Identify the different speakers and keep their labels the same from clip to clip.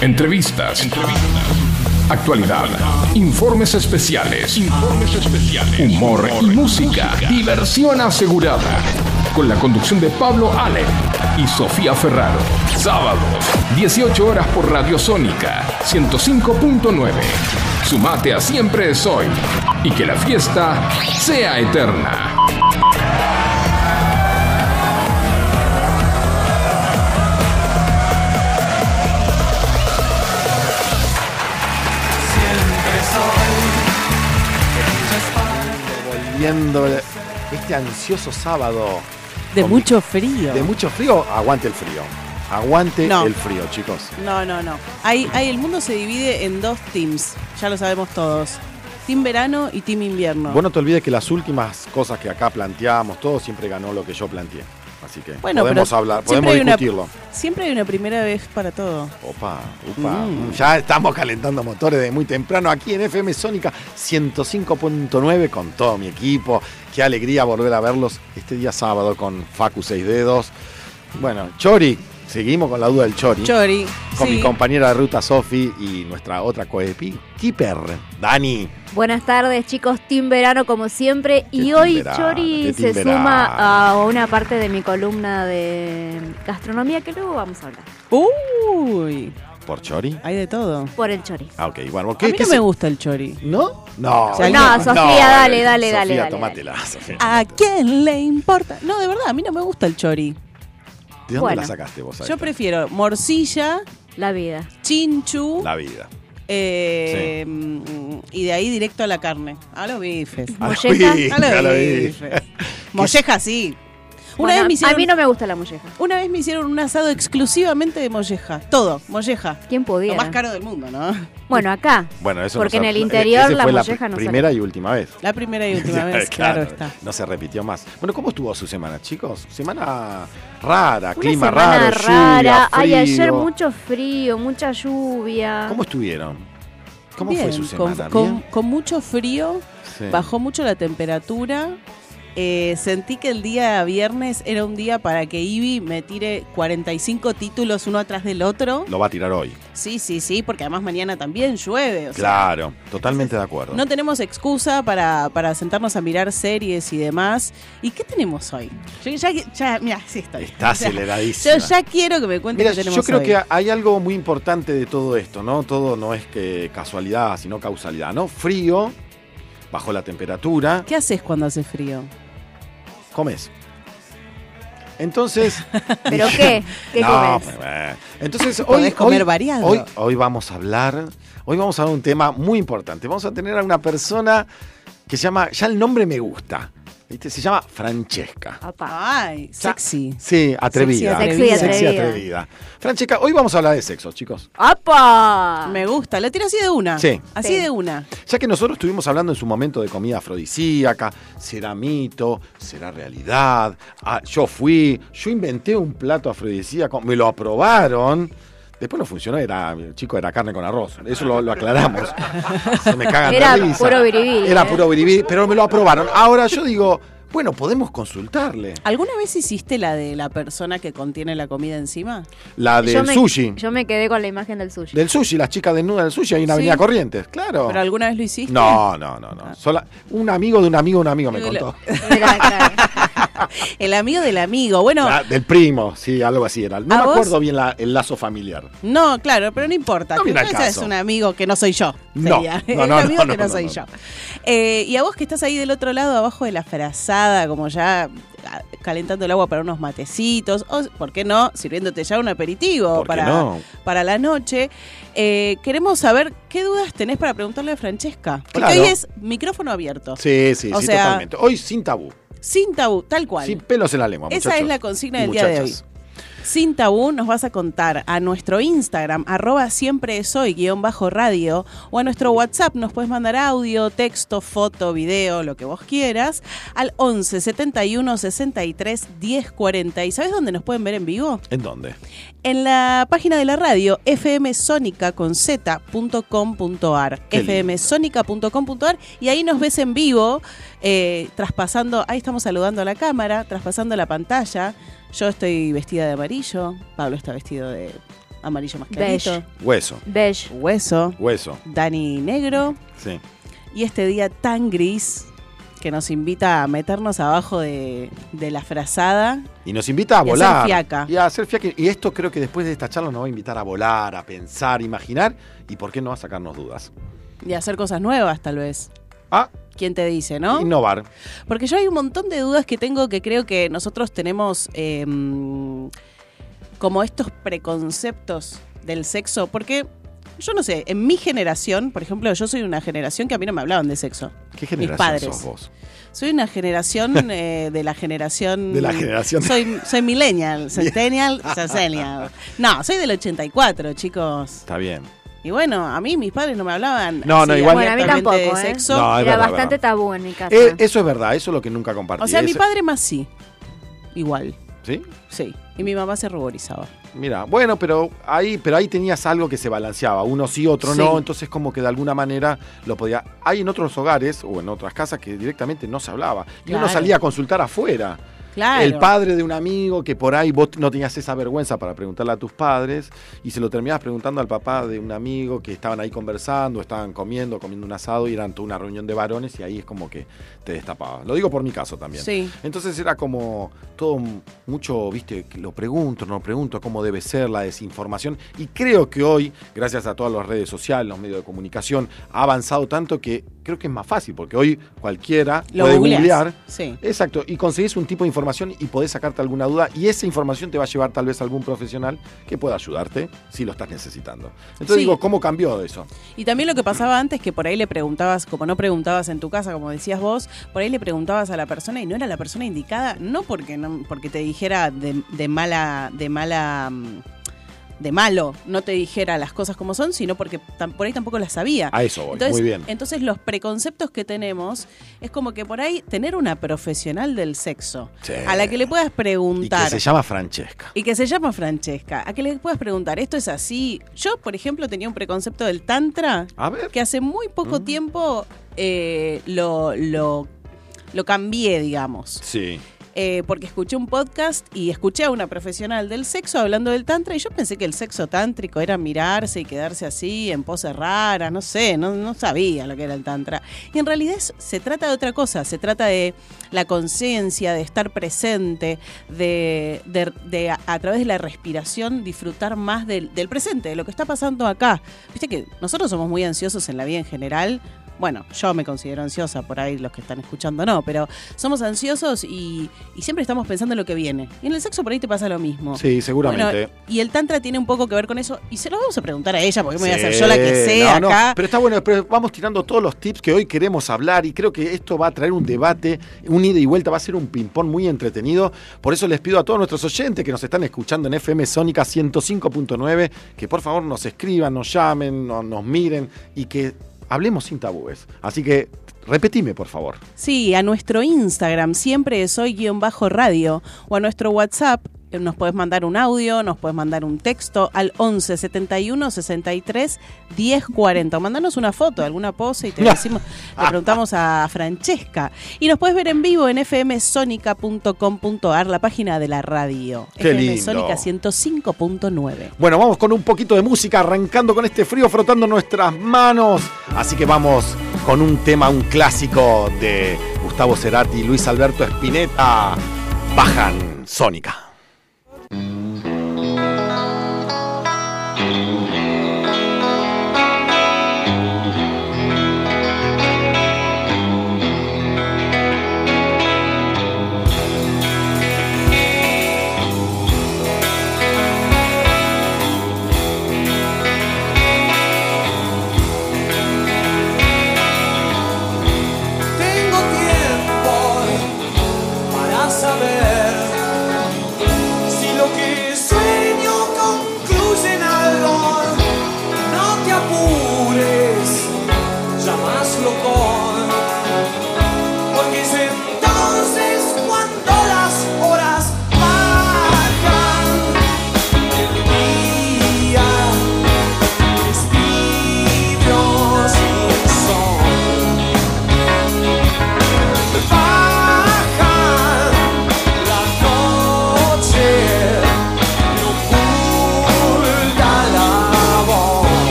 Speaker 1: Entrevistas. Actualidad. Informes especiales. Humor y música. Diversión asegurada. Con la conducción de Pablo Allen y Sofía Ferraro. Sábado, 18 horas por Radio Sónica 105.9. Sumate a Siempre es Hoy y que la fiesta sea eterna.
Speaker 2: Volviendo este ansioso sábado
Speaker 3: De mucho frío.
Speaker 2: de mucho frío, aguante el frío. Aguante
Speaker 3: No.
Speaker 2: el frío, chicos.
Speaker 3: No, no, no. Hay, hay, el mundo se divide en dos teams, ya lo sabemos todos. Team verano y team invierno.
Speaker 2: Vos no te olvides que las últimas cosas que acá planteamos, todo siempre ganó lo que yo planteé. Así que
Speaker 3: Bueno,
Speaker 2: podemos hablar,
Speaker 3: siempre
Speaker 2: podemos
Speaker 3: una-
Speaker 2: discutirlo.
Speaker 3: Siempre hay una primera vez para todo.
Speaker 2: Opa, upa.
Speaker 3: Mm.
Speaker 2: Ya estamos calentando motores de muy temprano aquí en FM Sónica 105.9 con todo mi equipo. Qué alegría volver a verlos este día sábado con Facu Seis Dedos. Bueno, Chori, seguimos con la duda del Chori.
Speaker 3: Chori.
Speaker 2: con
Speaker 3: sí.
Speaker 2: mi compañera de ruta Sofi y nuestra otra coequiper, Dani.
Speaker 4: Buenas tardes, chicos. Team Verano, como siempre. Y hoy
Speaker 2: Verano,
Speaker 4: Chori se suma a una parte de mi columna de gastronomía que luego vamos a hablar.
Speaker 3: Uy,
Speaker 2: ¿Por Chori?
Speaker 3: hay de todo.
Speaker 4: Por el Chori.
Speaker 2: Ah, ok, bueno.
Speaker 3: A
Speaker 2: ¿qué,
Speaker 3: mí
Speaker 2: qué
Speaker 3: no me
Speaker 2: se-
Speaker 3: gusta el chori.
Speaker 2: ¿No? No.
Speaker 3: O sea,
Speaker 4: No,
Speaker 3: alguien-
Speaker 4: Sofía, dale, dale, dale,
Speaker 2: Sofía,
Speaker 4: dale,
Speaker 2: tómatela, Sofía.
Speaker 3: ¿A quién le importa? No, de verdad, a mí no me gusta el chori.
Speaker 2: ¿De dónde
Speaker 4: Bueno.
Speaker 2: la sacaste vos? a
Speaker 3: Yo
Speaker 2: esta?
Speaker 3: prefiero morcilla,
Speaker 4: La vida.
Speaker 3: chinchu
Speaker 2: La vida.
Speaker 3: eh, mm, y de ahí directo a la carne. A los bifes.
Speaker 2: A
Speaker 4: Molleja.
Speaker 3: A los bifes. Molleja sí. Una
Speaker 4: Bueno,
Speaker 3: vez me hicieron
Speaker 4: A mí no me gusta la molleja.
Speaker 3: Una vez me hicieron un asado exclusivamente de molleja. Todo, molleja.
Speaker 4: ¿Quién
Speaker 3: Lo
Speaker 4: pudiera?
Speaker 3: más caro del mundo, ¿no?
Speaker 4: Bueno, acá.
Speaker 2: Bueno, eso
Speaker 4: Porque
Speaker 2: no
Speaker 4: en el interior la
Speaker 2: fue
Speaker 4: molleja no
Speaker 2: primera y última vez.
Speaker 3: La primera y última vez, claro, está.
Speaker 2: No se repitió más. Bueno, ¿cómo estuvo su semana, chicos? Semana rara,
Speaker 4: Una
Speaker 2: clima
Speaker 4: semana
Speaker 2: raro,
Speaker 4: rara.
Speaker 2: lluvia,
Speaker 4: Ay, ayer mucho frío, mucha lluvia.
Speaker 2: ¿Cómo estuvieron? ¿Cómo
Speaker 3: Bien,
Speaker 2: fue su
Speaker 3: con,
Speaker 2: semana?
Speaker 3: con-
Speaker 2: ¿Bien?
Speaker 3: con mucho frío,
Speaker 2: Sí.
Speaker 3: bajó mucho la temperatura. Eh, sentí que el día viernes era un día para que Ivy me tire 45 títulos uno atrás del otro.
Speaker 2: Lo va a tirar hoy.
Speaker 3: Sí, sí, sí, porque además mañana también llueve. o sea,
Speaker 2: Claro, totalmente de acuerdo.
Speaker 3: no tenemos excusa para, para sentarnos a mirar series y demás. ¿Y qué tenemos hoy? Yo ya, ya mira, sí estoy.
Speaker 2: Está
Speaker 3: O sea,
Speaker 2: aceleradísima.
Speaker 3: Yo ya quiero que me cuente
Speaker 2: Mira,
Speaker 3: qué tenemos
Speaker 2: yo creo
Speaker 3: hoy.
Speaker 2: que hay algo muy importante de todo esto, ¿no? Todo no es que casualidad, sino causalidad, ¿no? Frío, bajo la temperatura,
Speaker 3: ¿Qué haces cuando hace frío?
Speaker 2: comes. Entonces.
Speaker 4: ¿Pero
Speaker 2: dije-
Speaker 4: qué? ¿Qué
Speaker 2: No,
Speaker 4: comes?
Speaker 2: pues. Entonces, hoy,
Speaker 3: Podés comer
Speaker 2: hoy-
Speaker 3: variado.
Speaker 2: Hoy, hoy vamos a hablar. Hoy vamos a hablar de un tema muy importante. Vamos a tener a una persona que se llama. Ya el nombre me gusta. ¿Viste? Se llama Francesca.
Speaker 4: Opa.
Speaker 3: Ay, sexy.
Speaker 2: Sí, atrevida.
Speaker 3: Sexy, atrevida.
Speaker 2: Sexy, atrevida. Francesca, hoy vamos a hablar de sexo, chicos.
Speaker 4: ¡Opa!
Speaker 3: Me gusta. Lo tiro así de una.
Speaker 2: Sí.
Speaker 3: Así
Speaker 4: Sí.
Speaker 3: de una.
Speaker 2: Ya que nosotros estuvimos hablando en su momento de comida afrodisíaca, será mito, será realidad. Ah, yo fui, yo inventé un plato afrodisíaco, me lo aprobaron. Después no funcionó, era, chico, era carne con arroz. Eso lo, lo aclaramos. Se me cagan de
Speaker 4: Era
Speaker 2: risa.
Speaker 4: puro
Speaker 2: Era
Speaker 4: ¿eh?
Speaker 2: puro biribiri, pero me lo aprobaron. Ahora yo digo, bueno, podemos consultarle.
Speaker 3: ¿Alguna vez hiciste la de la persona que contiene la comida encima?
Speaker 2: La del
Speaker 4: Yo me-
Speaker 2: sushi.
Speaker 4: Yo me quedé con la imagen del sushi.
Speaker 2: Del sushi, las chicas desnudas del sushi ahí en
Speaker 3: Sí.
Speaker 2: Avenida Corrientes, claro.
Speaker 3: ¿Pero alguna vez lo hiciste?
Speaker 2: No, no, no, no. Sola- un amigo de un amigo de un amigo me contó.
Speaker 4: Mira, claro.
Speaker 3: El amigo del amigo. Bueno,
Speaker 2: Ah, del primo, sí, algo así era. No
Speaker 3: ¿A
Speaker 2: me
Speaker 3: vos?
Speaker 2: acuerdo bien la- el lazo familiar.
Speaker 3: no, claro, pero no importa.
Speaker 2: No
Speaker 3: que
Speaker 2: viene al
Speaker 3: ese
Speaker 2: caso.
Speaker 3: es un amigo que no soy yo.
Speaker 2: No,
Speaker 3: sería.
Speaker 2: no, no,
Speaker 3: un
Speaker 2: no,
Speaker 3: amigo
Speaker 2: no,
Speaker 3: que no, soy yo. Eh, y a vos que estás ahí del otro lado, abajo de la frazada, como ya ah, calentando el agua para unos matecitos, o, ¿por qué no? Sirviéndote ya un aperitivo
Speaker 2: ¿Por qué
Speaker 3: para,
Speaker 2: no?
Speaker 3: para la noche. Eh, queremos saber qué dudas tenés para preguntarle a Francesca. Porque
Speaker 2: Claro.
Speaker 3: hoy es micrófono abierto.
Speaker 2: Sí, sí,
Speaker 3: O
Speaker 2: sí,
Speaker 3: sea,
Speaker 2: totalmente. Hoy sin tabú,
Speaker 3: Sin tabú, tal cual.
Speaker 2: sin pelos en la lengua.
Speaker 3: Esa
Speaker 2: muchachos
Speaker 3: es la consigna del día de hoy. Sin tabú nos vas a contar a nuestro Instagram, arroba siempre soy guion bajo radio, o a nuestro WhatsApp nos puedes mandar audio, texto, foto, video, lo que vos quieras, al 11 71 63 10 40. ¿Y sabes dónde nos pueden ver en vivo?
Speaker 2: ¿En dónde?
Speaker 3: En la página de la radio, fmsonica.com.ar. Fmsonica.com.ar y ahí nos ves en vivo, eh, traspasando, ahí estamos saludando a la cámara, traspasando la pantalla. Yo estoy vestida de amarillo, Pablo está vestido de amarillo más
Speaker 4: Beige.
Speaker 3: clarito.
Speaker 2: Hueso,
Speaker 4: Beige.
Speaker 3: Hueso.
Speaker 2: hueso,
Speaker 3: Dani negro.
Speaker 2: sí.
Speaker 3: Y este día tan gris que nos invita a meternos abajo de, de la frazada.
Speaker 2: Y nos invita a
Speaker 3: Y hacer
Speaker 2: volar.
Speaker 3: fiaca.
Speaker 2: Y a hacer fiaca. Y esto creo que después de esta charla nos va a invitar a volar, a pensar, a imaginar. Y por qué no a sacarnos dudas.
Speaker 3: Y hacer cosas nuevas, tal vez.
Speaker 2: Ah,
Speaker 3: ¿Quién te dice, no?
Speaker 2: innovar.
Speaker 3: Porque yo hay un montón de dudas que tengo que creo que nosotros tenemos eh, como estos preconceptos del sexo. Porque yo no sé, en mi generación, por ejemplo, yo soy una generación que a mí no me hablaban de sexo.
Speaker 2: ¿Qué generación
Speaker 3: padres.
Speaker 2: sos vos?
Speaker 3: Soy una generación eh, de la generación.
Speaker 2: De la generación.
Speaker 3: Soy, soy millennial, centennial, centennial. No, soy del 84, chicos.
Speaker 2: Está bien.
Speaker 3: Y bueno, a mí mis padres no me hablaban.
Speaker 2: No, no, igual-
Speaker 4: Bueno, a mí tampoco,
Speaker 3: de
Speaker 4: ¿eh?
Speaker 3: sexo.
Speaker 2: No,
Speaker 4: Era
Speaker 2: verdad,
Speaker 4: bastante
Speaker 2: verdad.
Speaker 4: tabú en mi casa.
Speaker 2: Eh, eso es verdad, eso es lo que nunca compartí.
Speaker 3: o sea, mi padre más sí. Igual,
Speaker 2: ¿Sí?
Speaker 3: sí. Y mi mamá se ruborizaba.
Speaker 2: Mira, bueno, pero ahí, pero ahí tenías algo que se balanceaba, uno sí, otro
Speaker 3: Sí.
Speaker 2: no, entonces como que de alguna manera lo podía. Hay en otros hogares o en otras casas que directamente no se hablaba. Y uno salía a consultar afuera.
Speaker 3: Claro.
Speaker 2: El padre de un amigo que por ahí vos no tenías esa vergüenza para preguntarle a tus padres y se lo terminabas preguntando al papá de un amigo que estaban ahí conversando, estaban comiendo, comiendo un asado y eran toda una reunión de varones y ahí es como que te destapaba. Lo digo por mi caso también.
Speaker 3: Sí.
Speaker 2: Entonces era como todo mucho, viste, lo pregunto, no lo pregunto, cómo debe ser la desinformación. Y creo que hoy, gracias a todas las redes sociales, los medios de comunicación, ha avanzado tanto que creo que es más fácil, porque hoy cualquiera
Speaker 3: Lo
Speaker 2: puede googlear.
Speaker 3: Sí.
Speaker 2: Exacto, y conseguís un tipo de información y podés sacarte alguna duda y esa información te va a llevar tal vez a algún profesional que pueda ayudarte si lo estás necesitando. Entonces
Speaker 3: Sí.
Speaker 2: digo, ¿cómo cambió eso?
Speaker 3: Y también lo que pasaba antes, que por ahí le preguntabas, como no preguntabas en tu casa, como decías vos, por ahí le preguntabas a la persona y no era la persona indicada, no porque no, porque te dijera de, de mala, de mala, mm, de malo, no te dijera las cosas como son, sino porque por ahí tampoco las sabía.
Speaker 2: A eso voy,
Speaker 3: Entonces,
Speaker 2: muy bien.
Speaker 3: entonces los preconceptos que tenemos es como que por ahí tener una profesional del sexo
Speaker 2: Sí.
Speaker 3: a la que le puedas
Speaker 2: Y
Speaker 3: preguntar
Speaker 2: que se llama Francesca.
Speaker 3: y que se llama Francesca, a que le puedas preguntar, ¿esto es así? Yo, por ejemplo, tenía un preconcepto del tantra
Speaker 2: A ver.
Speaker 3: que hace muy poco
Speaker 2: Mm.
Speaker 3: tiempo eh, lo, lo, lo cambié, digamos.
Speaker 2: Sí.
Speaker 3: Eh, porque escuché un podcast y escuché a una profesional del sexo hablando del tantra y yo pensé que el sexo tántrico era mirarse y quedarse así en poses raras, no sé, no, no sabía lo que era el tantra. Y en realidad se trata de otra cosa, se trata de la conciencia, de estar presente, de, de- a través de la respiración disfrutar más del, del presente, de lo que está pasando acá. Viste que nosotros somos muy ansiosos en la vida en general. Bueno, yo me considero ansiosa, por ahí los que están escuchando no, pero somos ansiosos y, y siempre estamos pensando en lo que viene. Y en el sexo por ahí te pasa lo mismo.
Speaker 2: Sí, seguramente.
Speaker 3: Bueno, y el tantra tiene un poco que ver con eso y se lo vamos a preguntar a ella porque me voy a hacer yo la que
Speaker 2: no, no,
Speaker 3: acá.
Speaker 2: pero está bueno, pero vamos tirando todos los tips que hoy queremos hablar y creo que esto va a traer un debate, un ida y vuelta, va a ser un ping-pong muy entretenido. Por eso les pido a todos nuestros oyentes que nos están escuchando en FM Sónica 105.9 que por favor nos escriban, nos llamen, no- nos miren y que hablemos sin tabúes. Así que repetime, por favor.
Speaker 3: Sí, a nuestro Instagram siempre soy guion bajo radio o a nuestro WhatsApp nos puedes mandar un audio, nos puedes mandar un texto al 11 71 63 10 40. O mandanos una foto, alguna pose y te decimos, le preguntamos a Francesca. Y nos puedes ver en vivo en fmsonica.com.ar, la página de la radio.
Speaker 2: Qué
Speaker 3: FM
Speaker 2: lindo.
Speaker 3: Sónica 105.9.
Speaker 2: Bueno, vamos con un poquito de música, arrancando con este frío, frotando nuestras manos. Así que vamos con un tema, un clásico de Gustavo Cerati y Luis Alberto Spinetta. Bajan Sónica.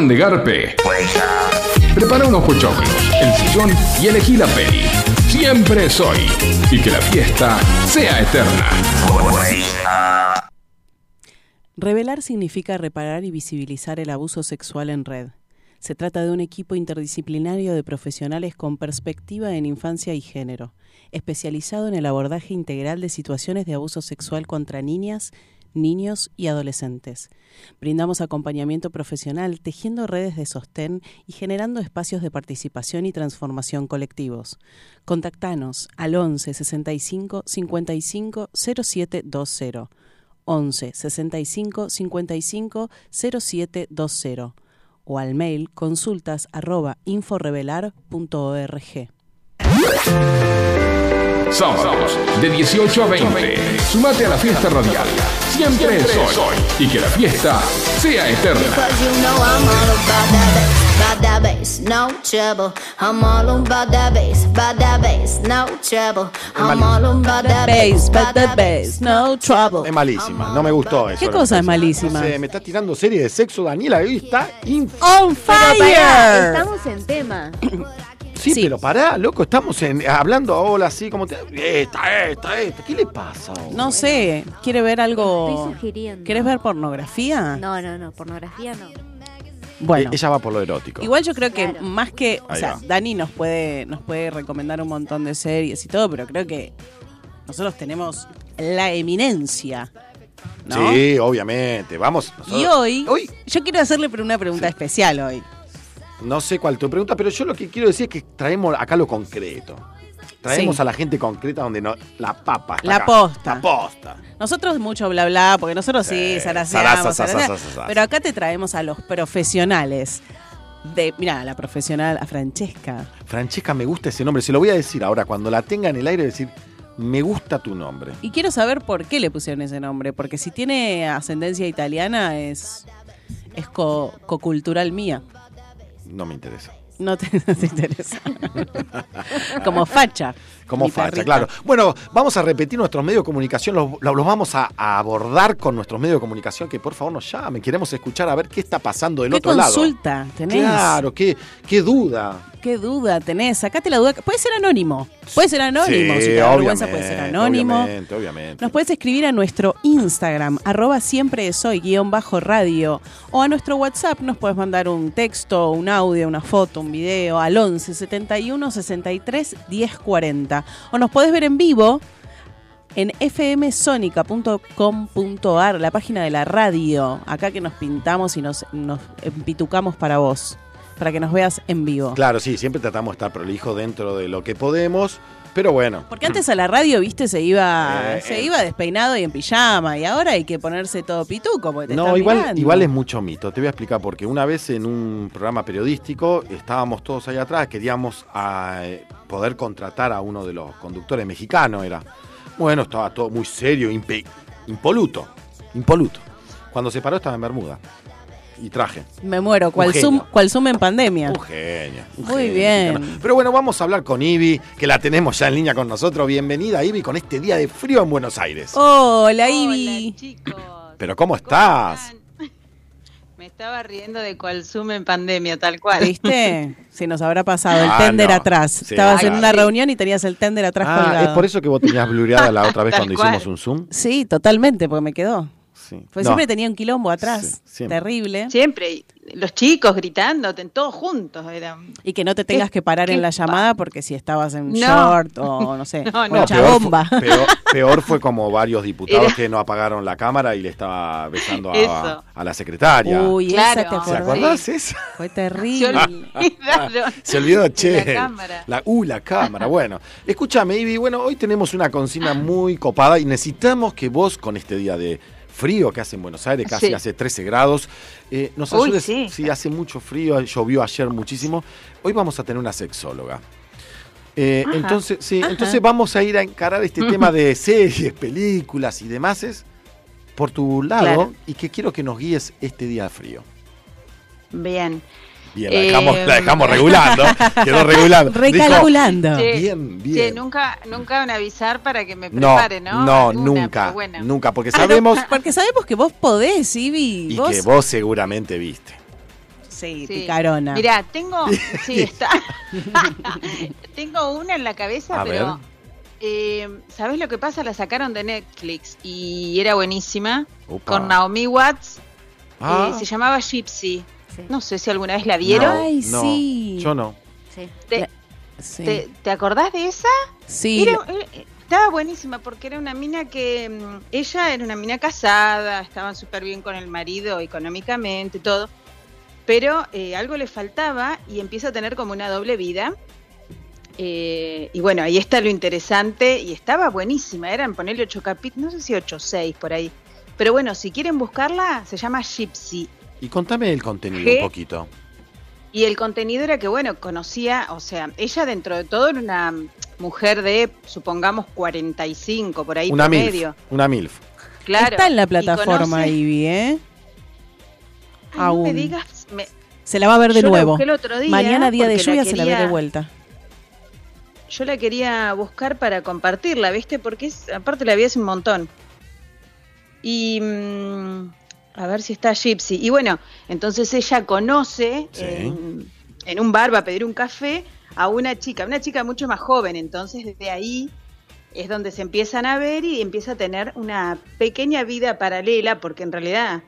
Speaker 1: De garpe? Prepara unos pochoclos, el sillón y elegí la peli. Siempre soy. Y que la fiesta sea eterna.
Speaker 3: Revelar significa reparar y visibilizar el abuso sexual en red. Se trata de un equipo interdisciplinario de profesionales con perspectiva en infancia y género, especializado en el abordaje integral de situaciones de abuso sexual contra niñas, niños y adolescentes. Brindamos acompañamiento profesional tejiendo redes de sostén y generando espacios de participación y transformación colectivos. Contactanos al 11 65 55 0720. 11 65 55 0720 o al mail consultas arroba inforevelar.org.
Speaker 1: Sábados de 18 a 20. Sumate a la fiesta radial. Siempre soy. Y que la fiesta sea eterna.
Speaker 5: Cause you know I'm all about that bass, about that bass, no trouble. I'm all about that bass, about that bass, no trouble. I'm all about that bass, about that bass.
Speaker 3: no trouble.
Speaker 2: Es malísima, no me gustó eso.
Speaker 3: ¿Qué cosa es malísima?
Speaker 2: No sé, me está tirando serie de sexo, Daniela, hoy está
Speaker 3: On
Speaker 4: Pero pará,
Speaker 3: fire.
Speaker 4: estamos en tema.
Speaker 2: Sí,
Speaker 3: Sí.
Speaker 2: pero pará, loco, estamos en, hablando ahora así como te... Esta, esta, esta. ¿Qué le pasa?
Speaker 3: No sé, ¿quiere ver algo?
Speaker 4: Estoy sugiriendo.
Speaker 3: ¿Querés ver pornografía?
Speaker 4: No, no, no, pornografía no.
Speaker 3: Bueno.
Speaker 2: Eh, Ella va por lo erótico.
Speaker 3: Igual yo creo que
Speaker 4: Claro.
Speaker 3: más que, o sea,
Speaker 2: va.
Speaker 3: Dani nos puede, nos puede recomendar un montón de series y todo, pero creo que nosotros tenemos la eminencia, ¿no?
Speaker 2: Sí, obviamente. Vamos. nosotros-
Speaker 3: Y hoy,
Speaker 2: Hoy
Speaker 3: yo quiero hacerle pero una pregunta especial hoy.
Speaker 2: No sé cuál tu pregunta, pero yo lo que quiero decir es que traemos acá lo concreto. Traemos
Speaker 3: Sí.
Speaker 2: a la gente concreta donde no. La papa. está
Speaker 3: La
Speaker 2: acá.
Speaker 3: posta.
Speaker 2: La posta.
Speaker 3: Nosotros mucho bla bla, porque nosotros sí,
Speaker 2: Sí,
Speaker 3: zaraseamos,
Speaker 2: zaraza,
Speaker 3: zaraseamos,
Speaker 2: zaraza, zaraza.
Speaker 3: pero acá te traemos a los profesionales. De, mira, la profesional, a Francesca.
Speaker 2: Francesca, me gusta ese nombre. Se lo voy a decir ahora. Cuando la tenga en el aire, decir, me gusta tu nombre.
Speaker 3: Y quiero saber por qué le pusieron ese nombre, porque si tiene ascendencia italiana es, es co- cocultural mía.
Speaker 2: No me interesa.
Speaker 3: No te, no te interesa. Como facha.
Speaker 2: Como facha, claro. Bueno, vamos a repetir nuestros medios de comunicación, los, los- vamos a, a abordar con nuestros medios de comunicación, que por favor nos llamen, queremos escuchar a ver qué está pasando del
Speaker 3: ¿Qué
Speaker 2: otro lado.
Speaker 3: consulta tenés?
Speaker 2: Claro, qué, qué duda.
Speaker 3: ¿Qué duda tenés? Sacate la duda. Puede ser anónimo. Puede ser anónimo.
Speaker 2: Sí,
Speaker 3: si te da vergüenza, puede ser anónimo.
Speaker 2: Obviamente, obviamente.
Speaker 3: Nos puedes escribir a nuestro Instagram, arroba siempre soy, guion bajo radio, o a nuestro WhatsApp nos puedes mandar un texto, un audio, una foto, un video al 11 71 63 10 40. O nos podés ver en vivo en fmsonica.com.ar, la página de la radio, acá que nos pintamos y nos, nos empitucamos para vos, para que nos veas en vivo.
Speaker 2: Claro, sí, siempre tratamos de estar prolijos dentro de lo que podemos, pero bueno.
Speaker 3: Porque antes a la radio, viste, se iba,
Speaker 2: Eh,
Speaker 3: se
Speaker 2: eh.
Speaker 3: iba despeinado y en pijama, y ahora hay que ponerse todo pituco porque te
Speaker 2: No, igual,
Speaker 3: mirando.
Speaker 2: igual es mucho mito. Te voy a explicar porque una vez en un programa periodístico estábamos todos ahí atrás, queríamos ah, eh, poder contratar a uno de los conductores mexicanos, era. Bueno, estaba todo muy serio, impe- impoluto, impoluto. Cuando se paró estaba en Bermuda y traje.
Speaker 3: Me muero, cual zoom, cual zoom en pandemia.
Speaker 2: Un genio. un
Speaker 3: Muy
Speaker 2: genio
Speaker 3: bien.
Speaker 2: mexicano. Pero bueno, vamos a hablar con Ivy, que la tenemos ya en línea con nosotros. Bienvenida, Ivy, con este día de frío en Buenos Aires.
Speaker 3: Hola, Ivy.
Speaker 6: Hola, chicos.
Speaker 2: Pero ¿cómo estás?
Speaker 6: Me estaba riendo de cual Zoom en pandemia, tal cual.
Speaker 3: ¿Viste? Se nos habrá pasado el
Speaker 2: Ah,
Speaker 3: tender
Speaker 2: no.
Speaker 3: atrás.
Speaker 2: Sí,
Speaker 3: Estabas en una reunión y tenías el tender atrás
Speaker 2: Ah,
Speaker 3: colgado.
Speaker 2: es por eso que vos tenías blureada la otra vez cuando
Speaker 6: cual.
Speaker 2: hicimos un Zoom.
Speaker 3: Sí, totalmente, porque me quedó.
Speaker 2: Sí.
Speaker 3: Pues
Speaker 2: No,
Speaker 3: siempre tenía un quilombo atrás.
Speaker 2: Sí, siempre.
Speaker 3: Terrible.
Speaker 6: Siempre, y los chicos gritándote, todos juntos. Eran...
Speaker 3: Y que no te tengas
Speaker 6: ¿Qué-
Speaker 3: que parar en la llamada porque si estabas en
Speaker 6: No.
Speaker 3: short o no sé,
Speaker 6: No, no.
Speaker 3: mucha
Speaker 2: peor,
Speaker 3: bomba.
Speaker 2: Fue, peor, peor fue como varios diputados
Speaker 6: Era-
Speaker 2: que no apagaron la cámara y le estaba besando a, la secretaria.
Speaker 3: Uy,
Speaker 6: Claro.
Speaker 3: esa te
Speaker 2: ¿Se
Speaker 3: acordás.
Speaker 2: acordás esa?
Speaker 3: Fue terrible.
Speaker 2: Se olvidó,
Speaker 6: de
Speaker 2: che.
Speaker 6: La cámara.
Speaker 2: La, uh, la cámara. Bueno, escúchame, Ivy. Bueno, hoy tenemos una consigna muy copada y necesitamos que vos, con este día de frío que hace en Buenos Aires, casi
Speaker 6: Sí.
Speaker 2: hace 13 grados, eh, nos
Speaker 6: Uy,
Speaker 2: ayudes.
Speaker 6: sí.
Speaker 2: hace mucho frío, llovió ayer muchísimo. Hoy vamos a tener una sexóloga. Eh, entonces, sí,
Speaker 3: Ajá.
Speaker 2: entonces vamos a ir a encarar este tema de series, películas y demás por tu lado
Speaker 6: Claro.
Speaker 2: y que quiero que nos guíes este día de frío.
Speaker 6: Bien.
Speaker 2: Bien, la
Speaker 6: Eh,
Speaker 2: dejamos, la dejamos regulando. Quedó regulando. Dijo,
Speaker 3: Recalculando.
Speaker 6: Che,
Speaker 2: bien,
Speaker 6: che,
Speaker 2: bien.
Speaker 6: nunca, nunca van a avisar para que me
Speaker 2: No,
Speaker 6: prepare, ¿no?
Speaker 2: no,
Speaker 6: Alguna,
Speaker 2: nunca,
Speaker 6: bueno.
Speaker 2: nunca, porque
Speaker 3: Ah, no,
Speaker 2: sabemos
Speaker 3: porque sabemos que vos podés, Ivy.
Speaker 2: y
Speaker 3: vos,
Speaker 2: que vos seguramente viste.
Speaker 3: Sí,
Speaker 6: Sí.
Speaker 3: picarona.
Speaker 6: Mirá, tengo. Sí, está. tengo una en la cabeza,
Speaker 2: A
Speaker 6: pero.
Speaker 2: ver.
Speaker 6: Eh, ¿Sabés lo que pasa? La sacaron de Netflix y era buenísima. Con Naomi Watts.
Speaker 2: Ah,
Speaker 6: eh, se llamaba Gypsy.
Speaker 4: Sí.
Speaker 6: No sé si alguna vez la vieron.
Speaker 3: Ay,
Speaker 2: no,
Speaker 3: sí.
Speaker 2: Yo no.
Speaker 4: Sí.
Speaker 6: ¿Te,
Speaker 3: Sí.
Speaker 6: te- te acordás de esa?
Speaker 3: Sí,
Speaker 6: Era- eh, estaba buenísima porque era una mina que mm, ella era una mina casada, estaban súper bien con el marido económicamente, todo, pero eh, algo le faltaba y empieza a tener como una doble vida. Eh, y bueno, ahí está lo interesante y estaba buenísima, eran ponerle ocho capítulos, no sé si ocho o seis por ahí. Pero bueno, si quieren buscarla, se llama Gypsy.
Speaker 2: Y contame el contenido
Speaker 6: ¿Qué?
Speaker 2: un poquito.
Speaker 6: Y el contenido era que, bueno, conocía, o sea, ella dentro de todo era una mujer de, supongamos, 45, por ahí
Speaker 2: Una
Speaker 6: promedio.
Speaker 2: MILF. Una MILF.
Speaker 6: Claro.
Speaker 3: está en la plataforma
Speaker 6: conoce-
Speaker 3: Ivy, ¿eh?
Speaker 6: Ay, no
Speaker 3: aún.
Speaker 6: me digas, me-
Speaker 3: Se la va a ver de
Speaker 6: yo
Speaker 3: nuevo.
Speaker 6: el otro día
Speaker 3: Mañana, día de
Speaker 6: porque la
Speaker 3: lluvia, se la ve de vuelta.
Speaker 6: Yo la quería buscar para compartirla, ¿viste? Porque es, aparte la vi hace un montón. Y mm, a ver si está Gypsy. Y bueno, entonces ella conoce
Speaker 2: Sí.
Speaker 6: en, en un bar, va a pedir un café a una chica, una chica mucho más joven. Entonces desde ahí es donde se empiezan a ver y empieza a tener una pequeña vida paralela, porque en realidad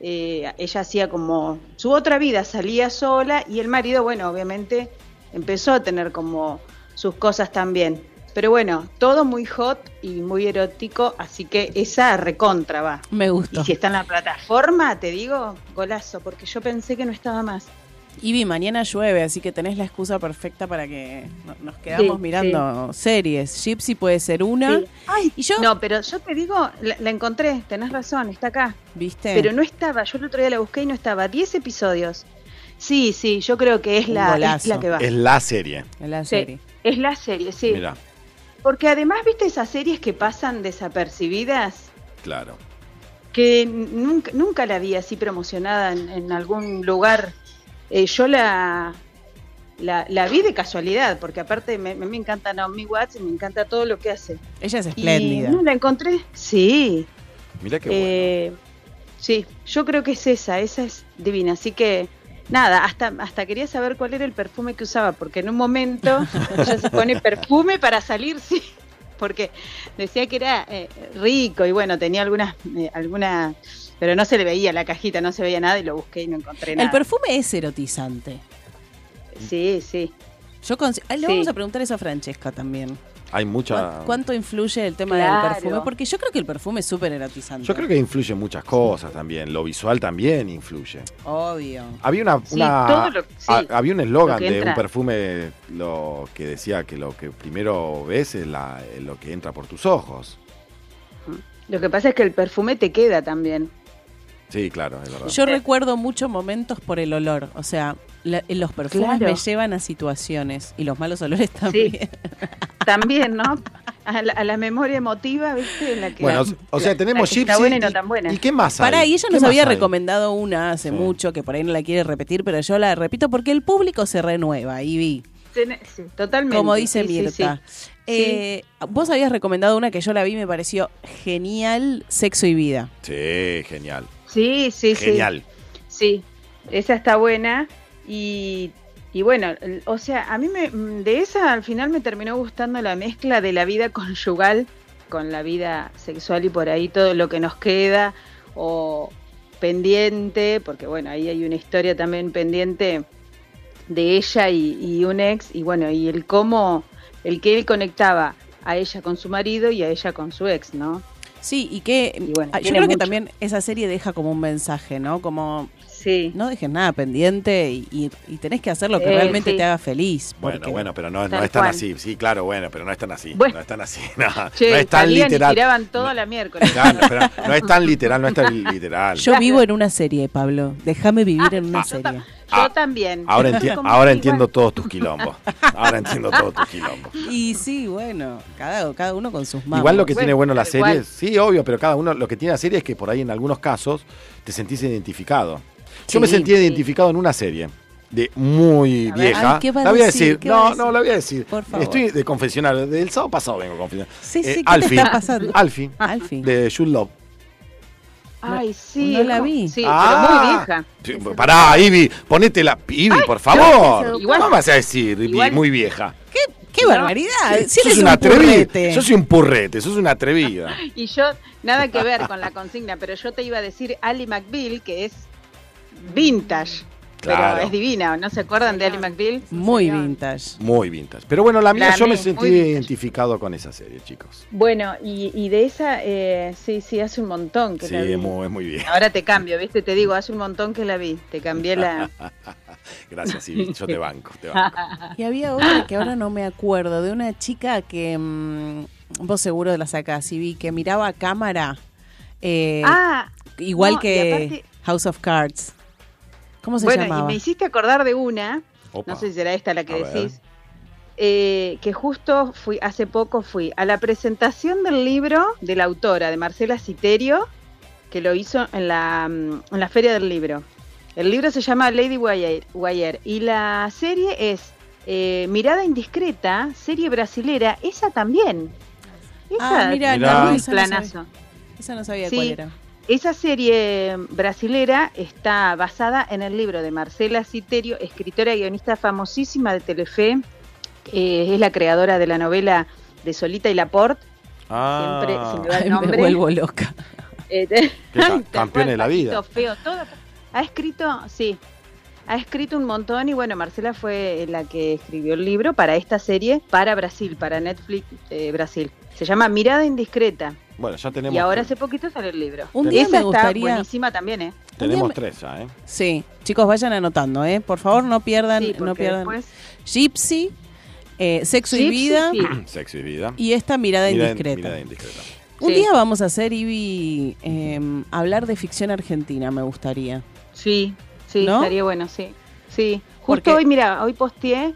Speaker 6: eh, ella hacía como su otra vida, salía sola y el marido, bueno, obviamente empezó a tener como sus cosas también. Pero bueno, todo muy hot y muy erótico, así que esa recontra va.
Speaker 3: Me
Speaker 6: Y
Speaker 3: gustó.
Speaker 6: si está en la plataforma, te digo, golazo, porque yo pensé que no estaba más.
Speaker 3: Ivy, mañana llueve, así que tenés la excusa perfecta para que no- nos quedamos
Speaker 6: Sí,
Speaker 3: mirando series. Gypsy puede ser una.
Speaker 6: Sí. Ay,
Speaker 3: Y yo,
Speaker 6: No, pero yo te digo, la, la encontré, tenés razón, está acá.
Speaker 3: ¿viste?
Speaker 6: Pero no estaba, yo el otro día la busqué y no estaba. 10 episodios. Sí, sí, yo creo que es la, es la que va.
Speaker 2: Es la serie.
Speaker 3: en la
Speaker 6: Sí,
Speaker 3: serie.
Speaker 6: es la serie, sí.
Speaker 2: Mira,
Speaker 6: Porque además, viste esas series que pasan desapercibidas,
Speaker 2: claro.
Speaker 6: que nunca, nunca la vi así promocionada en, en algún lugar. Eh, yo la, la, la vi de casualidad, porque aparte me, me encanta Naomi Watts y me encanta todo lo que hace.
Speaker 3: Ella es
Speaker 6: Y
Speaker 3: espléndida.
Speaker 6: no la encontré, sí.
Speaker 2: Mira qué
Speaker 6: Eh, Sí, yo creo que es esa, esa es divina. Así que nada, hasta, hasta quería saber cuál era el perfume que usaba, porque en un momento ella se pone perfume para salir, sí, porque decía que era eh, rico y bueno, tenía algunas, eh, alguna, pero no se le veía la cajita, no se veía nada y lo busqué y no encontré nada.
Speaker 3: El perfume es erotizante.
Speaker 6: Sí, sí.
Speaker 3: Yo le
Speaker 6: Sí.
Speaker 3: vamos a preguntar eso a Francesca también.
Speaker 2: Hay mucha.
Speaker 3: ¿Cuán- ¿Cuánto influye el tema
Speaker 6: Claro.
Speaker 3: del perfume? Porque yo creo que el perfume es súper erotizante.
Speaker 2: Yo creo que influye muchas cosas también. Lo visual también influye.
Speaker 3: Obvio.
Speaker 2: Había una,
Speaker 6: Sí,
Speaker 2: una-
Speaker 6: todo lo- sí,
Speaker 2: ha- había un eslogan de un perfume lo que decía que lo que primero ves es la- lo que entra por tus ojos.
Speaker 6: Lo que pasa es que el perfume te queda también.
Speaker 2: Sí, claro, es verdad.
Speaker 3: Yo recuerdo muchos momentos por el olor. O sea, la- los perfumes
Speaker 6: Claro.
Speaker 3: me llevan a situaciones y los malos olores también.
Speaker 6: También, ¿no? A la, a la memoria emotiva, ¿viste? En la que
Speaker 2: bueno, o- o sea, tenemos
Speaker 6: la que está
Speaker 2: Gypsy
Speaker 6: buena y no tan buena.
Speaker 2: ¿Y qué más hay?
Speaker 3: Pará, y ella
Speaker 2: ¿Qué
Speaker 3: nos
Speaker 2: más
Speaker 3: había
Speaker 2: hay?
Speaker 3: recomendado una hace
Speaker 2: Sí.
Speaker 3: mucho, que por ahí no la quiere repetir, pero yo la repito porque el público se renueva, y vi.
Speaker 6: Sí, totalmente.
Speaker 3: Como dice
Speaker 6: sí, sí,
Speaker 3: Mirta.
Speaker 6: sí.
Speaker 3: Eh, Vos habías recomendado una que yo la vi y me pareció genial, Sexo y Vida.
Speaker 2: Sí, genial.
Speaker 6: Sí, sí, sí.
Speaker 2: Genial.
Speaker 6: Sí, esa está buena. Y, y bueno, o sea, a mí me, de esa al final me terminó gustando la mezcla de la vida conyugal con la vida sexual y por ahí todo lo que nos queda o pendiente, porque bueno, ahí hay una historia también pendiente de ella y, y un ex y bueno, y el cómo, el que él conectaba a ella con su marido y a ella con su ex, ¿no?
Speaker 3: Sí, y que
Speaker 6: Y bueno,
Speaker 3: ah, yo creo que también esa serie deja como un mensaje, ¿no? Como
Speaker 6: Sí.
Speaker 3: no dejes nada pendiente y, y- y tenés que hacer lo que
Speaker 6: Eh,
Speaker 3: realmente
Speaker 6: sí.
Speaker 3: te haga feliz.
Speaker 2: Bueno,
Speaker 3: porque-
Speaker 2: bueno, pero no, no es tan así. Sí, claro, bueno, pero no es tan así.
Speaker 6: Bueno.
Speaker 2: No es tan así. No,
Speaker 6: Che,
Speaker 2: no es tan
Speaker 6: y
Speaker 2: literal.
Speaker 6: tiraban toda la miércoles.
Speaker 2: Claro, pero no es tan literal, no es tan literal.
Speaker 3: Yo vivo en una serie, Pablo. Déjame vivir en una
Speaker 2: ah,
Speaker 3: serie.
Speaker 6: Yo
Speaker 2: Ah,
Speaker 6: también.
Speaker 2: Ahora,
Speaker 6: Yo
Speaker 2: enti- ahora entiendo todos tus quilombos. Ahora entiendo todos tus quilombos.
Speaker 3: Y sí, bueno, cada, cada uno con sus manos.
Speaker 2: Igual lo que
Speaker 6: Bueno,
Speaker 2: tiene bueno la serie, sí, obvio, pero cada uno, lo que tiene la serie es que por ahí en algunos casos te sentís identificado. Yo me sentí
Speaker 6: sí.
Speaker 2: identificado en una serie de muy
Speaker 6: A ver.
Speaker 2: vieja.
Speaker 3: Ay, ¿qué va a
Speaker 2: la voy a
Speaker 3: decir?
Speaker 2: decir,
Speaker 3: ¿Qué va a
Speaker 2: no,
Speaker 3: decir?
Speaker 2: no, la voy a decir.
Speaker 3: Por favor.
Speaker 2: Estoy de confesionario, del sábado pasado vengo a confesionar.
Speaker 3: Sí, sí,
Speaker 2: Eh,
Speaker 3: ¿qué te
Speaker 2: Alfie,
Speaker 3: está pasando?
Speaker 2: Alfie,
Speaker 3: Alfie.
Speaker 2: de Jude Love.
Speaker 6: Ay, sí.
Speaker 3: no la vi.
Speaker 6: Sí,
Speaker 2: Ah.
Speaker 6: pero muy vieja.
Speaker 2: Sí, pará, Ivy, ponete la. Ivy, por favor.
Speaker 6: igual-
Speaker 2: ¿Cómo vas a decir, Ivy,
Speaker 6: igual-
Speaker 2: muy vieja?
Speaker 3: ¡Qué
Speaker 6: No.
Speaker 3: barbaridad! Si
Speaker 2: sos
Speaker 3: un
Speaker 2: atrevida. Sos un purrete, sos una atrevida.
Speaker 6: Y yo, nada que ver con la consigna, pero yo te iba a decir Ali McBeal, que es vintage.
Speaker 2: Claro.
Speaker 6: Pero es divina, ¿no se acuerdan de Ali McBeal?
Speaker 3: Muy vintage.
Speaker 2: Muy vintage. Pero bueno, la mía
Speaker 6: La
Speaker 2: yo me sentí identificado con esa serie, chicos.
Speaker 6: Bueno, y, y de esa, eh, sí, sí, hace un montón que
Speaker 2: Sí,
Speaker 6: la vi.
Speaker 2: es muy, es muy bien.
Speaker 6: Ahora te cambio, ¿viste? Te digo, hace un montón que la vi. Te cambié la...
Speaker 2: Gracias, Ivy. Yo te banco, te banco.
Speaker 3: Y había otra que ahora no me acuerdo, de una chica que mm, vos seguro la sacás y vi que miraba a cámara, eh,
Speaker 6: ah,
Speaker 3: igual
Speaker 6: no,
Speaker 3: que
Speaker 6: aparte-
Speaker 3: House of Cards. ¿Cómo se
Speaker 6: bueno,
Speaker 3: llamaba?
Speaker 6: y me hiciste acordar de una,
Speaker 2: Opa.
Speaker 6: no sé si será esta la que
Speaker 2: A
Speaker 6: decís, eh, que justo fui, hace poco fui a la presentación del libro de la autora, de Marcela Citerio, que lo hizo en la, mm, en la Feria del Libro. El libro se llama Lady Wire, Wire y la serie es eh, Mirada Indiscreta, serie brasilera, esa también. Esa
Speaker 3: Ah, mira,
Speaker 2: Mirá.
Speaker 3: no,
Speaker 6: muy
Speaker 3: esa no sabía.
Speaker 6: planazo.
Speaker 3: Esa no sabía
Speaker 6: Sí.
Speaker 3: cuál era.
Speaker 6: Esa serie brasilera está basada en el libro de Marcela Citerio, escritora y guionista famosísima de Telefe. Eh, es la creadora de la novela de Solita y Laporte.
Speaker 2: Ah,
Speaker 6: Siempre se me va el
Speaker 3: me
Speaker 6: nombre.
Speaker 3: vuelvo loca.
Speaker 6: Eh, te-
Speaker 2: ca- campeón de la vida.
Speaker 6: Feo, todo. Ha escrito, sí, ha escrito un montón y bueno, Marcela fue la que escribió el libro para esta serie, para Brasil, para Netflix eh, Brasil. Se llama Mirada Indiscreta
Speaker 2: Bueno, ya tenemos,
Speaker 6: y ahora hace poquito salió el libro.
Speaker 3: Un día
Speaker 6: Esa
Speaker 3: me
Speaker 6: está
Speaker 3: gustaría-
Speaker 6: buenísima también, ¿eh?
Speaker 2: tenemos tres ya, ¿eh?
Speaker 3: Sí, chicos, vayan anotando, ¿eh? Por favor, no pierdan,
Speaker 6: Sí,
Speaker 3: no pierdan.
Speaker 6: después-
Speaker 3: Gypsy, eh, Sexo y Vida
Speaker 6: sí.
Speaker 2: Sexo y vida.
Speaker 3: y esta mirada
Speaker 2: Mirada-
Speaker 3: indiscreta.
Speaker 2: mirada indiscreta.
Speaker 3: Un
Speaker 6: Sí.
Speaker 3: día vamos a hacer, Ivy, eh, hablar de ficción argentina, me gustaría.
Speaker 6: Sí, sí,
Speaker 3: ¿No?
Speaker 6: estaría bueno, sí. Sí, justo
Speaker 3: Porque-
Speaker 6: hoy, mira, hoy posteé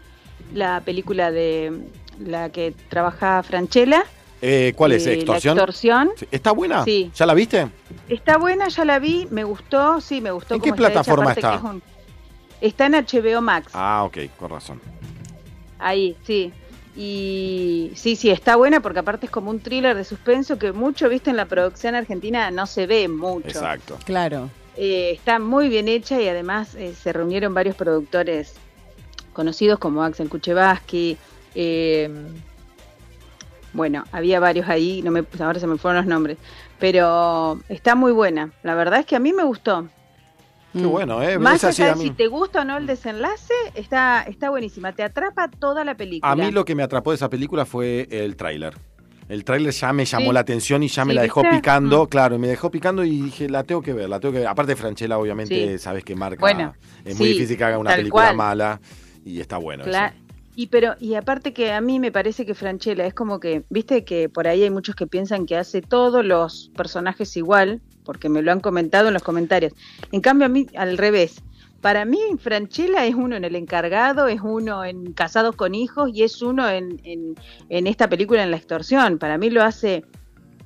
Speaker 6: la película de la que trabaja Franchella.
Speaker 2: Eh, ¿Cuál es?
Speaker 6: eh,
Speaker 2: ¿Extorsión?
Speaker 6: La extorsión.
Speaker 2: ¿Está buena?
Speaker 6: Sí.
Speaker 2: ¿Ya la viste?
Speaker 6: Está buena, ya la vi, me gustó, sí, me gustó.
Speaker 2: ¿En qué
Speaker 6: está
Speaker 2: plataforma está?
Speaker 6: que es un- Está en HBO Max,
Speaker 2: Ah, ok, con razón.
Speaker 6: ahí, sí. Y sí, sí, está buena porque aparte es como un thriller de suspenso que mucho, viste, en la producción argentina no se ve mucho.
Speaker 2: Exacto.
Speaker 3: Claro.
Speaker 6: Eh, está muy bien hecha y además eh, se reunieron varios productores conocidos como Axel Kuchevaski. eh, bueno, había varios ahí, no me, ahora se me fueron los nombres, pero está muy buena. La verdad es que a mí me gustó.
Speaker 2: Qué
Speaker 3: Mm.
Speaker 2: bueno, ¿eh?
Speaker 6: Más allá
Speaker 2: a
Speaker 6: de
Speaker 2: mí.
Speaker 6: si te gusta o no el desenlace, está, está buenísima. Te atrapa toda la película.
Speaker 2: A mí lo que me atrapó de esa película fue el tráiler. El tráiler ya me llamó
Speaker 6: Sí.
Speaker 2: la atención y ya me
Speaker 6: Sí,
Speaker 2: la dejó
Speaker 6: ¿viste?
Speaker 2: picando,
Speaker 6: Mm.
Speaker 2: claro, me dejó picando y dije, la tengo que ver, la tengo que ver. Aparte de Franchella, obviamente,
Speaker 6: Sí.
Speaker 2: sabes que marca,
Speaker 6: Bueno,
Speaker 2: es muy
Speaker 6: sí,
Speaker 2: difícil que haga una película
Speaker 6: cual.
Speaker 2: mala y está bueno. eso.
Speaker 6: Y pero y aparte que a mí me parece que Franchella es como que, viste que por ahí hay muchos que piensan que hace todos los personajes igual, porque me lo han comentado en los comentarios. En cambio a mí al revés. Para mí Franchella es uno en El Encargado, es uno en Casados con Hijos y es uno en, en, en esta película en La Extorsión. Para mí lo hace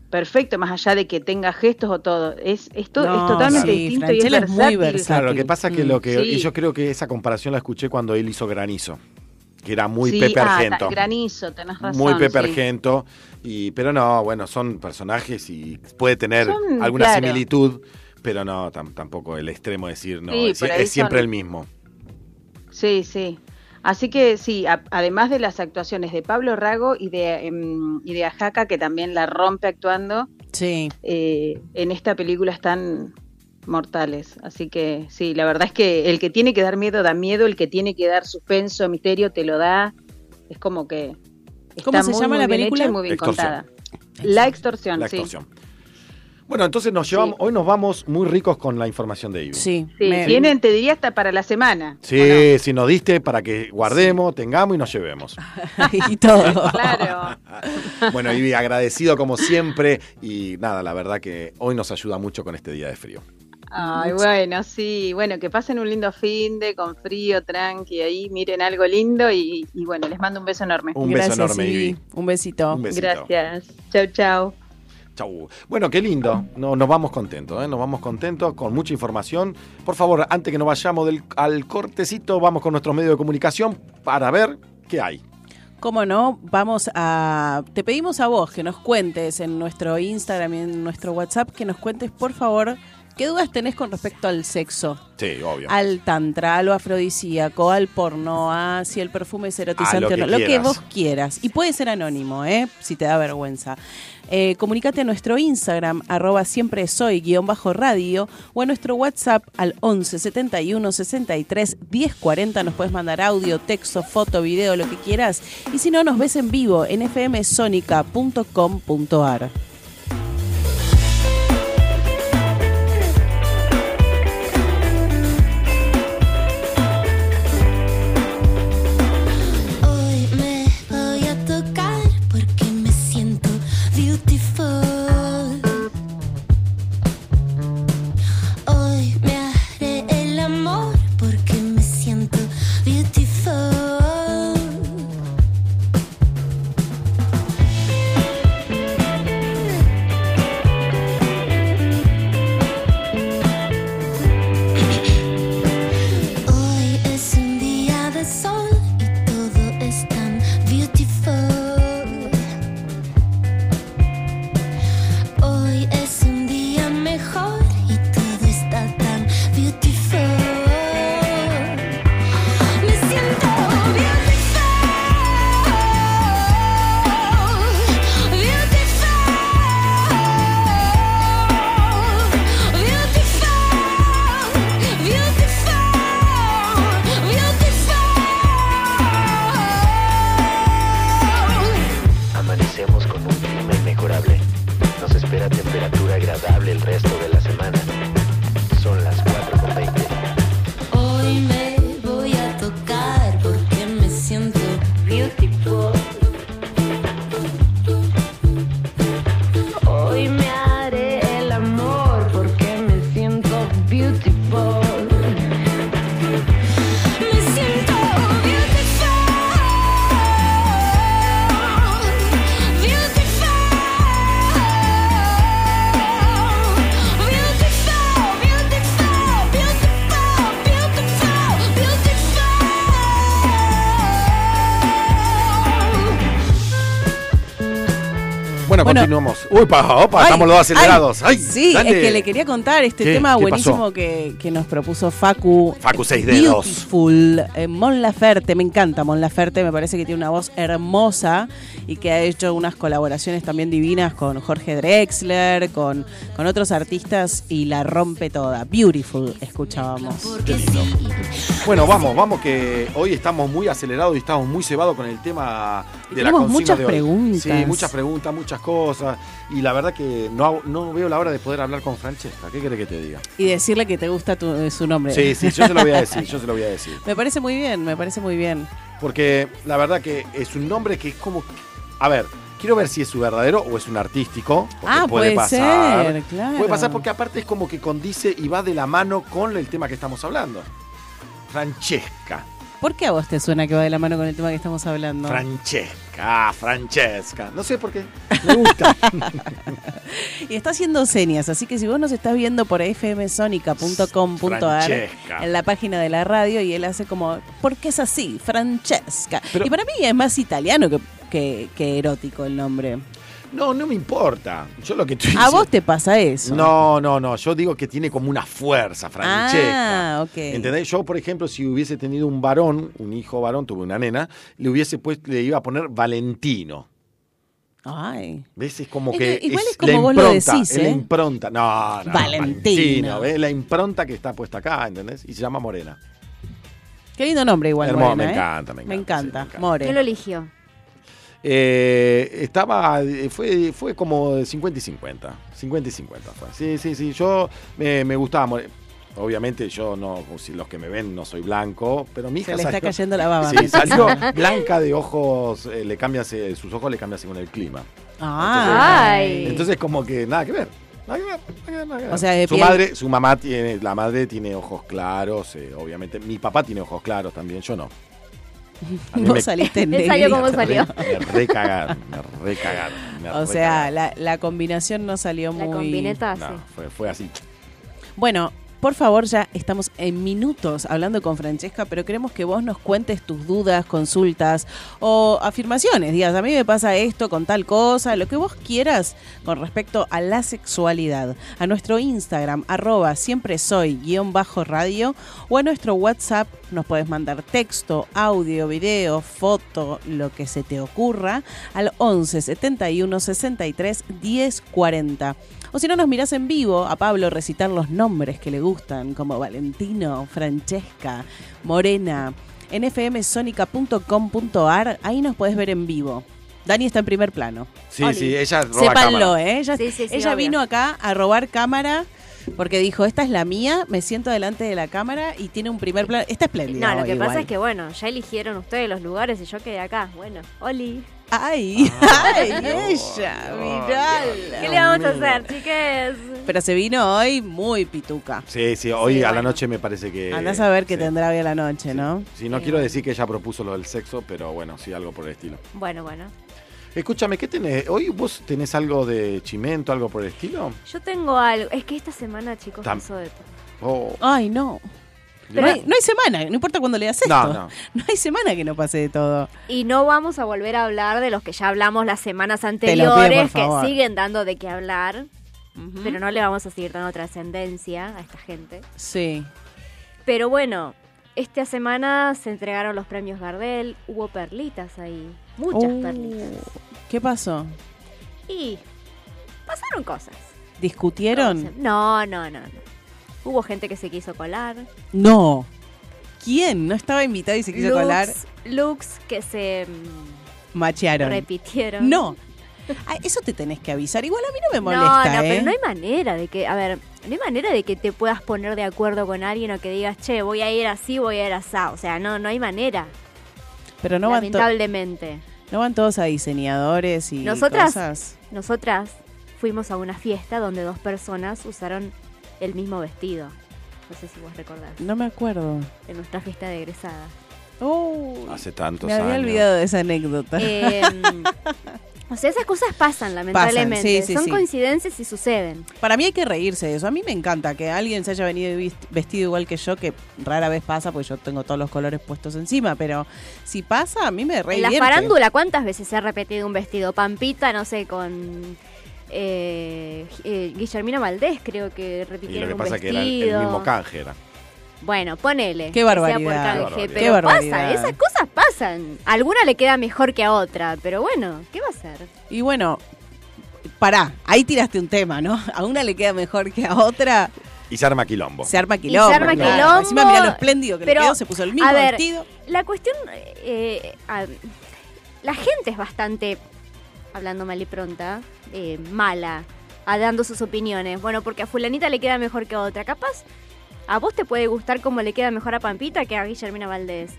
Speaker 6: perfecto, más allá de que tenga gestos o todo. Es, es, to-
Speaker 3: No,
Speaker 6: es totalmente
Speaker 3: sí,
Speaker 6: distinto
Speaker 3: Franchella
Speaker 6: y
Speaker 3: es
Speaker 6: es
Speaker 3: muy
Speaker 6: versátil.
Speaker 2: Claro, lo que pasa es que lo que
Speaker 6: Sí.
Speaker 2: y yo creo que esa comparación la escuché cuando él hizo Granizo, que era muy
Speaker 6: Sí,
Speaker 2: Pepe
Speaker 6: ah, ta-
Speaker 2: Argento.
Speaker 6: granizo, tenés razón.
Speaker 2: muy Pepe
Speaker 6: sí.
Speaker 2: Argento, y, pero no, bueno, son personajes y puede tener
Speaker 6: Son,
Speaker 2: alguna
Speaker 6: claro.
Speaker 2: similitud, pero no, tam- tampoco el extremo de decir, no,
Speaker 6: Sí,
Speaker 2: es, siempre
Speaker 6: son-
Speaker 2: el mismo.
Speaker 6: Sí, sí. Así que sí, a- además de las actuaciones de Pablo Rago y de, em, y de Ajaca, que también la rompe actuando,
Speaker 3: Sí.
Speaker 6: eh, en esta película están mortales. Así que sí, la verdad es que el que tiene que dar miedo da miedo, el que tiene que dar suspenso, misterio, te lo da. Es como que... Está
Speaker 3: ¿Cómo se
Speaker 6: muy,
Speaker 3: llama
Speaker 6: muy
Speaker 3: la
Speaker 6: bien
Speaker 3: película?
Speaker 6: hecha y muy bien
Speaker 2: Extorsión.
Speaker 6: contada. La extorsión,
Speaker 2: La
Speaker 6: sí.
Speaker 2: extorsión. Bueno, entonces nos llevamos, hoy nos vamos muy ricos con la información de Ivy.
Speaker 3: Sí.
Speaker 6: Sí,
Speaker 3: me-
Speaker 6: tienen, te diría, hasta para la semana. ¿o
Speaker 2: Sí, si nos diste para que guardemos, tengamos y nos llevemos.
Speaker 3: y todo.
Speaker 6: no? Claro.
Speaker 2: Bueno, Ivy, agradecido como siempre y nada, la verdad que hoy nos ayuda mucho con este día de frío.
Speaker 6: Ay, bueno, sí, bueno, que pasen un lindo fin de con frío, tranqui, ahí miren algo lindo y, y bueno, les mando un beso enorme.
Speaker 2: Un beso
Speaker 3: Gracias,
Speaker 2: enorme,
Speaker 3: Ivy.
Speaker 2: Ivy.
Speaker 3: Un besito.
Speaker 2: Un besito.
Speaker 6: Gracias. Chau, chau.
Speaker 2: Chau. Bueno, qué lindo. No, nos vamos contentos, ¿eh? Nos vamos contentos con mucha información. Por favor, antes que nos vayamos del, al cortecito, vamos con nuestro medio de comunicación para ver qué hay.
Speaker 3: Cómo no, vamos a. Te pedimos a vos que nos cuentes en nuestro Instagram y en nuestro WhatsApp que nos cuentes, por favor, qué dudas tenés con respecto al sexo.
Speaker 2: Sí, obvio.
Speaker 3: Al tantra, a lo afrodisíaco, al porno, a si el perfume es erotizante o no, lo que vos quieras. Y puede ser anónimo, ¿eh? Si te da vergüenza. Eh, comunicate a nuestro Instagram, arroba siempre soy, guion bajo radio, o a nuestro WhatsApp al 11 71 63 10 40. Nos puedes mandar audio, texto, foto, video, lo que quieras. Y si no, nos ves en vivo en fmsonica.com.ar.
Speaker 2: opa,
Speaker 3: Ay,
Speaker 2: estamos los dos acelerados. Ay,
Speaker 3: sí,
Speaker 2: dale.
Speaker 3: es que le quería contar este
Speaker 2: ¿Qué?
Speaker 3: tema
Speaker 2: ¿Qué
Speaker 3: buenísimo que, que nos propuso Facu.
Speaker 2: Facu seis dedos.
Speaker 3: Beautiful. Eh, Mon Laferte, me encanta Mon Laferte, me parece que tiene una voz hermosa y que ha hecho unas colaboraciones también divinas con Jorge Drexler, con, con otros artistas y la rompe toda. Beautiful, escuchábamos.
Speaker 5: Porque sí.
Speaker 2: Bueno, vamos, vamos que hoy estamos muy acelerados y estamos muy cebados con el tema de la
Speaker 3: Tenemos
Speaker 2: consigna
Speaker 3: muchas
Speaker 2: de hoy.
Speaker 3: preguntas.
Speaker 2: Sí, muchas preguntas, muchas cosas. Y la verdad que no, no veo la hora de poder hablar con Francesca. ¿Qué querés que te diga?
Speaker 3: Y decirle que te gusta tu- su nombre.
Speaker 2: Sí, sí, yo se lo voy a decir, yo se lo voy a decir.
Speaker 3: Me parece muy bien, me parece muy bien.
Speaker 2: Porque la verdad que es un nombre que es como... A ver, quiero ver si es su verdadero o es un artístico.
Speaker 3: Ah, puede
Speaker 2: pasar.
Speaker 3: ser, claro.
Speaker 2: Puede pasar porque aparte es como que condice y va de la mano con el tema que estamos hablando. Francesca.
Speaker 3: ¿Por qué a vos te suena que va de la mano con el tema que estamos hablando?
Speaker 2: Francesca, Francesca. No sé por qué. Me gusta.
Speaker 3: Y está haciendo señas, así que si vos nos estás viendo por fmsonica.com.ar en la página de la radio y él hace como, ¿por qué es así? Francesca.
Speaker 2: Pero-
Speaker 3: y para mí es más italiano que, que- que erótico el nombre.
Speaker 2: No, no me importa. Yo lo que estoy
Speaker 3: A vos te pasa eso.
Speaker 2: No, no, no. Yo digo que tiene como una fuerza, Francesca.
Speaker 3: Ah, ok.
Speaker 2: ¿Entendés? Yo, por ejemplo, si hubiese tenido un varón, un hijo varón, tuve una nena, le hubiese puesto, le iba a poner Valentino.
Speaker 3: Ay.
Speaker 2: ¿Ves? Es como
Speaker 3: Es
Speaker 2: que.
Speaker 3: igual es
Speaker 2: la
Speaker 3: como vos lo
Speaker 2: impronta,
Speaker 3: decís,
Speaker 2: es la
Speaker 3: ¿eh?
Speaker 2: impronta. No, no.
Speaker 3: Valentino.
Speaker 2: ¿ves? La impronta que está puesta acá, ¿entendés? Y se llama Morena.
Speaker 3: Qué lindo nombre igual.
Speaker 2: Hermoso,
Speaker 3: Morena,
Speaker 2: me
Speaker 3: ¿eh?
Speaker 2: encanta, me encanta,
Speaker 3: Me encanta.
Speaker 2: sí, me encanta.
Speaker 3: More.
Speaker 4: ¿Quién lo eligió?
Speaker 2: Eh, estaba, fue, fue como de 50 y 50. 50 y 50 fue. Sí, sí, sí. Yo me, me gustaba Obviamente yo no, si los que me ven no soy blanco, pero mi hija
Speaker 3: Se le está
Speaker 2: salió-
Speaker 3: cayendo la baba.
Speaker 2: Sí, salió blanca de ojos, eh, le cambia, sus ojos le cambian según el clima.
Speaker 3: Ay.
Speaker 2: Entonces como que nada que ver. Nada que ver, nada que ver, nada que ver.
Speaker 3: O sea, de
Speaker 2: su
Speaker 3: piel-
Speaker 2: madre, su mamá tiene, la madre tiene ojos claros, eh, obviamente. Mi papá tiene ojos claros también, yo no.
Speaker 3: Vos
Speaker 2: me-
Speaker 3: saliste negro.
Speaker 4: salió como salió.
Speaker 2: Me recagaron, me recagaron. me
Speaker 3: O sea, la, la combinación no salió
Speaker 4: La
Speaker 3: muy...
Speaker 4: combineta,
Speaker 2: No,
Speaker 4: sí.
Speaker 2: fue, fue así.
Speaker 3: Bueno, por favor, ya estamos en minutos hablando con Francesca, pero queremos que vos nos cuentes tus dudas, consultas o afirmaciones. Digas, a mí me pasa esto con tal cosa, lo que vos quieras con respecto a la sexualidad. A nuestro Instagram, arroba siempre soy guion bajo radio, o a nuestro WhatsApp nos puedes mandar texto, audio, video, foto, lo que se te ocurra, al 11 71 63 10 40. O si no, nos mirás en vivo a Pablo recitar los nombres que le gustan, como Valentino, Francesca, Morena, en fmsonica.com.ar. Ahí nos puedes ver en vivo. Dani está en primer plano.
Speaker 2: Sí, sí, ella roba
Speaker 3: Sépanlo,
Speaker 2: cámara.
Speaker 3: ¿eh? Ella,
Speaker 4: Sí, sí, sí,
Speaker 3: ella vino acá a robar cámara porque dijo, esta es la mía, me siento delante de la cámara y tiene un primer plano. Está espléndida.
Speaker 4: No, lo que pasa
Speaker 3: igual.
Speaker 4: es que, bueno, ya eligieron ustedes los lugares y yo quedé acá. Bueno, Oli.
Speaker 3: ¡Ay! ¡Ay, ella! Mirala.
Speaker 4: ¿Qué le vamos a hacer, chiques?
Speaker 3: Pero se vino hoy muy pituca.
Speaker 2: Sí, sí, hoy
Speaker 4: Sí,
Speaker 2: a la
Speaker 4: bueno.
Speaker 2: noche me parece que.
Speaker 3: Andás a ver qué
Speaker 2: sí.
Speaker 3: tendrá hoy a la noche, ¿no?
Speaker 2: Sí, no
Speaker 4: Sí,
Speaker 2: quiero decir que ella propuso lo del sexo, pero bueno, sí, algo por el estilo.
Speaker 4: Bueno, bueno.
Speaker 2: Escúchame, ¿qué tenés? ¿Hoy vos tenés algo de chimento, algo por el estilo?
Speaker 4: Yo tengo algo. Es que esta semana, chicos,
Speaker 2: Tam-
Speaker 4: pasó de todo.
Speaker 2: Oh,
Speaker 3: Ay, no.
Speaker 2: Le-
Speaker 3: no, hay, no hay semana, no importa cuándo leas esto.
Speaker 2: No, no.
Speaker 3: No hay semana que no pase de todo.
Speaker 4: Y no vamos a volver a hablar de los que ya hablamos las semanas
Speaker 3: pido,
Speaker 4: anteriores, que siguen dando de qué hablar. Pero no le vamos a seguir dando trascendencia a esta gente.
Speaker 3: Sí.
Speaker 4: Pero bueno, esta semana se entregaron los premios Gardel. Hubo perlitas ahí. Muchas
Speaker 3: Uh,
Speaker 4: perlitas.
Speaker 3: ¿Qué pasó?
Speaker 4: Y pasaron cosas.
Speaker 3: ¿Discutieron?
Speaker 4: No, no, no, no. Hubo gente que se quiso colar.
Speaker 3: No. ¿Quién? ¿No estaba invitado y se quiso
Speaker 4: looks,
Speaker 3: colar?
Speaker 4: looks que se mm,
Speaker 3: Machearon.
Speaker 4: repitieron.
Speaker 3: No. Ay, eso te tenés que avisar. Igual a mí no me
Speaker 4: No,
Speaker 3: molesta,
Speaker 4: no,
Speaker 3: ¿eh?
Speaker 4: pero no hay manera de que, a ver, no hay manera de que te puedas poner de acuerdo con alguien o que digas, che, voy a ir así, voy a ir así. O sea, no, no hay manera,
Speaker 3: Pero no van,
Speaker 4: lamentablemente.
Speaker 3: no van todos a diseñadores y
Speaker 4: Nosotras-
Speaker 3: cosas.
Speaker 4: Nosotras fuimos a una fiesta donde dos personas usaron el mismo vestido. No sé si vos recordás.
Speaker 3: No me acuerdo.
Speaker 4: En nuestra fiesta de egresada.
Speaker 3: Oh,
Speaker 2: Hace tantos
Speaker 3: me había
Speaker 2: años.
Speaker 3: olvidado de esa anécdota.
Speaker 4: Eh, o sea, esas cosas pasan, lamentablemente.
Speaker 3: sí, sí,
Speaker 4: Son
Speaker 3: sí.
Speaker 4: coincidencias y suceden.
Speaker 3: Para mí hay que reírse de eso. A mí me encanta que alguien se haya venido vestido igual que yo, que rara vez pasa, porque yo tengo todos los colores puestos encima, pero si pasa, a mí me re
Speaker 4: En la farándula, ¿cuántas veces se ha repetido un vestido? Pampita, no sé, con eh, eh, Guillermina Valdés, creo que
Speaker 2: Y
Speaker 4: repitieron
Speaker 2: lo que
Speaker 4: un
Speaker 2: pasa es que era el,
Speaker 4: vestido.
Speaker 2: el mismo canje era.
Speaker 4: Bueno, ponele.
Speaker 3: Qué
Speaker 4: que sea
Speaker 3: barbaridad.
Speaker 4: por canje,
Speaker 2: Qué barbaridad.
Speaker 4: pero
Speaker 3: Qué barbaridad.
Speaker 4: pasa, esas cosas pasan. A alguna le queda mejor que a otra, pero bueno, ¿qué va a hacer?
Speaker 3: Y bueno, pará, ahí tiraste un tema, ¿no? A una le queda mejor que a otra,
Speaker 2: Y se arma quilombo.
Speaker 3: se arma quilombo.
Speaker 4: se arma
Speaker 3: claro.
Speaker 4: quilombo,
Speaker 3: Encima mira lo espléndido que
Speaker 4: pero,
Speaker 3: le quedó, se puso el mismo
Speaker 4: a ver,
Speaker 3: vestido.
Speaker 4: La cuestión, eh, a- la gente es bastante, hablando mal y pronta, eh, mala, a dando sus opiniones. Bueno, porque a fulanita le queda mejor que a otra. Capaz, a vos te puede gustar como le queda mejor a Pampita que a Guillermina Valdés.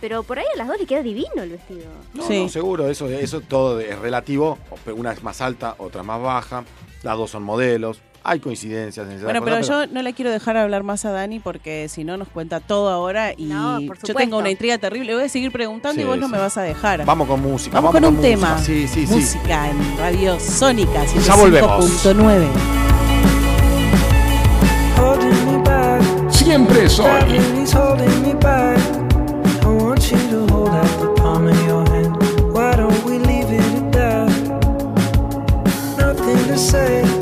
Speaker 4: Pero por ahí a las dos le queda divino el vestido.
Speaker 2: No,
Speaker 3: Sí.
Speaker 2: no, seguro, eso, eso todo es relativo. Una es más alta, otra más baja. Las dos son modelos. Hay coincidencias en
Speaker 3: Bueno, pero yo no le quiero dejar hablar más a Dani porque si no nos cuenta todo ahora y
Speaker 4: No,
Speaker 3: yo tengo una intriga terrible. Voy a seguir preguntando y
Speaker 2: Sí,
Speaker 3: vos no me vas a dejar.
Speaker 2: Vamos con música.
Speaker 3: Vamos con un
Speaker 2: música.
Speaker 3: tema.
Speaker 2: Sí, sí, sí.
Speaker 3: Música en Radio Sónica
Speaker 2: Ya volvemos.
Speaker 3: 105.9.
Speaker 7: holding me back.
Speaker 1: Siempre soy.
Speaker 7: Nothing to say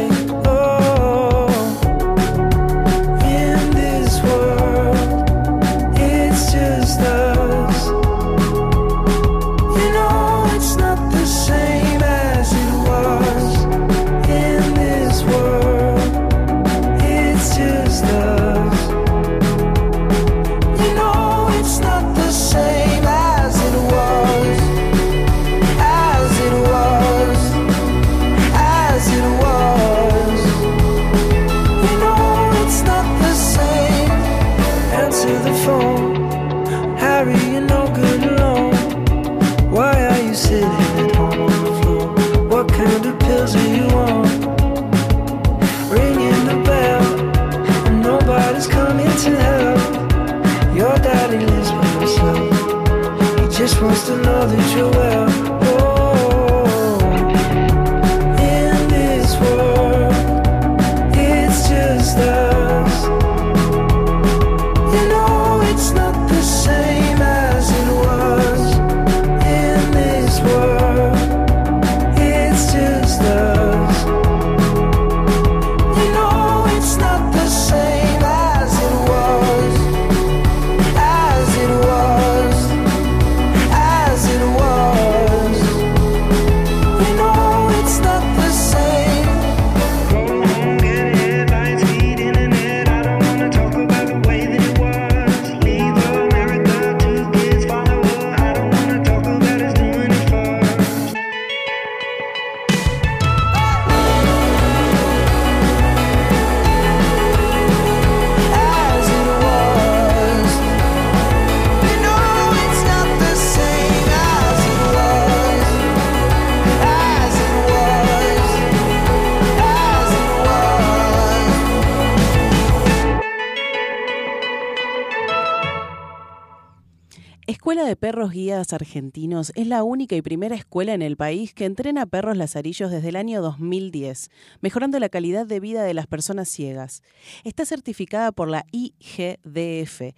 Speaker 3: Argentinos es la única y primera escuela en el país que entrena perros lazarillos desde el año 2010, mejorando la calidad de vida de las personas ciegas. Está certificada por la IGDF,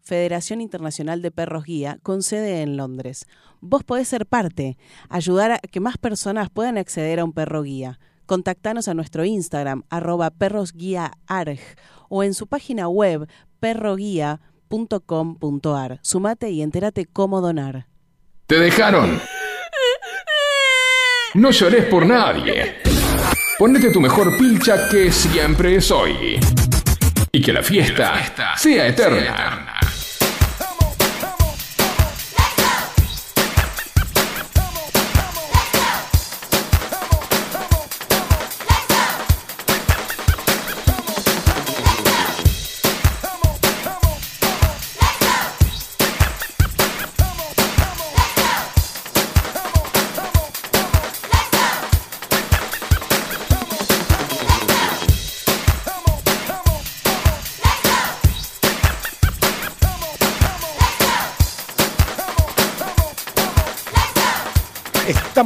Speaker 3: Federación Internacional de Perros Guía, con sede en Londres. Vos podés ser parte, ayudar a que más personas puedan acceder a un perro guía. Contactanos a nuestro Instagram, arroba perrosguiaarg, o en su página web, perroguía.com.ar. Sumate y entérate cómo donar.
Speaker 1: ¿Te dejaron? No llores por nadie. Ponete tu mejor pilcha que siempre es hoy. Y que la fiesta sea eterna.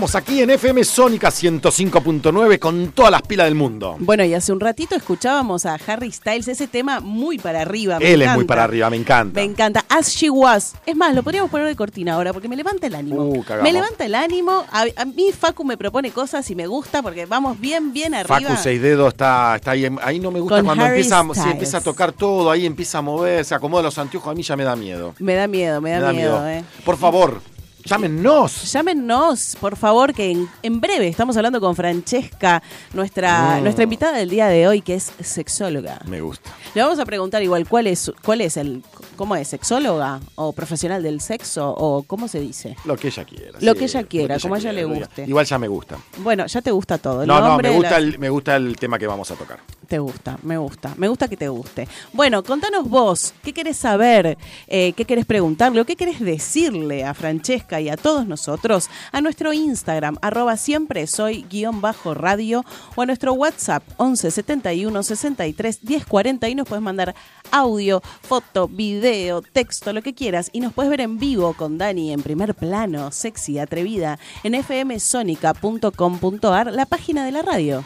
Speaker 2: Estamos aquí en FM Sónica 105.9 con todas las pilas del mundo.
Speaker 3: Bueno, y hace un ratito escuchábamos a Harry Styles, ese tema muy para arriba. me
Speaker 2: Él es muy para arriba, me encanta.
Speaker 3: Me encanta. As She Was. Es más, lo podríamos poner de cortina ahora porque me levanta el ánimo.
Speaker 2: Uh,
Speaker 3: me levanta el ánimo. A, a mí Facu me propone cosas y me gusta porque vamos bien, bien arriba.
Speaker 2: Facu Seis Dedos está, está ahí. Ahí no me gusta
Speaker 3: Con
Speaker 2: cuando
Speaker 3: Harry
Speaker 2: empieza, a- sí,
Speaker 3: Styles.
Speaker 2: empieza a tocar todo, ahí empieza a mover, se acomoda los anteojos, a mí ya me da miedo.
Speaker 3: Me da miedo, me da, miedo, eh.
Speaker 2: Por favor, llámenos.
Speaker 3: Llámenos, por favor, que en, en breve estamos hablando con Francesca, nuestra,
Speaker 2: Mm.
Speaker 3: nuestra invitada del día de hoy, que es sexóloga.
Speaker 2: Me gusta.
Speaker 3: Le vamos a preguntar igual cuál es, cuál es el, cómo es, sexóloga o profesional del sexo o cómo se dice.
Speaker 2: Lo que ella quiera.
Speaker 3: Lo
Speaker 2: sí,
Speaker 3: que ella quiera,
Speaker 2: que
Speaker 3: como a ella le guste.
Speaker 2: Igual ya me gusta.
Speaker 3: Bueno, ya te gusta todo. El
Speaker 2: No, no, me gusta,
Speaker 3: la-
Speaker 2: el, me gusta el tema que vamos a tocar.
Speaker 3: Te gusta, me gusta, me gusta que te guste. Bueno, contanos vos, ¿qué querés saber? Eh, ¿Qué querés preguntarle o qué querés decirle a Francesca y a todos nosotros? A nuestro Instagram, arroba siempre soy guion bajo radio o a nuestro WhatsApp 11 71 63 10 40 y nos puedes mandar audio, foto, video, texto, lo que quieras y nos puedes ver en vivo con Dani en primer plano, sexy, atrevida, en fmsonica.com.ar, la página de la radio.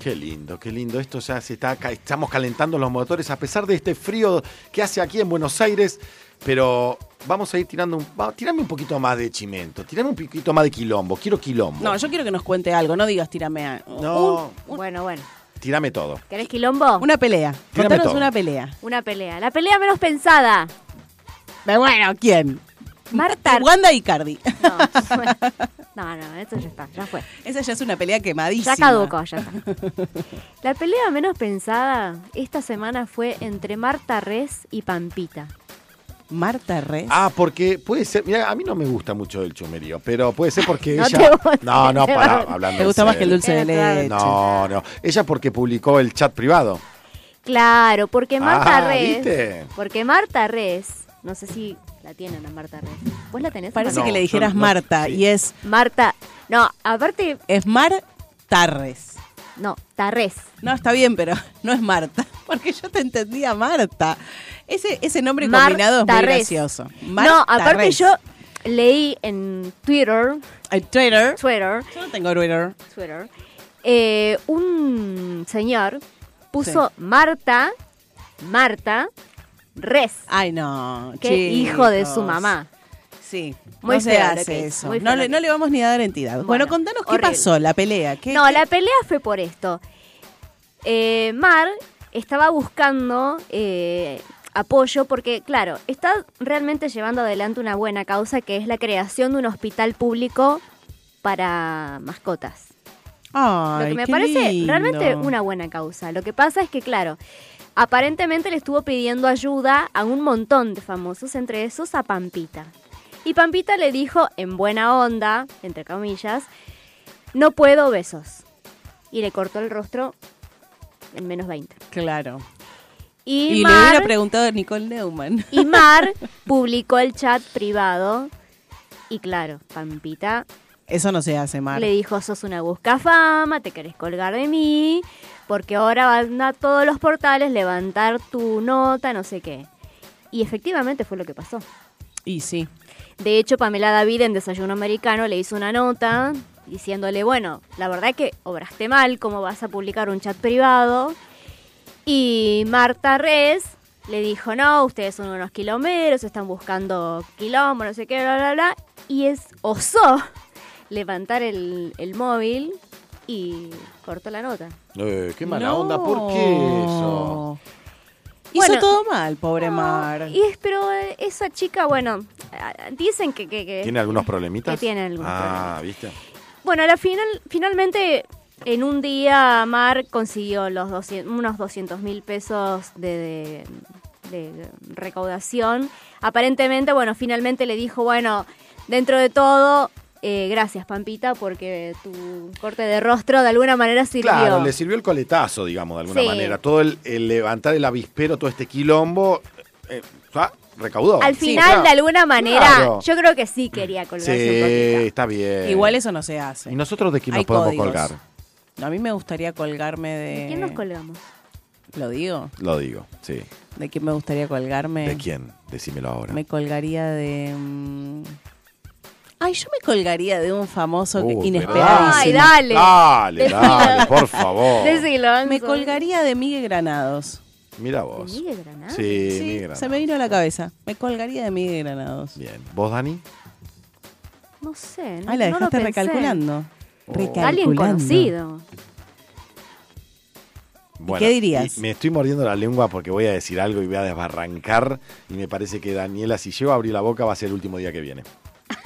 Speaker 2: Qué lindo, qué lindo. Esto ya se está, estamos calentando los motores a pesar de este frío que hace aquí en Buenos Aires. Pero vamos a ir tirando un, va, tirame un poquito más de chimento, tirame un poquito más de quilombo. Quiero quilombo.
Speaker 3: No, yo quiero que nos cuente algo, no digas tírame a...
Speaker 2: No,
Speaker 4: Bueno, bueno.
Speaker 2: tirame todo.
Speaker 4: ¿Querés quilombo?
Speaker 3: Una pelea.
Speaker 2: Tírame
Speaker 3: Contanos
Speaker 2: todo.
Speaker 3: una pelea.
Speaker 4: Una pelea. La pelea menos pensada.
Speaker 3: Pero bueno, ¿quién?
Speaker 4: Marta.
Speaker 3: Wanda y Cardi.
Speaker 4: No, no, no, esto ya está, ya fue.
Speaker 3: Esa ya es una pelea quemadísima.
Speaker 4: Ya caducó, ya está. La pelea menos pensada esta semana fue entre Marta Res y Pampita.
Speaker 3: Marta Res.
Speaker 2: Ah, porque puede ser, mira, a mí no me gusta mucho el chumerío, pero puede ser porque
Speaker 4: No
Speaker 2: ella. no, no, para, hablando.
Speaker 3: Te gusta más que el dulce de leche.
Speaker 2: No, no. Ella porque publicó el chat privado.
Speaker 4: Claro, porque Marta
Speaker 2: Ah,
Speaker 4: Res.
Speaker 2: ¿viste?
Speaker 4: Porque Marta Res, no sé si la tienen a Marta Res. ¿Vos la tenés?
Speaker 3: Parece
Speaker 2: No,
Speaker 3: que le dijeras
Speaker 2: no-
Speaker 3: Marta
Speaker 2: sí.
Speaker 3: y es,
Speaker 4: Marta. No, aparte,
Speaker 3: es Mar Tarres.
Speaker 4: no, Tarres.
Speaker 3: No, está bien, pero no es Marta. Porque yo te entendía Marta. Ese, ese nombre combinado es muy gracioso.
Speaker 4: No, aparte yo leí en Twitter,
Speaker 3: El Twitter.
Speaker 4: Twitter,
Speaker 3: Yo no tengo Twitter.
Speaker 4: Twitter, eh, un señor puso Marta, Marta Res,
Speaker 3: Ay, no.
Speaker 4: que hijo de su mamá.
Speaker 3: Sí.
Speaker 4: Muy
Speaker 3: no se
Speaker 4: feo
Speaker 3: hace eso.
Speaker 4: muy
Speaker 3: No le, no le vamos ni a dar entidad. Bueno,
Speaker 4: Bueno,
Speaker 3: contanos qué pasó, la pelea. ¿Qué,
Speaker 4: No,
Speaker 3: qué-
Speaker 4: la pelea fue por esto. Eh, Mar estaba buscando eh, apoyo porque, claro, está realmente llevando adelante una buena causa que es la creación de un hospital público para mascotas.
Speaker 3: Ay,
Speaker 4: Lo que me
Speaker 3: qué
Speaker 4: parece
Speaker 3: lindo.
Speaker 4: realmente una buena causa. Lo que pasa es que, claro, aparentemente le estuvo pidiendo ayuda a un montón de famosos, entre esos a Pampita. Y Pampita le dijo, en buena onda, entre comillas, no puedo besos. Y le cortó el rostro en menos 20.
Speaker 3: Claro.
Speaker 4: Y,
Speaker 3: Y, le
Speaker 4: Mar,
Speaker 3: hubiera preguntado a Nicole Neumann.
Speaker 4: y Mar publicó el chat privado. Y claro, Pampita
Speaker 3: Eso no se hace, Mar.
Speaker 4: Le dijo, sos una buscafama, te querés colgar de mí, porque ahora van a todos los portales levantar tu nota, no sé qué. Y efectivamente fue lo que pasó.
Speaker 3: Y sí.
Speaker 4: De hecho, Pamela David en Desayuno Americano le hizo una nota diciéndole, bueno, la verdad que obraste mal, ¿cómo vas a publicar un chat privado? Y Marta Res le dijo, no, ustedes son unos quilomeros, están buscando quilombo, no sé qué, bla, bla, bla. Y es osó levantar el, el móvil y cortó la nota.
Speaker 2: Eh, qué mala
Speaker 3: No.
Speaker 2: onda, ¿por qué eso?
Speaker 3: Hizo
Speaker 4: Bueno,
Speaker 3: todo mal, pobre
Speaker 4: No,
Speaker 3: Mar.
Speaker 4: Y es, pero eh, esa chica, bueno, dicen que... que, que-
Speaker 2: ¿Tiene algunos problemitas?
Speaker 4: Que tiene algunos
Speaker 2: Ah, ¿viste?
Speaker 4: Bueno, a la final, finalmente, en un día, Mar consiguió los 200 unos 200 mil pesos de, de- de recaudación. Aparentemente, bueno, finalmente le dijo, bueno, dentro de todo, eh, gracias, Pampita, porque tu corte de rostro de alguna manera sirvió.
Speaker 2: Claro, le sirvió el coletazo, digamos, de alguna
Speaker 4: Sí.
Speaker 2: manera. Todo el, el levantar el avispero, todo este quilombo, eh, ah, recaudó.
Speaker 4: Al
Speaker 3: Sí,
Speaker 4: final,
Speaker 2: claro.
Speaker 4: de alguna manera,
Speaker 2: Claro.
Speaker 4: yo creo que sí quería colgarse
Speaker 2: Sí,
Speaker 4: un poquito.
Speaker 2: está bien.
Speaker 3: Igual eso no se hace.
Speaker 2: ¿Y nosotros de quién nos podemos
Speaker 3: códigos.
Speaker 2: colgar?
Speaker 3: A mí me gustaría colgarme de...
Speaker 4: ¿De quién nos colgamos?
Speaker 3: ¿Lo digo?
Speaker 2: Lo digo, sí.
Speaker 3: ¿De quién me gustaría colgarme?
Speaker 2: ¿De quién? Decímelo ahora.
Speaker 3: Me colgaría de... mm, Ay, yo me colgaría de un famoso que-
Speaker 2: Uh,
Speaker 3: inesperadísimo.
Speaker 4: Ay, dale.
Speaker 2: Dale, dale, por favor.
Speaker 4: Decilo,
Speaker 3: Me colgaría de Miguel Granados.
Speaker 2: Mira
Speaker 4: ¿De
Speaker 2: vos.
Speaker 4: Miguel Granados?
Speaker 2: Sí,
Speaker 3: Sí,
Speaker 2: Miguel Granados.
Speaker 3: se me vino a la cabeza. Me colgaría de Miguel Granados.
Speaker 2: Bien. ¿Vos, Dani?
Speaker 4: No sé. No,
Speaker 3: Ay, la
Speaker 4: no lo
Speaker 3: dejaste
Speaker 4: pensé.
Speaker 3: recalculando.
Speaker 2: Oh.
Speaker 3: Recalculando.
Speaker 4: Alguien conocido.
Speaker 2: Bueno,
Speaker 3: qué dirías?
Speaker 2: me estoy mordiendo la lengua porque voy a decir algo y voy a desbarrancar. Y me parece que Daniela, si llego a abrir la boca, va a ser el último día que viene.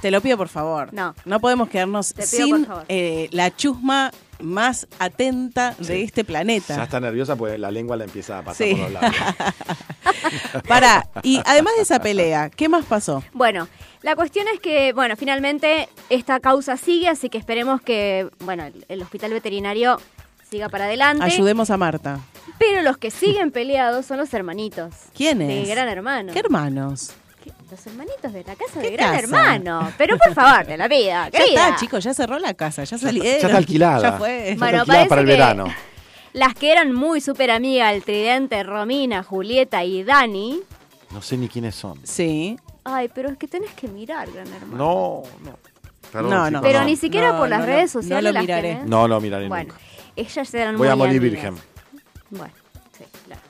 Speaker 3: Te lo pido por favor.
Speaker 4: No.
Speaker 3: No podemos quedarnos sin eh, la chusma más atenta de este
Speaker 2: Ya
Speaker 3: planeta.
Speaker 2: está nerviosa porque la lengua la empieza a pasar
Speaker 3: Sí.
Speaker 2: por los labios.
Speaker 3: Pará, y además de esa pelea, ¿qué más pasó?
Speaker 4: Bueno, la cuestión es que, bueno, finalmente esta causa sigue, así que esperemos que, bueno, el, el hospital veterinario siga para adelante.
Speaker 3: Ayudemos a Marta.
Speaker 4: Pero los que siguen peleados son los hermanitos.
Speaker 3: ¿Quiénes?
Speaker 4: De Gran Hermano.
Speaker 3: ¿Qué hermanos?
Speaker 4: Los hermanitos de la casa
Speaker 3: ¿Qué
Speaker 4: de Gran
Speaker 3: casa?
Speaker 4: Hermano. Pero por favor, de la vida,
Speaker 3: Ya está, chicos, ya cerró la casa, ya salieron.
Speaker 2: ya está alquilada.
Speaker 3: Ya fue.
Speaker 2: Ya
Speaker 4: Bueno,
Speaker 2: está alquilada
Speaker 4: parece
Speaker 2: para el
Speaker 4: que-
Speaker 2: verano.
Speaker 4: Las que eran muy súper amigas, el tridente, Romina, Julieta y Dani.
Speaker 2: No sé ni quiénes son.
Speaker 3: Sí.
Speaker 4: Ay, pero es que tenés que mirar, Gran Hermano.
Speaker 2: No, no. Perdón,
Speaker 3: No, no.
Speaker 4: Pero
Speaker 2: no.
Speaker 4: ni siquiera
Speaker 3: No,
Speaker 4: por las
Speaker 3: no,
Speaker 4: redes sociales
Speaker 3: no lo
Speaker 4: las
Speaker 3: miraré.
Speaker 4: tenés.
Speaker 2: No lo miraré
Speaker 4: Bueno,
Speaker 2: nunca.
Speaker 4: ellas eran
Speaker 2: Voy a
Speaker 4: muy
Speaker 2: morir
Speaker 4: amigas.
Speaker 2: virgen.
Speaker 4: Bueno, sí, claro.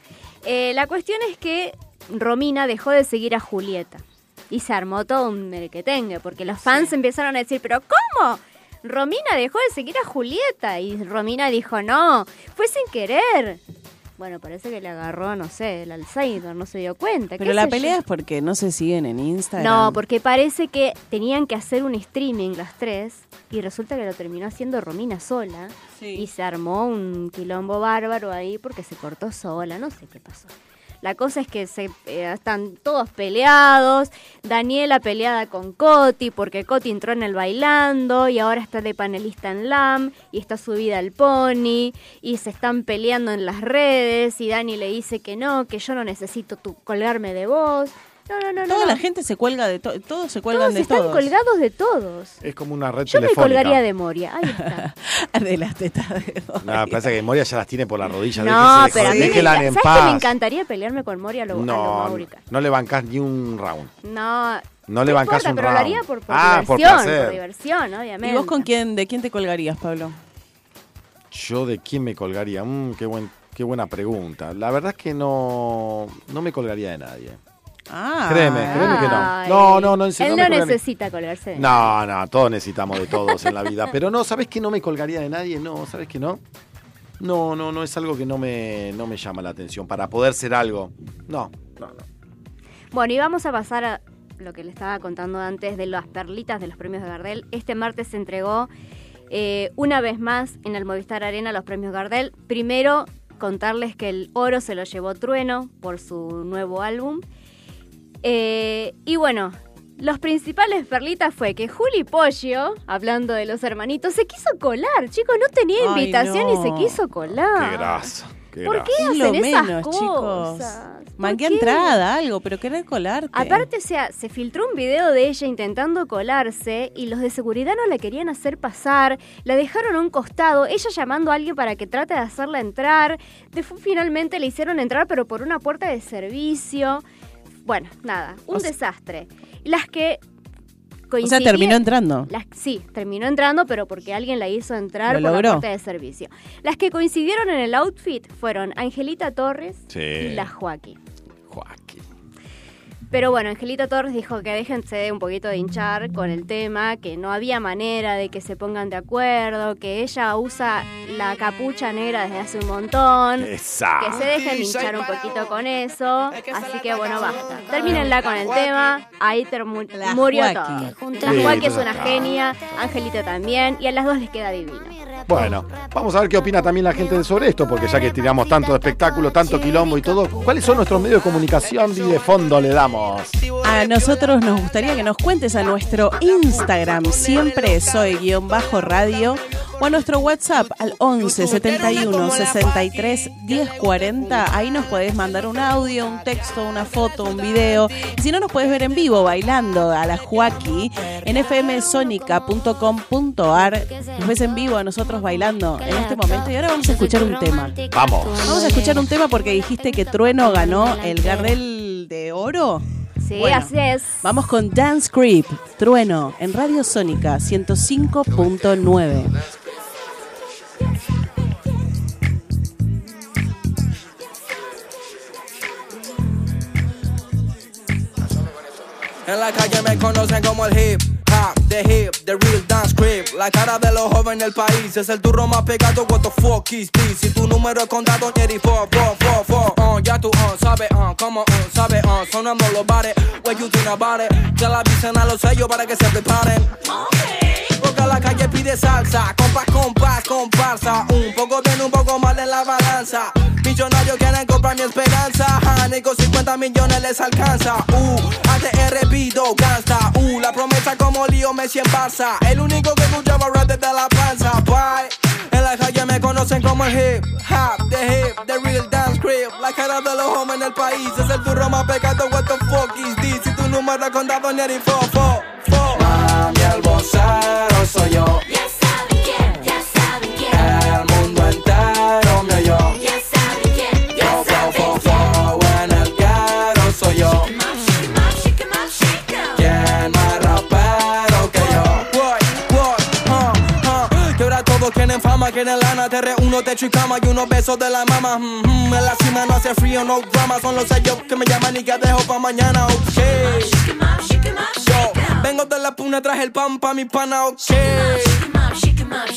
Speaker 4: Eh, la cuestión es que Romina dejó de seguir a Julieta. Y se armó todo un merequetengue, porque los fans empezaron a decir, pero ¿cómo? Romina dejó de seguir a Julieta. Y Romina dijo, no, fue sin querer. Bueno, parece que le agarró, no sé, el Alzheimer, no se dio cuenta.
Speaker 3: Pero la pelea
Speaker 4: yo.
Speaker 3: es porque no se siguen en Instagram.
Speaker 4: No, porque parece que tenían que hacer un streaming las tres y resulta que lo terminó haciendo Romina sola
Speaker 3: Sí.
Speaker 4: y se armó un quilombo bárbaro ahí porque se cortó sola, no sé qué pasó. La cosa es que se, eh, están todos peleados, Daniela peleada con Coti porque Coti entró en el bailando y ahora está de panelista en LAM y está subida al pony y se están peleando en las redes y Dani le dice que no, que yo no necesito tu, colgarme de vos. No, no, no, no.
Speaker 3: Toda
Speaker 4: no.
Speaker 3: la gente se cuelga de todo, todos se cuelgan
Speaker 4: Todos
Speaker 3: de
Speaker 4: están
Speaker 3: todos.
Speaker 4: colgados de todos.
Speaker 2: Es como una red
Speaker 4: Yo me
Speaker 2: telefónica.
Speaker 4: colgaría de Moria. Ahí está.
Speaker 3: de las tetas de hoy.
Speaker 2: No, parece que Moria ya las tiene por la rodilla.
Speaker 4: no,
Speaker 2: déjese
Speaker 4: pero a mí me,
Speaker 2: en
Speaker 4: ¿sabes
Speaker 2: paz.
Speaker 4: que me encantaría pelearme con Moria a lo, a lo
Speaker 2: No,
Speaker 4: Maurica?
Speaker 2: no le bancás ni un round.
Speaker 4: No,
Speaker 2: No le bancás
Speaker 4: importa,
Speaker 2: un
Speaker 4: pero
Speaker 2: round.
Speaker 4: lo haría por, por
Speaker 2: ah, por
Speaker 4: diversión,
Speaker 2: placer.
Speaker 4: por diversión, obviamente.
Speaker 3: ¿Y vos con quién, de quién te colgarías, Pablo?
Speaker 2: Yo de quién me colgaría. Mm, qué, buen, qué buena pregunta. La verdad es que no, no me colgaría de nadie.
Speaker 3: Ah,
Speaker 2: Créeme, créeme que no. No, no, no, en serio,
Speaker 4: Él
Speaker 2: no
Speaker 4: necesita colgarse.
Speaker 2: No, no, todos necesitamos de todos en la vida. Pero no, ¿sabes que no me colgaría de nadie? No, ¿sabes que no? No, no, no es algo que no me, no me llama la atención. Para poder ser algo. No, no, no.
Speaker 4: Bueno, y vamos a pasar a lo que le estaba contando antes de las perlitas de los premios de Gardel. Este martes se entregó eh, una vez más en el Movistar Arena los premios Gardel. Primero, contarles que el oro se lo llevó Trueno por su nuevo álbum. Eh, y bueno, los principales perlitas fue que Juli Pollo, hablando de los hermanitos, se quiso colar. Chicos, no tenía
Speaker 3: Ay,
Speaker 4: invitación y se quiso colar.
Speaker 2: Qué grasa. Qué
Speaker 4: ¿Por qué
Speaker 3: lo
Speaker 4: hacen esas
Speaker 3: menos,
Speaker 4: cosas?
Speaker 3: chicos.
Speaker 4: ¿Por
Speaker 3: Mangué
Speaker 4: qué?
Speaker 3: entrada, algo, pero querer colarte.
Speaker 4: Aparte, o sea, se filtró un video de ella intentando colarse y los de seguridad no la querían hacer pasar, la dejaron a un costado, ella llamando a alguien para que trate de hacerla entrar, después finalmente le hicieron entrar pero por una puerta de servicio. Bueno, nada, un desastre. Las que
Speaker 3: O sea, terminó entrando.
Speaker 4: Las, sí, terminó entrando, pero porque alguien la hizo entrar
Speaker 3: Lo
Speaker 4: por
Speaker 3: logró.
Speaker 4: la puerta de servicio. Las que coincidieron en el outfit fueron Angelita Torres
Speaker 2: Sí.
Speaker 4: y la Joaquín.
Speaker 2: Joaquín.
Speaker 4: Pero bueno, Angelita Torres dijo que déjense un poquito de hinchar con el tema, que no había manera de que se pongan de acuerdo, que ella usa la capucha negra desde hace un montón.
Speaker 2: Esa.
Speaker 4: Que se dejen de hinchar un poquito con eso. Así que bueno, basta. Termínenla con el tema. Ahí
Speaker 3: La
Speaker 4: murió
Speaker 3: Joaquín.
Speaker 4: todo. La Joaquín es una genia, Angelita también, y a las dos les queda divino.
Speaker 2: Bueno, vamos a ver qué opina también la gente sobre esto, porque ya que tiramos tanto de espectáculo, tanto quilombo y todo, ¿cuáles son nuestros medios de comunicación y de fondo le damos?
Speaker 3: A nosotros nos gustaría que nos cuentes a nuestro Instagram, siempre soy guion bajo radio, o a nuestro WhatsApp al 11 71 63 10 40. Ahí nos podés mandar un audio, un texto, una foto, un video. Y si no, nos podés ver en vivo bailando a la Joaquí en fmsonica.com.ar. Nos ves en vivo a nosotros bailando en este momento. Y ahora vamos a escuchar un tema.
Speaker 2: Vamos.
Speaker 3: Vamos a escuchar un tema porque dijiste que Trueno ganó el Gardel de Oro.
Speaker 4: Sí,
Speaker 3: Bueno.
Speaker 4: así es.
Speaker 3: Vamos con Dance Creep, Trueno, en Radio Sónica 105.9.
Speaker 8: En la calle me conocen como el hip the hip, the real dance creep. La cara de los jóvenes del país es el turro más pegado. What the fuck is this? Si tu número es contado, Jerry, four, four, four, four. Uh, ya tú, uh, sabes, uh, como, uh, sabes, uh, sonando los bares. What you think about it? Ya la avisen a los sellos para que se preparen. Porque la calle pide salsa, compás, compás, comparsa. Un poco bien, un poco mal en la balanza. Millonarios quieren comprar mi esperanza. Ja, ni con 50 millones les alcanza. Uh, ATR pido gangsta. Uh, la promesa como El único que escuchaba rap desde la panza. Bye. En la calle me conocen como el hip hop, the hip, the real dance creep. La cara de los hombres en el país es el turro más pecado. What the fuck is this? Si tu número es contado, ni el fo, quieren lana Te reúno, techo y cama y unos besos de la mama. Mm, mm, En la cima no hace frío, no drama Son los sellos que me llaman y que dejo pa' mañana, ok. Yo, vengo de la puna, traje el pan pa' mi pana, ok.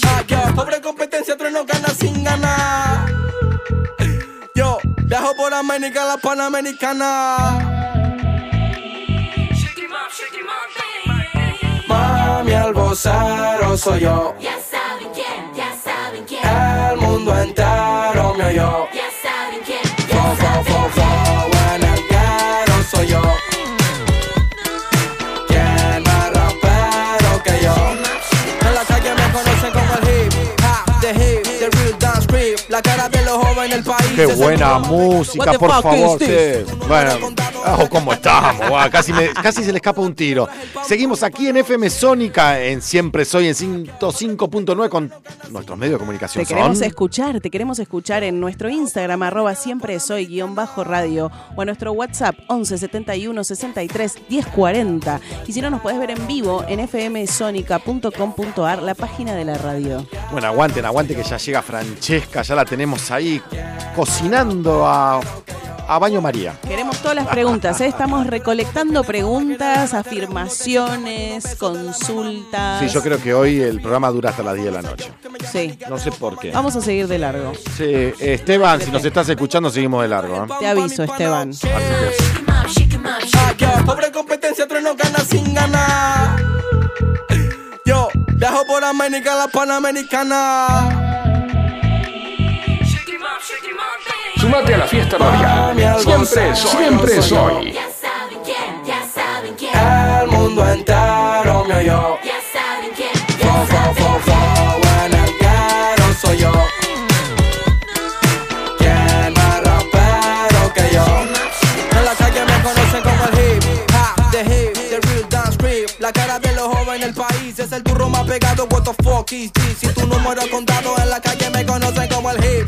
Speaker 8: Ah, yo, pobre competencia, tres no gana sin ganar. Yo, dejo por América la Panamericana. Mami, el vocero soy yo El mundo entero me país.
Speaker 2: Qué buena música, por favor. sí. Bueno, ojo, ¿cómo estamos? Casi, me- casi se le escapa un tiro. Seguimos aquí en FM Sónica, en Siempre Soy, en 105.9 con nuestros medios de comunicación.
Speaker 3: Te queremos
Speaker 2: son.
Speaker 3: escuchar, te queremos escuchar en nuestro Instagram, arroba siempre soy guion bajo radio, o a nuestro WhatsApp 11 71 63 10 40. Y si no, nos podés ver en vivo en fmsonica.com.ar, la página de la radio.
Speaker 2: Bueno, aguanten, aguanten que ya llega Francesca, ya la tenemos ahí cocinando a, a Baño María.
Speaker 3: Queremos todas las preguntas, ¿eh? estamos recolectando preguntas, afirmaciones, consultas.
Speaker 2: Sí, yo creo que hoy el programa dura hasta las 10 de la noche.
Speaker 3: Sí.
Speaker 2: No sé por qué.
Speaker 3: Vamos a seguir de largo.
Speaker 2: Sí, Esteban, si nos estás escuchando, seguimos de largo. ¿eh?
Speaker 3: Te aviso, Esteban.
Speaker 2: Así que-
Speaker 8: Ah, pobre competencia, tres no gana sin ganar. Yo, dejo por América la Panamericana.
Speaker 1: Sumate a la fiesta radial. Siempre soy, siempre soy.
Speaker 5: Ya saben quién, ya saben quién,
Speaker 8: El mundo entero me oyó.
Speaker 5: ya saben quién,
Speaker 8: Fo, fo, fo, fo, en el caro soy yo. ¿Quién más rapero que yo? En la calle me conocen como el hip hop, the hip, the real dance creep. La cara de los jóvenes del país es el turro más pegado. What the fuck is this? Si tu número contado en la calle me conocen como el hip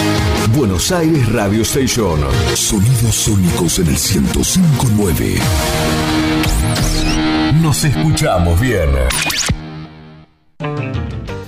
Speaker 9: Buenos Aires Radio Station.
Speaker 1: Sonidos sónicos en el 1059.
Speaker 9: Nos escuchamos bien.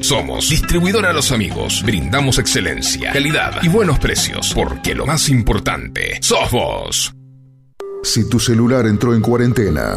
Speaker 1: Somos Distribuidora Los Amigos. Brindamos excelencia, calidad y buenos precios, porque lo más importante sos vos.
Speaker 10: Si tu celular entró en cuarentena,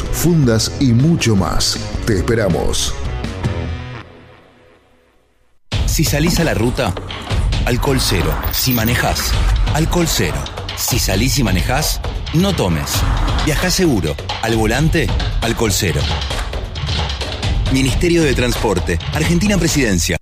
Speaker 10: fundas y mucho más. Te esperamos.
Speaker 11: Si salís a la ruta, alcohol cero. Si manejás, alcohol cero. Si salís y manejás, no tomes. Viajá seguro. Al volante, alcohol cero. Ministerio de Transporte. Argentina Presidencia.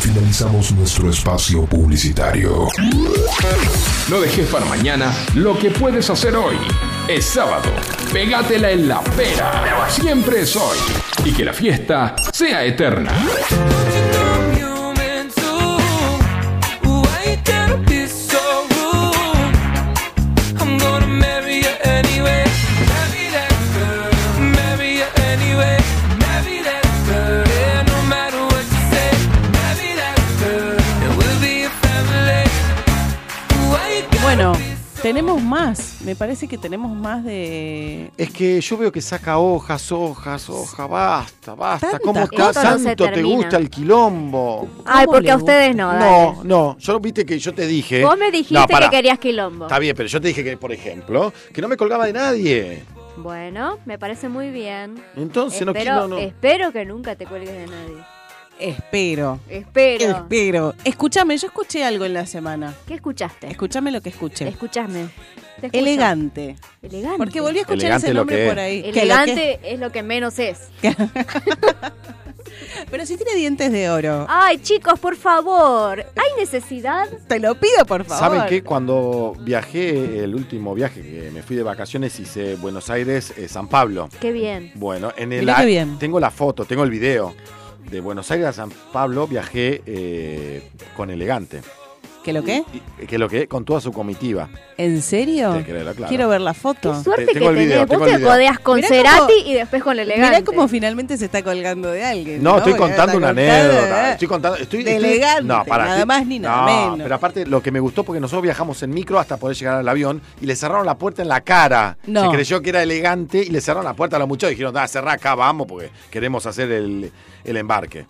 Speaker 1: Finalizamos nuestro espacio publicitario. No dejes para mañana lo que puedes hacer hoy. Es sábado. Pégatela en la pera. Siempre es hoy. Y que la fiesta sea eterna.
Speaker 3: Tenemos más. Me parece que tenemos más de.
Speaker 2: Es que yo veo que saca hojas, hojas, hojas, basta, basta.
Speaker 3: Tantas
Speaker 2: ¿Cómo ta-
Speaker 4: Esto no
Speaker 2: tanto te gusta el quilombo?
Speaker 4: Ay,
Speaker 3: ¿Cómo
Speaker 4: porque a ustedes no, dale.
Speaker 2: No, no, yo viste que yo te dije.
Speaker 4: Vos me dijiste
Speaker 2: No,
Speaker 4: que querías quilombo.
Speaker 2: Está bien, pero yo te dije que, por ejemplo, que no me colgaba de nadie.
Speaker 4: Bueno, me parece muy bien.
Speaker 2: Entonces no
Speaker 4: espero,
Speaker 2: quiero. No.
Speaker 4: espero que nunca te cuelgues de nadie.
Speaker 3: Espero.
Speaker 4: Espero.
Speaker 3: Espero. Escúchame, yo escuché algo en la semana.
Speaker 4: ¿Qué escuchaste?
Speaker 3: Escúchame lo que escuché.
Speaker 4: Escucho.
Speaker 3: Elegante.
Speaker 4: Elegante.
Speaker 3: Porque volví a escuchar
Speaker 2: Elegante
Speaker 3: ese nombre por ahí. Que lo que-
Speaker 4: Elegante es lo que menos es.
Speaker 3: Pero si tiene dientes de oro.
Speaker 4: Ay, chicos, por favor. ¿Hay necesidad?
Speaker 3: Te lo pido, por favor.
Speaker 2: ¿Saben qué? Cuando viajé, el último viaje que me fui de vacaciones, hice Buenos Aires, eh, San Pablo.
Speaker 4: Qué bien.
Speaker 2: Bueno, en el
Speaker 3: qué bien.
Speaker 2: tengo la foto, tengo el video. De Buenos Aires a San Pablo viajé eh, con Elegante.
Speaker 3: ¿Qué lo qué?
Speaker 2: Y- Que lo que con toda su comitiva.
Speaker 3: ¿En serio?
Speaker 2: Te creo, claro.
Speaker 3: Quiero ver la foto.
Speaker 4: Suerte
Speaker 2: Te-
Speaker 4: que
Speaker 2: el video,
Speaker 4: tenés.
Speaker 2: tengo
Speaker 4: Vos
Speaker 2: el
Speaker 4: te
Speaker 2: video.
Speaker 4: codeas con
Speaker 3: Mirá
Speaker 4: Cerati y después con elegante.
Speaker 3: Mirá cómo finalmente se está colgando de alguien.
Speaker 2: No, estoy
Speaker 3: Porque
Speaker 2: contando
Speaker 3: está
Speaker 2: una anécdota.
Speaker 3: ¿eh?
Speaker 2: Estoy contando. Estoy,
Speaker 3: De
Speaker 2: estoy-
Speaker 3: elegante,
Speaker 2: no, para,
Speaker 3: nada
Speaker 2: estoy-
Speaker 3: más ni nada
Speaker 2: no,
Speaker 3: menos.
Speaker 2: Pero aparte, lo que me gustó porque nosotros viajamos en micro hasta poder llegar al avión y le cerraron la puerta en la cara.
Speaker 3: No.
Speaker 2: Se creyó que era elegante y le cerraron la puerta a los muchachos. Dijeron, da, cerrá acá, vamos, porque queremos hacer el, el embarque.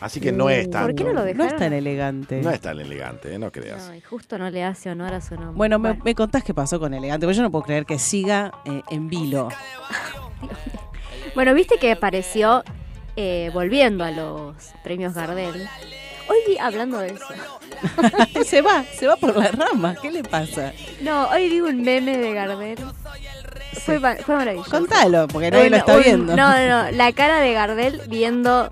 Speaker 2: Así que no es tan.
Speaker 4: ¿Por qué no lo
Speaker 3: No
Speaker 4: dejaron?
Speaker 3: es tan elegante.
Speaker 2: No es tan elegante, eh, no creas.
Speaker 4: Ay, justo no le hace honor a su nombre.
Speaker 3: Bueno, me, me contás qué pasó con Elegante, porque yo no puedo creer que siga eh, en vilo.
Speaker 4: Bueno, viste que apareció eh, volviendo a los premios Gardel. Hoy vi, hablando de eso.
Speaker 3: se va, se va por las ramas. ¿Qué le pasa?
Speaker 4: No, hoy vi un meme de Gardel. Fue, fue maravilloso.
Speaker 3: Contalo, porque nadie lo está
Speaker 4: un-
Speaker 3: viendo.
Speaker 4: No, no, no. La cara de Gardel viendo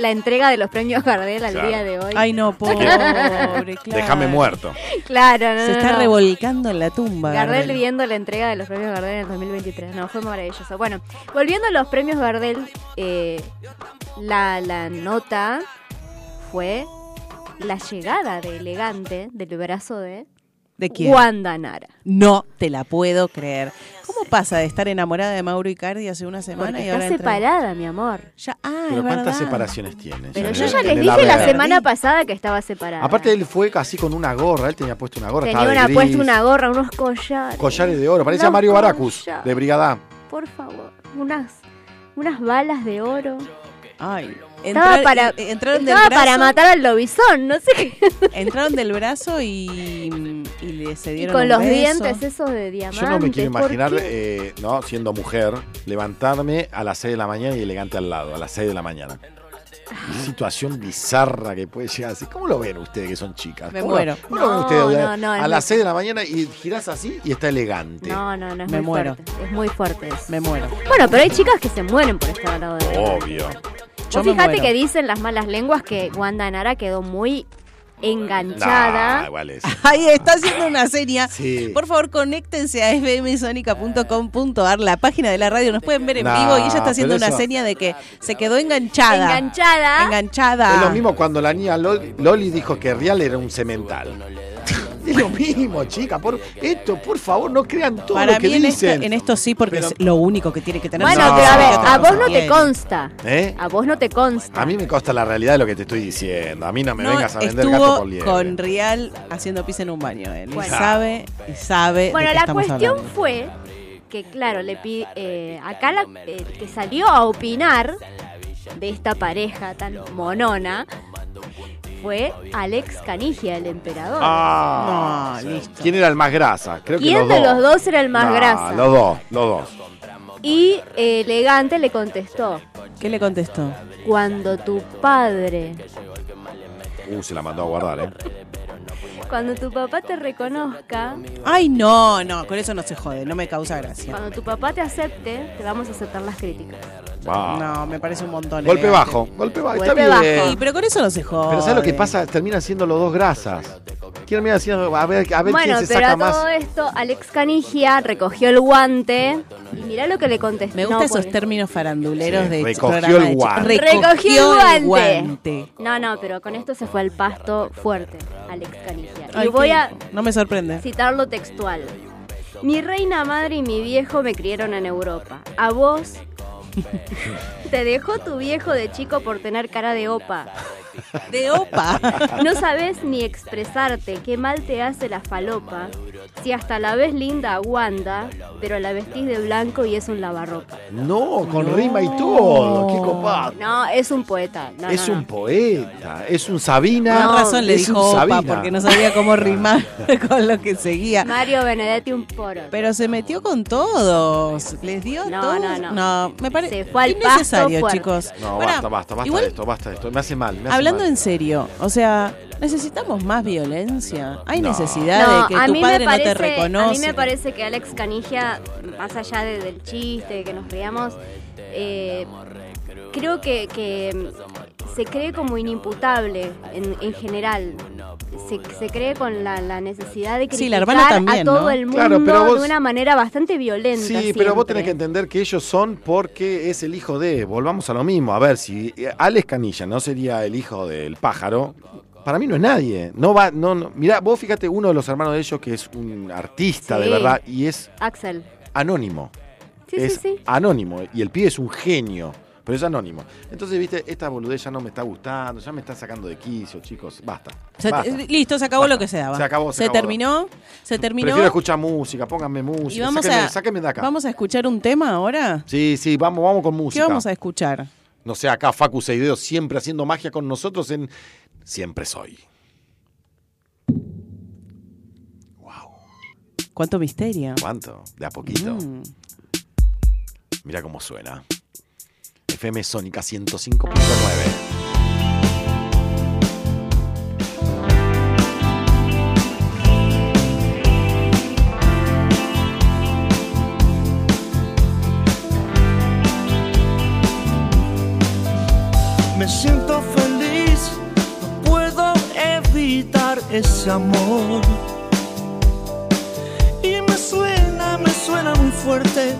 Speaker 4: la entrega de los premios Gardel al
Speaker 2: Claro.
Speaker 4: día de hoy.
Speaker 3: Ay, no, pobre, claro.
Speaker 2: Déjame muerto.
Speaker 4: Claro, no,
Speaker 3: Se
Speaker 4: no,
Speaker 3: está
Speaker 4: no.
Speaker 3: revolcando en la tumba.
Speaker 4: Gardel
Speaker 3: Gardel.
Speaker 4: viendo la entrega de los premios Gardel en el 2023. No, fue maravilloso. Bueno, volviendo a los premios Gardel, eh, la, la nota fue la llegada de Elegante del brazo de
Speaker 3: ¿De quién?
Speaker 4: Wanda Nara.
Speaker 3: No te la puedo creer. ¿Cómo pasa de estar enamorada de Mauro Icardi hace una semana
Speaker 4: Porque
Speaker 3: y
Speaker 4: está
Speaker 3: ahora entra-
Speaker 4: separada, mi amor.
Speaker 3: Ya, ah,
Speaker 2: Pero
Speaker 3: es
Speaker 2: ¿cuántas
Speaker 3: verdad.
Speaker 2: separaciones tiene?
Speaker 4: Pero yo ya les dije la semana pasada que estaba separada.
Speaker 2: Aparte, él fue casi con una gorra. Él tenía puesto una gorra.
Speaker 4: Tenía una,
Speaker 2: gris,
Speaker 4: puesto una gorra, unos collares.
Speaker 2: Collares de oro. Parecía
Speaker 4: Unos
Speaker 2: Mario Baracus, de Brigada.
Speaker 4: Por favor, unas, unas balas de oro.
Speaker 3: Ay,
Speaker 4: Estaba
Speaker 3: entrar-
Speaker 4: para,
Speaker 3: eh, entraron del
Speaker 4: estaba
Speaker 3: brazo,
Speaker 4: para matar al lobizón, no sé qué.
Speaker 3: entraron del brazo y, y le se
Speaker 4: Y
Speaker 3: dieron
Speaker 4: con
Speaker 3: un
Speaker 4: los
Speaker 3: beso.
Speaker 4: dientes esos de diamante.
Speaker 2: Yo no me quiero
Speaker 4: ¿por
Speaker 2: imaginar, eh, ¿no? siendo mujer, levantarme a las 6 de la mañana y elegante al lado, a las 6 de la mañana. Qué situación bizarra que puede llegar así. ¿Cómo lo ven ustedes que son chicas?
Speaker 3: Me
Speaker 2: ¿Cómo
Speaker 3: muero.
Speaker 2: Lo, ¿Cómo lo ven
Speaker 4: No,
Speaker 2: ustedes?
Speaker 4: no, no, es
Speaker 2: a las
Speaker 4: muy-
Speaker 2: 6 de la mañana y girás así y está elegante.
Speaker 4: No, no, no, es
Speaker 3: Me
Speaker 4: muy
Speaker 3: muero.
Speaker 4: fuerte. Es muy fuerte eso.
Speaker 3: Me muero.
Speaker 4: Bueno, pero hay chicas que se mueren por estar al lado de.
Speaker 2: Obvio.
Speaker 3: Yo me
Speaker 4: fíjate
Speaker 3: muero.
Speaker 4: que dicen las malas lenguas que Wanda Nara quedó muy enganchada.
Speaker 2: Nah, igual es.
Speaker 3: Ahí está haciendo una seña.
Speaker 2: Sí.
Speaker 3: Por favor, conéctense a fmsonica.com.ar, la página de la radio. Nos pueden ver en
Speaker 2: Nah,
Speaker 3: vivo y ella está haciendo una seña de que se quedó enganchada.
Speaker 4: Enganchada.
Speaker 3: Enganchada.
Speaker 2: Es lo mismo cuando la niña Loli, Loli dijo que Real era un cemental. Lo mismo, chica. Por, esto, por favor, no crean todo
Speaker 3: Para
Speaker 2: lo que
Speaker 3: mí en esto,
Speaker 2: dicen.
Speaker 3: en esto sí, porque
Speaker 2: Pero-
Speaker 3: es lo único que tiene que tener.
Speaker 4: Bueno,
Speaker 2: No,
Speaker 4: pero a ver, a vos no te consta.
Speaker 2: ¿Eh?
Speaker 4: A vos no te consta.
Speaker 2: A mí me consta la realidad de lo que te estoy diciendo. A mí no me
Speaker 3: No,
Speaker 2: vengas a vender gato por
Speaker 3: estuvo
Speaker 2: liebre.
Speaker 3: con Rial haciendo pis en un baño. Él Y
Speaker 4: Bueno.
Speaker 3: sabe, y sabe. de
Speaker 4: Bueno,
Speaker 3: qué
Speaker 4: la
Speaker 3: estamos
Speaker 4: cuestión
Speaker 3: hablando.
Speaker 4: fue que, claro, le pi- eh, acá la, eh, que salió a opinar de esta pareja tan monona fue Alex Canigia, el emperador.
Speaker 2: Ah,
Speaker 3: No, listo.
Speaker 2: ¿Quién era el más grasa? Creo que
Speaker 4: ¿Quién
Speaker 2: los
Speaker 4: de
Speaker 2: dos.
Speaker 4: los dos era el más
Speaker 2: No,
Speaker 4: grasa?
Speaker 2: Los dos, los dos.
Speaker 4: Y eh, Elegante le contestó,
Speaker 3: ¿Qué le contestó?
Speaker 4: cuando tu padre,
Speaker 2: Uh, se la mandó a guardar, ¿eh?
Speaker 4: cuando tu papá te reconozca,
Speaker 3: Ay, no, no, con eso no se jode, no me causa gracia.
Speaker 4: cuando tu papá te acepte, te vamos a aceptar las críticas.
Speaker 2: Va.
Speaker 3: No, me parece un montón.
Speaker 2: Golpe
Speaker 3: elegante.
Speaker 2: bajo, golpe bajo.
Speaker 4: Golpe
Speaker 2: Está bien.
Speaker 4: bajo.
Speaker 3: Sí, pero con eso no se jode.
Speaker 2: Pero ¿sabes lo que pasa? Terminan siendo los dos grasas. Terminan siendo, a ver, a ver
Speaker 4: bueno,
Speaker 2: quién se
Speaker 4: pero
Speaker 2: saca
Speaker 4: a todo
Speaker 2: más.
Speaker 4: esto, Alex Canigia recogió el guante y mirá lo que le contestó.
Speaker 3: Me gustan
Speaker 4: No,
Speaker 3: esos
Speaker 4: pues-
Speaker 3: términos faranduleros
Speaker 2: Sí,
Speaker 3: de
Speaker 2: recogió el guante.
Speaker 4: Recogió el guante.
Speaker 3: guante.
Speaker 4: No, no, pero con esto se fue al pasto fuerte, Alex Canigia.
Speaker 3: Ay,
Speaker 4: y voy
Speaker 3: qué-
Speaker 4: a
Speaker 3: No me sorprende.
Speaker 4: citarlo textual. Mi reina madre y mi viejo me criaron en Europa. A vos te dejó tu viejo de chico por tener cara de opa.
Speaker 3: De opa.
Speaker 4: No sabes ni expresarte, qué mal te hace la falopa. Si hasta la ves linda a Wanda, pero la vestís de blanco y es un lavarropa.
Speaker 2: No, con rima y todo. Qué copado.
Speaker 4: No, es un poeta. No,
Speaker 2: es
Speaker 4: no,
Speaker 2: un
Speaker 4: no.
Speaker 2: poeta, es un Sabina.
Speaker 3: Con razón le dijo opa
Speaker 2: Sabina.
Speaker 3: porque no sabía cómo rimar con lo que seguía.
Speaker 4: Mario Benedetti un poro.
Speaker 3: Pero se metió con todos. Les dio
Speaker 4: No,
Speaker 3: todos.
Speaker 4: no, no.
Speaker 3: me parece
Speaker 4: Se fue al
Speaker 3: innecesario,
Speaker 4: pasto
Speaker 3: chicos.
Speaker 2: No, basta, basta, basta
Speaker 3: igual,
Speaker 2: de esto, basta de esto. Me hace mal. Me hace
Speaker 3: Hablando
Speaker 2: mal.
Speaker 3: en serio, o sea, necesitamos más violencia. Hay
Speaker 2: No.
Speaker 3: necesidad
Speaker 4: No,
Speaker 3: de que tu padre no te reconoce.
Speaker 4: A mí me parece que Alex Canigia, más allá de- del chiste, de que nos riamos, eh, creo que, que mm, se cree como inimputable en, en general. Se, se cree con la, la necesidad de
Speaker 3: Sí,
Speaker 4: criticar
Speaker 3: la hermana también,
Speaker 4: a todo
Speaker 3: ¿no?
Speaker 4: el mundo
Speaker 2: Claro, pero vos-
Speaker 4: de una manera bastante violenta.
Speaker 2: Sí, pero vos tenés que entender que ellos son porque es el hijo de. Volvamos a lo mismo. A ver, si eh, Alex Canilla no sería el hijo del pájaro, Para mí no es nadie. No va, no, no. Mirá, vos fíjate, uno de los hermanos de ellos que es un artista de verdad y es
Speaker 4: Axel.
Speaker 2: anónimo.
Speaker 4: Sí,
Speaker 2: es
Speaker 4: sí, sí.
Speaker 2: anónimo. Y el pibe es un genio. Pero es anónimo. Entonces, viste, esta boludez ya no me está gustando, ya me está sacando de quicio, chicos. Basta.
Speaker 3: Se-
Speaker 2: basta.
Speaker 3: listo, se acabó
Speaker 2: Basta.
Speaker 3: lo que se daba.
Speaker 2: Se acabó, se acabó.
Speaker 3: terminó. Se terminó.
Speaker 2: Prefiero escuchar música, pónganme
Speaker 3: y
Speaker 2: música.
Speaker 3: vamos
Speaker 2: sáquenme,
Speaker 3: a,
Speaker 2: sáquenme de acá.
Speaker 3: vamos a escuchar un tema ahora.
Speaker 2: Sí, sí, vamos, vamos con
Speaker 3: ¿Qué
Speaker 2: música.
Speaker 3: vamos a escuchar?
Speaker 2: No sé, acá Facu Seideo siempre haciendo magia con nosotros en Siempre Soy.
Speaker 3: ¿Cuánto misterio?
Speaker 2: ¿Cuánto? De a poquito.
Speaker 3: Mm.
Speaker 2: Mira cómo suena. FM Sónica 105.9.
Speaker 7: ese amor. Y me suena, me suena muy fuerte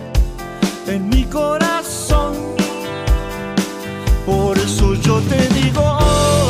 Speaker 7: en mi corazón. Por eso yo te digo hola,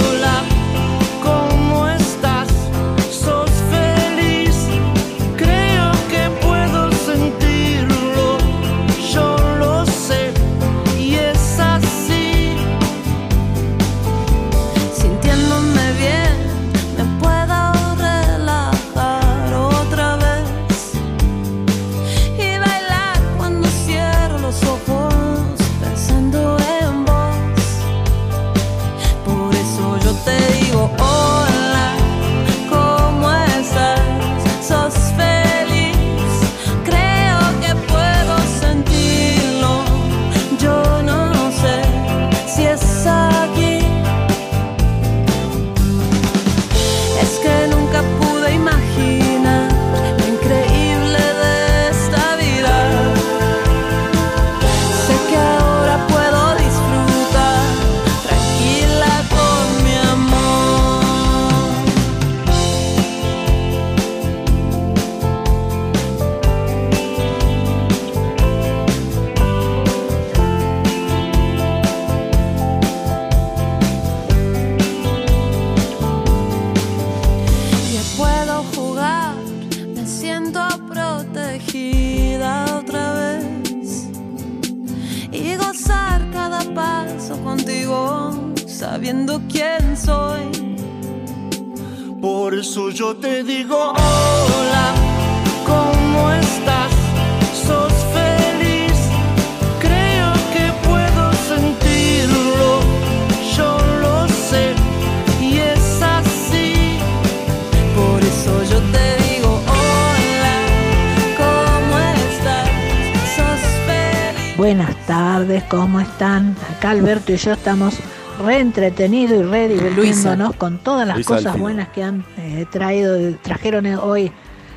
Speaker 12: Alberto y yo estamos re entretenidos y re divirtiéndonos con todas las
Speaker 2: Luisa
Speaker 12: cosas buenas que han eh, traído, trajeron hoy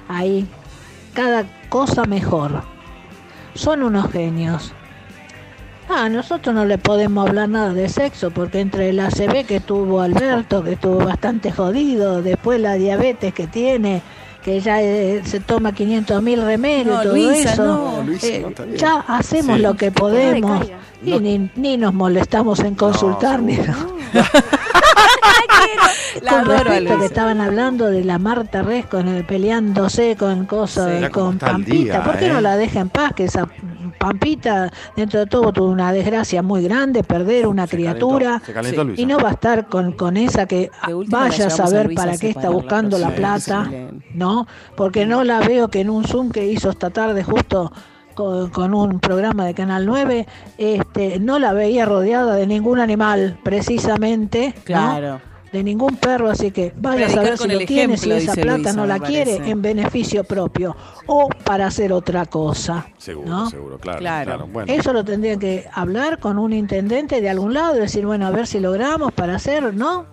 Speaker 12: ahí. Cada cosa mejor. Son unos genios. Ah, nosotros no le podemos hablar nada de sexo porque entre el ACV que tuvo Alberto, que estuvo bastante jodido, después la diabetes que tiene, que ya eh, se toma 500 mil remedios
Speaker 3: No,
Speaker 12: y todo
Speaker 3: Luisa,
Speaker 12: eso.
Speaker 3: no.
Speaker 2: Luisa,
Speaker 12: Eh,
Speaker 2: no,
Speaker 12: ya hacemos
Speaker 2: Sí.
Speaker 12: lo que podemos y ni, ni nos molestamos en consultar ni
Speaker 3: La
Speaker 12: con
Speaker 3: adoro a
Speaker 12: respecto que estaban hablando de la Marta Res con el peleándose con cosas
Speaker 2: Sí,
Speaker 12: con Pampita,
Speaker 2: día,
Speaker 12: ¿por qué
Speaker 2: eh?
Speaker 12: no la deja en paz? Que esa Pampita dentro de todo tuvo una desgracia muy grande, perder una
Speaker 2: Se
Speaker 12: criatura
Speaker 2: calentó, se calentó
Speaker 3: Sí.
Speaker 2: Luisa.
Speaker 12: y no va a estar con, con esa que vaya a saber para qué está buscando la plata. ¿no? Porque no la veo que en un Zoom que hizo esta tarde justo con, con un programa de Canal 9, este, no la veía rodeada de ningún animal, precisamente, ¿no? De ningún perro, así que vaya a saber si lo tiene, si esa plata
Speaker 3: Luisa,
Speaker 12: no la quiere
Speaker 3: parece.
Speaker 12: en beneficio propio o para hacer otra cosa.
Speaker 2: Seguro,
Speaker 12: ¿no?
Speaker 2: seguro, claro.
Speaker 3: Claro.
Speaker 2: claro. Bueno,
Speaker 12: Eso lo tendrían que hablar con un intendente de algún lado y decir, bueno, a ver si logramos para hacer, ¿no?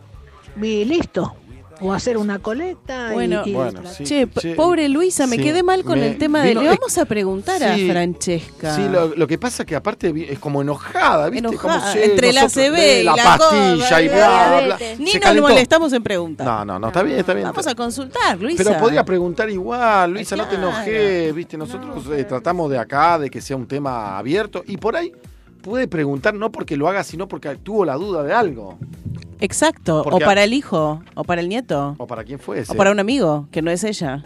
Speaker 12: Y listo. O hacer una colecta. y-
Speaker 3: Bueno,
Speaker 12: y,
Speaker 2: Bueno, sí,
Speaker 3: Che, pobre Luisa, me
Speaker 2: sí,
Speaker 3: quedé mal con
Speaker 2: me
Speaker 3: el tema de.
Speaker 2: vino-
Speaker 3: Le
Speaker 2: es-
Speaker 3: vamos a preguntar
Speaker 2: sí,
Speaker 3: a Francesca.
Speaker 2: Sí, lo, lo que pasa que aparte es como enojada, ¿viste?
Speaker 3: Enojada,
Speaker 2: Como, sí,
Speaker 3: entre la CB y
Speaker 2: la,
Speaker 3: la
Speaker 2: pastilla
Speaker 3: cosa,
Speaker 2: y
Speaker 3: la
Speaker 2: bla, bla.
Speaker 4: diabetes.
Speaker 3: Ni nos
Speaker 2: calentó.
Speaker 3: molestamos en preguntar.
Speaker 2: No, no, no, está bien, está bien.
Speaker 3: Vamos a consultar, Luisa.
Speaker 2: Pero podría preguntar igual, Luisa, no te enojes, viste, nosotros eh, tratamos de acá, de que sea un tema abierto, y por ahí puede preguntar, no porque lo haga, sino porque tuvo la duda de algo.
Speaker 3: Exacto.
Speaker 2: Porque
Speaker 3: o para el hijo, o para el nieto,
Speaker 2: ¿O para quién fuese?
Speaker 3: o para un amigo, que no es ella.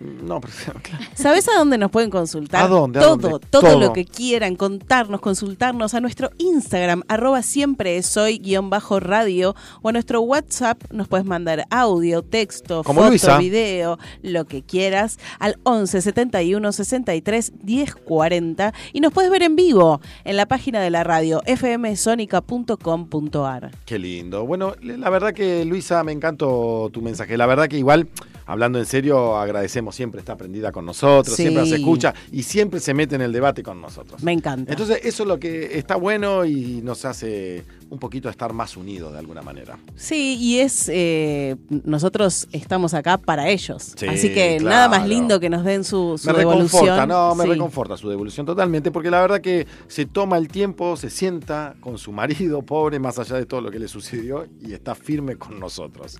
Speaker 2: No, pero claro.
Speaker 3: ¿Sabes a dónde nos pueden consultar?
Speaker 2: ¿A dónde? ¿A
Speaker 3: todo,
Speaker 2: dónde?
Speaker 3: todo,
Speaker 2: Todo.
Speaker 3: lo que quieran, contarnos, consultarnos a nuestro Instagram, arroba siempre soy guion bajo radio, o a nuestro WhatsApp nos puedes mandar audio, texto,
Speaker 2: Como
Speaker 3: foto,
Speaker 2: Luisa.
Speaker 3: video, lo que quieras, al 11 71 63 10 40 y nos puedes ver en vivo en la página de la radio fmsonica.com.ar.
Speaker 2: Qué lindo. Bueno, la verdad que Luisa, me encantó tu mensaje. La verdad que igual, hablando en serio, agradecemos siempre está prendida con nosotros,
Speaker 3: Sí.
Speaker 2: siempre nos escucha y siempre se mete en el debate con nosotros.
Speaker 3: Me encanta.
Speaker 2: Entonces, eso es lo que está bueno y nos hace un poquito estar más unidos de alguna manera.
Speaker 3: Sí, y es eh, nosotros estamos acá para ellos.
Speaker 2: Sí,
Speaker 3: Así que
Speaker 2: claro.
Speaker 3: nada más lindo que nos den su, su
Speaker 2: me
Speaker 3: devolución.
Speaker 2: reconforta, no, me
Speaker 3: Sí.
Speaker 2: reconforta su devolución totalmente, porque la verdad que se toma el tiempo, se sienta con su marido, pobre, más allá de todo lo que le sucedió, y está firme con nosotros.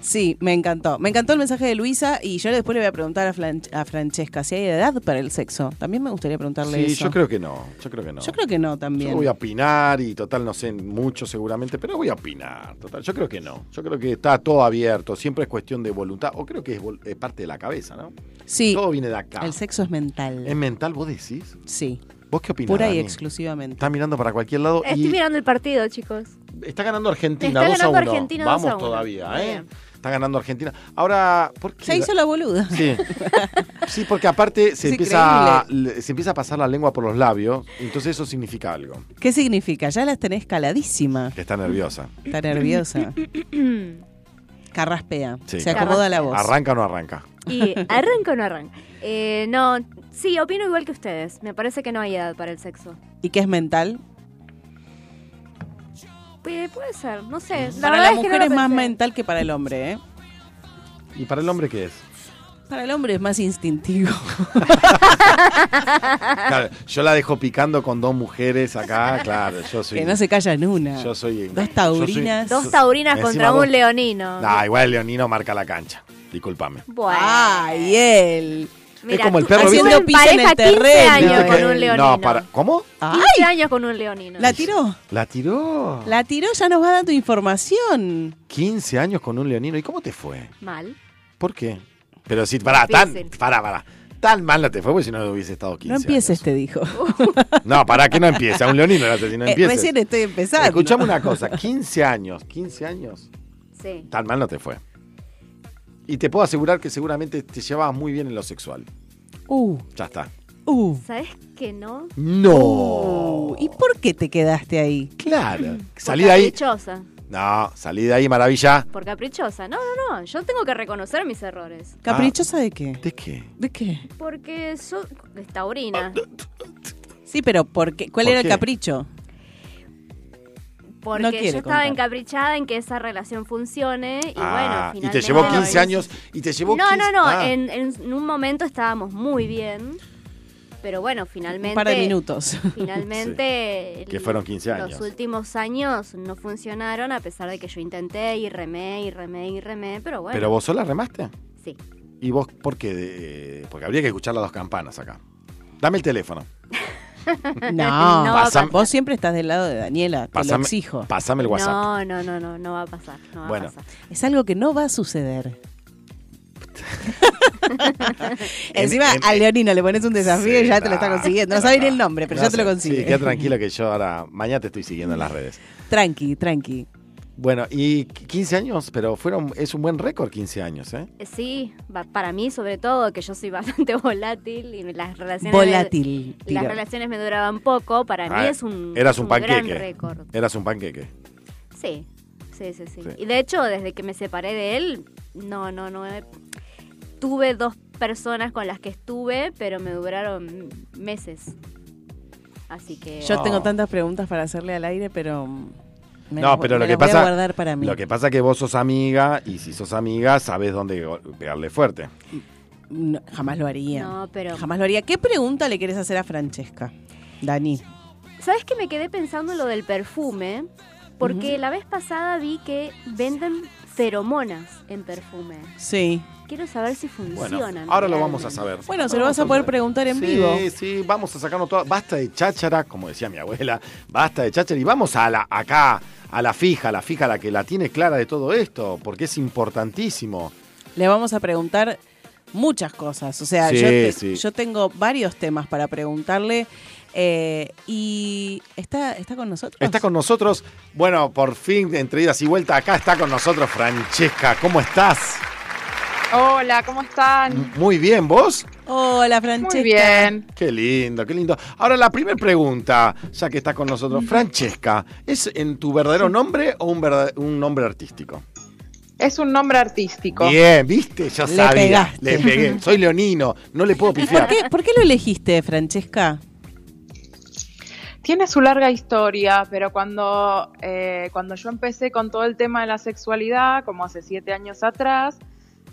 Speaker 3: Sí, me encantó. Me encantó el mensaje de Luisa y yo después le voy a preguntar a, Fran- a Francesca si hay edad para el sexo. También me gustaría preguntarle
Speaker 2: Sí,
Speaker 3: eso.
Speaker 2: yo creo que no, yo creo que no.
Speaker 3: Yo creo que no también.
Speaker 2: Yo voy a opinar y total no sé mucho seguramente, pero voy a opinar. Total, yo creo que no. Yo creo que está todo abierto, siempre es cuestión de voluntad, o creo que es, parte de la cabeza, ¿no?
Speaker 3: Sí.
Speaker 2: Todo viene de acá.
Speaker 3: El sexo es mental.
Speaker 2: ¿Es mental, vos decís?
Speaker 3: Sí.
Speaker 2: ¿Vos qué opinás?
Speaker 3: Pura y
Speaker 2: Dani?
Speaker 3: exclusivamente.
Speaker 2: Está mirando para cualquier lado
Speaker 4: Estoy
Speaker 2: y
Speaker 4: mirando el partido, chicos.
Speaker 2: está ganando Argentina
Speaker 4: Está
Speaker 2: 2 a
Speaker 4: ganando
Speaker 2: 1.
Speaker 4: Argentina 2 a
Speaker 2: Vamos
Speaker 4: 1.
Speaker 2: todavía, ¿eh?
Speaker 4: Bien.
Speaker 2: Está ganando Argentina. Ahora, ¿por qué?
Speaker 3: Se hizo la boluda.
Speaker 2: Sí. Sí, porque aparte se
Speaker 3: Es
Speaker 2: empieza, se empieza a pasar la lengua por los labios, entonces eso significa algo.
Speaker 3: ¿Qué significa? Ya las tenés caladísima.
Speaker 2: Que está nerviosa.
Speaker 3: Está nerviosa. Carraspea.
Speaker 2: Sí.
Speaker 3: Se acomoda la voz.
Speaker 2: ¿Arranca o no arranca?
Speaker 4: ¿Y arranca o no arranca? Eh, no, sí, opino igual que ustedes. Me parece que no hay edad para el sexo.
Speaker 3: ¿Y qué es mental?
Speaker 4: Pu- puede ser, no sé. La
Speaker 3: para
Speaker 4: verdad
Speaker 3: la
Speaker 4: es que
Speaker 3: mujer
Speaker 4: no
Speaker 3: es más
Speaker 4: pensé.
Speaker 3: mental que para el hombre, ¿eh?
Speaker 2: ¿Y para el hombre qué es?
Speaker 3: Para el hombre es más instintivo.
Speaker 2: Claro, yo la dejo picando con dos mujeres acá, claro, yo soy...
Speaker 3: que no se callan una.
Speaker 2: Yo soy...
Speaker 3: Dos taurinas.
Speaker 4: Dos taurinas
Speaker 2: Encima
Speaker 4: contra
Speaker 2: vos-
Speaker 4: un leonino.
Speaker 2: Nah, igual el leonino marca la cancha. Discúlpame.
Speaker 4: Bueno.
Speaker 3: Ay, él.
Speaker 4: Mira,
Speaker 2: como el perro, ¿viste?
Speaker 4: en
Speaker 3: Pisa en el
Speaker 4: pareja 15
Speaker 3: terreno.
Speaker 4: años
Speaker 2: ¿Viste
Speaker 4: con un leonino.
Speaker 2: No, para... ¿Cómo?
Speaker 4: 15 años con un leonino.
Speaker 3: ¿La tiró?
Speaker 2: La tiró.
Speaker 3: La tiró, ya nos va dando información.
Speaker 2: 15 años con un leonino. ¿Y cómo te fue?
Speaker 4: Mal.
Speaker 2: ¿Por qué? Pero si, pará, tan, pará, pará. Tan mal no te fue porque si no hubiese estado 15
Speaker 3: No empieces, te dijo.
Speaker 2: No, para que no empiece. A un leonino no hace, si no
Speaker 3: Eh,
Speaker 2: empieces.
Speaker 3: recién estoy empezando.
Speaker 2: Escuchame una cosa. 15 años. 15 años.
Speaker 4: Sí.
Speaker 2: Tan mal no te fue. Y te puedo asegurar que seguramente te llevabas muy bien en lo sexual.
Speaker 3: Uh,
Speaker 2: Ya está.
Speaker 3: uh.
Speaker 4: ¿Sabes que no?
Speaker 2: No.
Speaker 3: Uh, ¿Y por qué te quedaste ahí?
Speaker 2: Claro. Salí de ahí.
Speaker 4: caprichosa.
Speaker 2: No, salí de ahí, maravilla.
Speaker 4: Por caprichosa. No, no, no. Yo tengo que reconocer mis errores.
Speaker 3: ¿Caprichosa de qué?
Speaker 2: ¿De qué?
Speaker 3: ¿De qué?
Speaker 4: Porque soy taurina.
Speaker 3: Sí, pero ¿por qué? ¿cuál
Speaker 2: ¿Por
Speaker 3: era
Speaker 2: qué?
Speaker 3: el capricho?
Speaker 4: Porque
Speaker 3: No
Speaker 4: yo estaba
Speaker 3: contar.
Speaker 4: encaprichada en que esa relación funcione. Y
Speaker 2: Ah,
Speaker 4: bueno,
Speaker 2: y
Speaker 4: finalmente.
Speaker 2: te llevó
Speaker 4: no,
Speaker 2: 15
Speaker 4: es-
Speaker 2: años. Y te llevó
Speaker 4: No,
Speaker 2: 15
Speaker 4: no, no.
Speaker 2: Ah.
Speaker 4: En, en un momento estábamos muy bien. Pero bueno, finalmente.
Speaker 3: Un par de minutos.
Speaker 4: Finalmente.
Speaker 2: Que fueron 15 años.
Speaker 4: Los últimos años no funcionaron, a pesar de que yo intenté y remé y remé y remé. Pero bueno.
Speaker 2: ¿Pero vos sola remaste?
Speaker 4: Sí.
Speaker 2: ¿Y vos por qué? De- Porque habría que escuchar las dos campanas acá. Dame el teléfono.
Speaker 3: No,
Speaker 4: No,
Speaker 2: Pasam-
Speaker 3: vos siempre estás del lado de Daniela, te lo
Speaker 2: Pasame,
Speaker 3: exijo.
Speaker 2: pasame el WhatsApp.
Speaker 4: No, no, no, no, no va a pasar. No va
Speaker 2: Bueno.
Speaker 4: a pasar.
Speaker 3: Es algo que no va a suceder. Encima
Speaker 2: en-
Speaker 3: a Leonino le pones un desafío
Speaker 2: Sí,
Speaker 3: y ya te lo está consiguiendo. No sabe ni
Speaker 2: nah.
Speaker 3: el nombre, pero
Speaker 2: No
Speaker 3: ya te lo consigue.
Speaker 2: Sí, queda tranquilo que yo ahora, mañana te estoy siguiendo en las redes.
Speaker 3: Tranqui, tranqui.
Speaker 2: Bueno, y 15 años, pero fueron es un buen récord 15 años, ¿eh?
Speaker 4: Eh, Sí, va- para mí sobre todo, que yo soy bastante volátil y las relaciones...
Speaker 3: Volátil,
Speaker 4: me- las relaciones me duraban poco, para mí
Speaker 2: Ah,
Speaker 4: es un,
Speaker 2: Eras
Speaker 4: es
Speaker 2: un
Speaker 4: gran
Speaker 2: panqueque.
Speaker 4: récord.
Speaker 2: Eras un panqueque.
Speaker 4: Sí, sí, sí, sí,
Speaker 2: Sí.
Speaker 4: Y de hecho, desde que me separé de él, no, no, no. he- Tuve dos personas con las que estuve, pero me duraron meses. Así que...
Speaker 3: Yo tengo tantas preguntas para hacerle al aire, pero. Mm, me
Speaker 2: no,
Speaker 3: las-
Speaker 2: pero
Speaker 3: me
Speaker 2: lo que pasa
Speaker 3: guardar para mí.
Speaker 2: lo que pasa que vos sos amiga y si sos amiga sabes dónde pegarle fuerte.
Speaker 3: No, jamás lo haría.
Speaker 4: No, pero...
Speaker 3: Jamás lo haría. ¿Qué pregunta le querés hacer a Francesca? Dani.
Speaker 4: ¿Sabes que me quedé pensando en lo del perfume? Porque la vez pasada vi que venden feromonas en perfume.
Speaker 3: Sí.
Speaker 4: Quiero saber si
Speaker 2: Bueno,
Speaker 4: funcionan.
Speaker 2: ahora lo vamos a saber.
Speaker 3: Bueno, se lo vas a poder preguntar en
Speaker 2: sí,
Speaker 3: vivo.
Speaker 2: Sí, vamos a sacarnos todo. Basta de cháchara, como decía mi abuela. Basta de cháchara y vamos a la, acá a la fija, a la fija, a la que la tiene clara de todo esto, porque es importantísimo.
Speaker 3: Le vamos a preguntar muchas cosas. O sea,
Speaker 2: Sí,
Speaker 3: yo, te-
Speaker 2: sí.
Speaker 3: yo tengo varios temas para preguntarle. Eh, y está, está con nosotros.
Speaker 2: Está con nosotros, bueno, por fin, entre idas y vueltas, acá está con nosotros Francesca. ¿Cómo estás?
Speaker 13: Hola, ¿cómo están?
Speaker 2: Muy bien, ¿vos?
Speaker 3: Hola, Francesca.
Speaker 13: Muy bien.
Speaker 2: Qué lindo, qué lindo. Ahora, la primera pregunta, ya que está con nosotros, Francesca, ¿es en tu verdadero nombre o un, un nombre artístico?
Speaker 13: Es un nombre artístico.
Speaker 2: Bien, ¿viste? Yo
Speaker 3: Le
Speaker 2: sabía.
Speaker 3: pegaste.
Speaker 2: Le pegué. Soy leonino, no le puedo
Speaker 3: ¿Por
Speaker 2: pifiar.
Speaker 3: qué, por qué lo elegiste, Francesca?
Speaker 13: Tiene su larga historia, pero cuando, eh, cuando yo empecé con todo el tema de la sexualidad, como hace siete años atrás,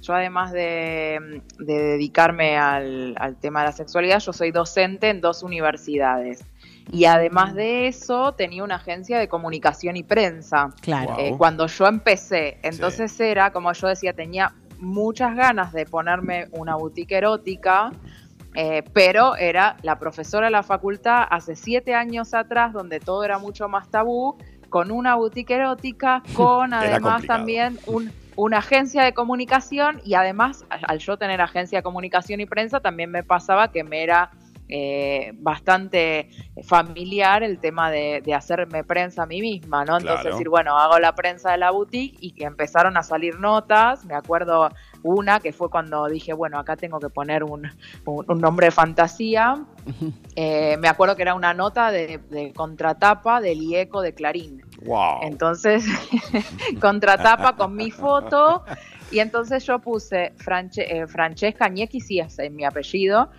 Speaker 13: yo además de, de dedicarme al, al tema de la sexualidad, yo soy docente en dos universidades. Y además de eso, tenía una agencia de comunicación y prensa.
Speaker 3: Claro.
Speaker 13: Eh, cuando yo empecé, entonces era, como yo decía, tenía muchas ganas de ponerme una boutique erótica, eh, pero era la profesora de la facultad hace siete años atrás, donde todo era mucho más tabú, con una boutique erótica, con además también un- una agencia de comunicación y además al yo tener agencia de comunicación y prensa también me pasaba que me era eh, bastante familiar el tema de, de hacerme prensa a mí misma, ¿no? Entonces
Speaker 14: Claro.
Speaker 13: decir, bueno, hago la prensa de la boutique y que empezaron a salir notas, me acuerdo una que fue cuando dije, bueno, acá tengo que poner un, un- un nombre de fantasía, Eh, me acuerdo que era una nota de, de contratapa del IECO de Clarín.
Speaker 2: Wow.
Speaker 13: Entonces, contratapa con mi foto. Y entonces yo puse Franche- eh, Francesca Ñequi, sí es mi apellido.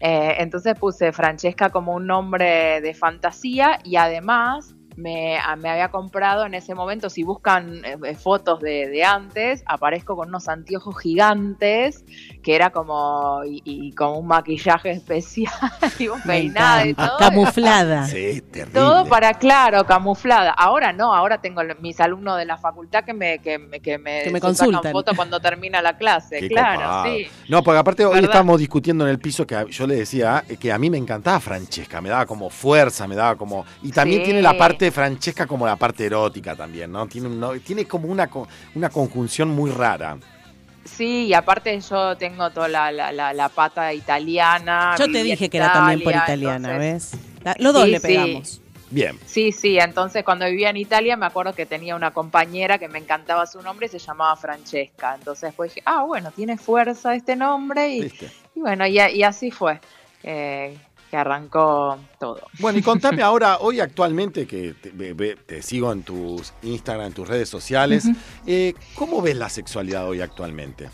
Speaker 13: Eh, entonces puse Francesca como un nombre de fantasía y además me, a- me había comprado en ese momento, si buscan eh, eh, fotos de, de antes, aparezco con unos anteojos gigantes que era como, y, y con un maquillaje especial y un peinado y todo.
Speaker 3: Camuflada.
Speaker 2: Sí, terrible.
Speaker 13: Todo para, claro, camuflada. Ahora no, ahora tengo mis alumnos de la facultad que me, que, me- que me,
Speaker 3: Que me consultan.
Speaker 13: fotos cuando termina la clase.
Speaker 2: Qué
Speaker 13: claro,
Speaker 2: copado.
Speaker 13: sí.
Speaker 2: No, porque aparte hoy
Speaker 13: ¿Verdad?
Speaker 2: estábamos discutiendo en el piso que yo le decía que a mí me encantaba Francesca, me daba como fuerza, me daba como... Y también
Speaker 13: Sí.
Speaker 2: tiene la parte de Francesca como la parte erótica también, ¿no? Tiene, un- no- tiene como una, una conjunción muy rara.
Speaker 13: Sí, y aparte yo tengo toda la, la, la, la pata italiana.
Speaker 3: Yo te dije que era también por
Speaker 13: Italia,
Speaker 3: italiana,
Speaker 13: entonces-
Speaker 3: ¿ves? La- Los dos
Speaker 13: Sí,
Speaker 3: le
Speaker 13: sí.
Speaker 3: pegamos.
Speaker 2: Bien.
Speaker 13: Sí, sí, entonces cuando vivía en Italia me acuerdo que tenía una compañera que me encantaba su nombre y se llamaba Francesca. Entonces después dije, ah, bueno, tiene fuerza este nombre y, y bueno, y, a- y así fue eh, que arrancó todo.
Speaker 2: Bueno, y contame ahora, hoy actualmente, que te, sigo en tus Instagram, en tus redes sociales, eh, ¿cómo ves la sexualidad hoy actualmente?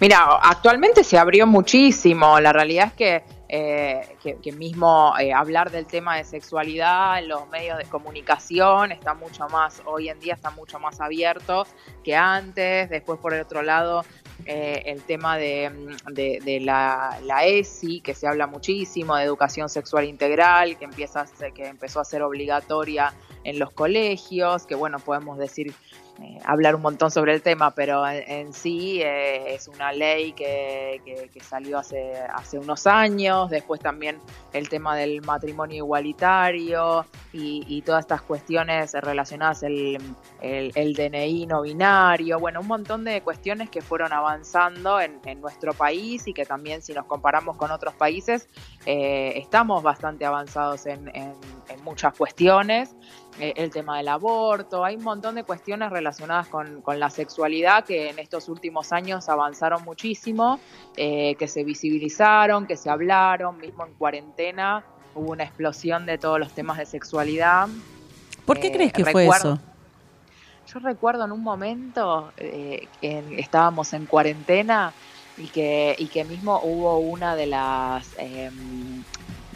Speaker 13: Mira, actualmente se abrió muchísimo. La realidad es que, eh, que, mismo eh, hablar del tema de sexualidad en los medios de comunicación está mucho más, hoy en día está mucho más abierto que antes. Después, por el otro lado, eh, el tema de la, la ESI, que se habla muchísimo, de educación sexual integral, que, empieza a ser- que empezó a ser obligatoria en los colegios, que bueno, podemos decir eh, hablar un montón sobre el tema, pero en, sí eh, es una ley que, que- salió hace, hace unos años, después también el tema del matrimonio igualitario y, todas estas cuestiones relacionadas, el, el, DNI no binario, bueno, un montón de cuestiones que fueron avanzando en, en nuestro país y que también si nos comparamos con otros países, eh, estamos bastante avanzados en, muchas cuestiones el tema del aborto, hay un montón de cuestiones relacionadas con, con la sexualidad que en estos últimos años avanzaron muchísimo, eh, que se visibilizaron, que se hablaron, mismo en cuarentena hubo una explosión de todos los temas de sexualidad.
Speaker 3: ¿Por qué
Speaker 13: Eh,
Speaker 3: crees que fue eso?
Speaker 13: Yo recuerdo en un momento eh, que estábamos en cuarentena y que, y que mismo hubo una de las em,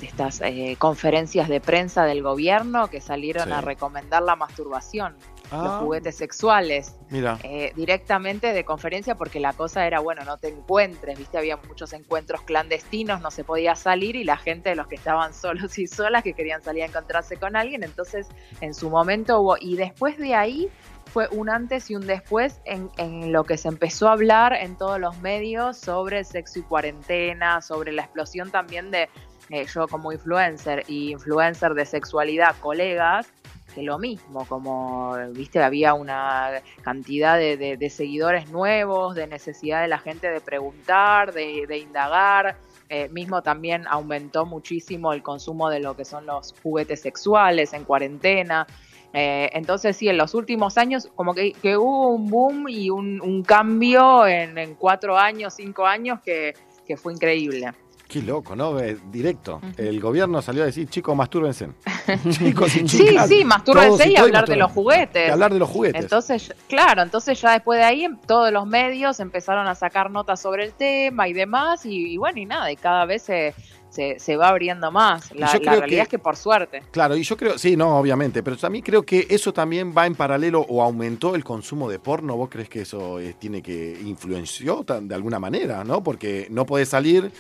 Speaker 13: estas eh, conferencias de prensa del gobierno que salieron
Speaker 2: Sí.
Speaker 13: a recomendar la masturbación, los
Speaker 2: Ah.
Speaker 13: juguetes sexuales.
Speaker 2: Mira.
Speaker 13: eh, directamente de conferencia porque la cosa era, bueno, no te encuentres, viste, había muchos encuentros clandestinos, no se podía salir y la gente, los que estaban solos y solas, que querían salir a encontrarse con alguien, entonces en su momento hubo, y después de ahí fue un antes y un después en, en lo que se empezó a hablar en todos los medios sobre el sexo y cuarentena, sobre la explosión también de, eh, yo como influencer y influencer de sexualidad, colegas, que lo mismo, como, viste, había una cantidad de, de- seguidores nuevos, de necesidad de la gente de preguntar, de, indagar. Eh, mismo también aumentó muchísimo el consumo de lo que son los juguetes sexuales en cuarentena. Eh, entonces sí, en los últimos años como que, que hubo un boom y un, un cambio en, en cuatro años, cinco años que, que fue increíble.
Speaker 2: Qué loco, ¿no? Eh, directo. El gobierno salió a decir, chicos, mastúrbense. chicos y
Speaker 13: Sí,
Speaker 2: chicas,
Speaker 13: sí, mastúrbense
Speaker 2: todos
Speaker 13: y hablar de los
Speaker 2: mastúrbense.
Speaker 13: juguetes.
Speaker 2: Y hablar de los juguetes.
Speaker 13: Entonces, claro, entonces ya después de ahí em, todos los medios empezaron a sacar notas sobre el tema y demás, y, y bueno, y nada, y cada vez se, se, se va abriendo más. La, realidad
Speaker 2: que-
Speaker 13: es que por suerte.
Speaker 2: Claro, y yo creo, sí, no, obviamente, pero también creo que eso también va en paralelo o aumentó el consumo de porno. ¿Vos crees que eso eh, tiene que influenció de alguna manera, no? Porque no podés salir,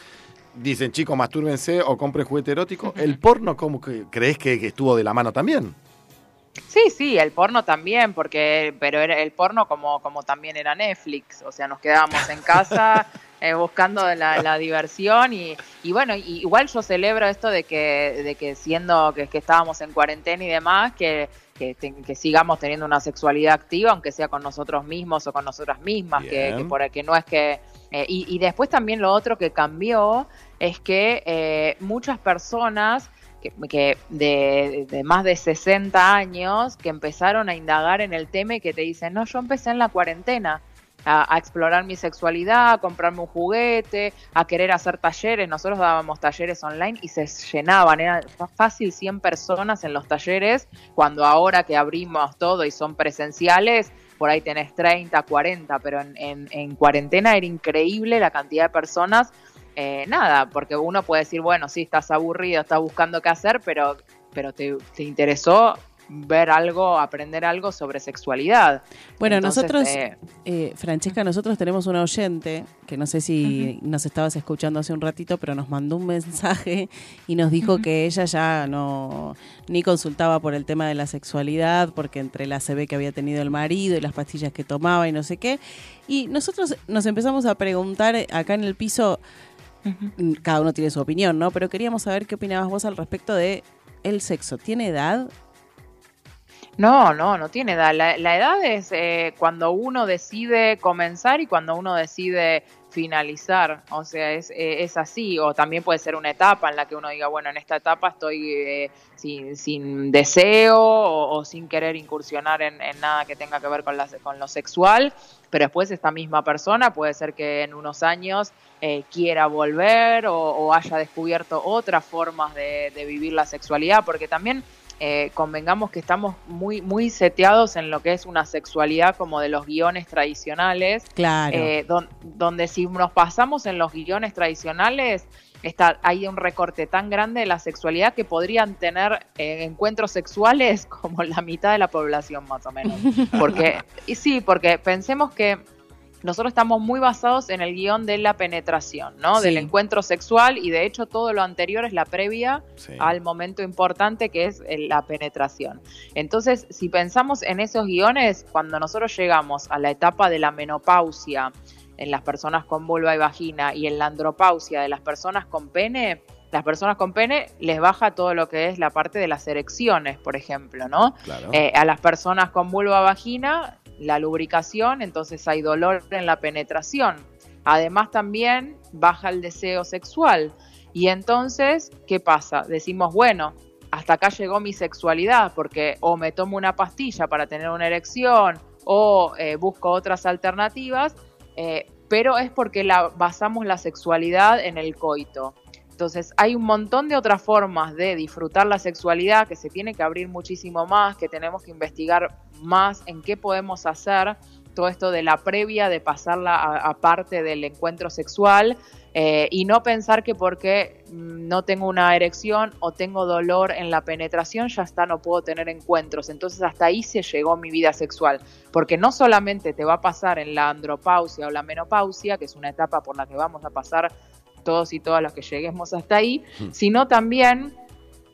Speaker 2: dicen chicos, mastúrbense o compren juguete erótico. El porno, ¿cómo que crees que, que estuvo de la mano también?
Speaker 13: Sí, sí, el porno también, porque pero era el porno como, como también era Netflix, o sea, nos quedábamos en casa eh, buscando la, la diversión y, y bueno, y- igual yo celebro esto de que, de que siendo que, que estábamos en cuarentena y demás, que, que, sigamos teniendo una sexualidad activa, aunque sea con nosotros mismos o con nosotras mismas, que, que por que no es que... eh, y, y después también lo otro que cambió es que eh, muchas personas que, que de, de más de 60 años que empezaron a indagar en el tema y que te dicen, no, yo empecé en la cuarentena a, a explorar mi sexualidad, a comprarme un juguete, a querer hacer talleres. Nosotros dábamos talleres online y se llenaban, era fácil 100 personas en los talleres, cuando ahora que abrimos todo y son presenciales, por ahí tenés 30, 40, pero en, en, en cuarentena era increíble la cantidad de personas eh, nada, porque uno puede decir, bueno, sí, estás aburrido, estás buscando qué hacer, pero, pero te interesó ver algo, aprender algo sobre sexualidad.
Speaker 3: Bueno,
Speaker 13: Entonces,
Speaker 3: nosotros,
Speaker 13: eh,
Speaker 3: eh, Francesca, nosotros tenemos una oyente que no sé si nos estabas escuchando hace un ratito, pero nos mandó un mensaje y nos dijo que ella ya no ni consultaba por el tema de la sexualidad, porque entre la CB que había tenido el marido y las pastillas que tomaba y no sé qué. Y nosotros nos empezamos a preguntar acá en el piso, cada uno tiene su opinión, ¿no? Pero queríamos saber qué opinabas vos al respecto de el sexo. ¿Tiene edad?
Speaker 13: No, no, no tiene edad. La, edad es eh, cuando uno decide comenzar y cuando uno decide finalizar. O sea, es, eh, es así. O también puede ser una etapa en la que uno diga, bueno, en esta etapa estoy eh, sin, sin deseo o, o sin querer incursionar en, en nada que tenga que ver con, la, con lo sexual. Pero después esta misma persona puede ser que en unos años eh, quiera volver o, o haya descubierto otras formas de, de vivir la sexualidad. Porque también eh, convengamos que estamos muy, muy seteados en lo que es una sexualidad como de los guiones tradicionales.
Speaker 3: Claro.
Speaker 13: eh, don- donde si nos pasamos en los guiones tradicionales, está, hay un recorte tan grande de la sexualidad que podrían tener eh, encuentros sexuales como la mitad de la población más o menos. Porque, y sí, porque pensemos que nosotros estamos muy basados en el guion de la penetración, ¿no?
Speaker 3: Sí.
Speaker 13: Del encuentro sexual y de hecho todo lo anterior es la previa al momento importante que es el- la penetración. Entonces, si pensamos en esos guiones, cuando nosotros llegamos a la etapa de la menopausia en las personas con vulva y vagina y en la andropausia de las personas con pene, las personas con pene les baja todo lo que es la parte de las erecciones, por ejemplo, ¿no?
Speaker 2: Claro.
Speaker 13: Eh, a las personas con vulva vagina, la lubricación, entonces hay dolor en la penetración. Además también baja el deseo sexual. Y entonces, ¿qué pasa? Decimos, bueno, hasta acá llegó mi sexualidad, porque o me tomo una pastilla para tener una erección, o eh, busco otras alternativas, eh, pero es porque la, basamos la sexualidad en el coito. Entonces hay un montón de otras formas de disfrutar la sexualidad que se tiene que abrir muchísimo más, que tenemos que investigar más en qué podemos hacer todo esto de la previa, de pasarla a, a parte del encuentro sexual eh, y no pensar que porque mm, no tengo una erección o tengo dolor en la penetración ya está, no puedo tener encuentros. Entonces hasta ahí se llegó mi vida sexual, porque no solamente te va a pasar en la andropausia o la menopausia, que es una etapa por la que vamos a pasar todos y todas los que lleguemos hasta ahí, sino también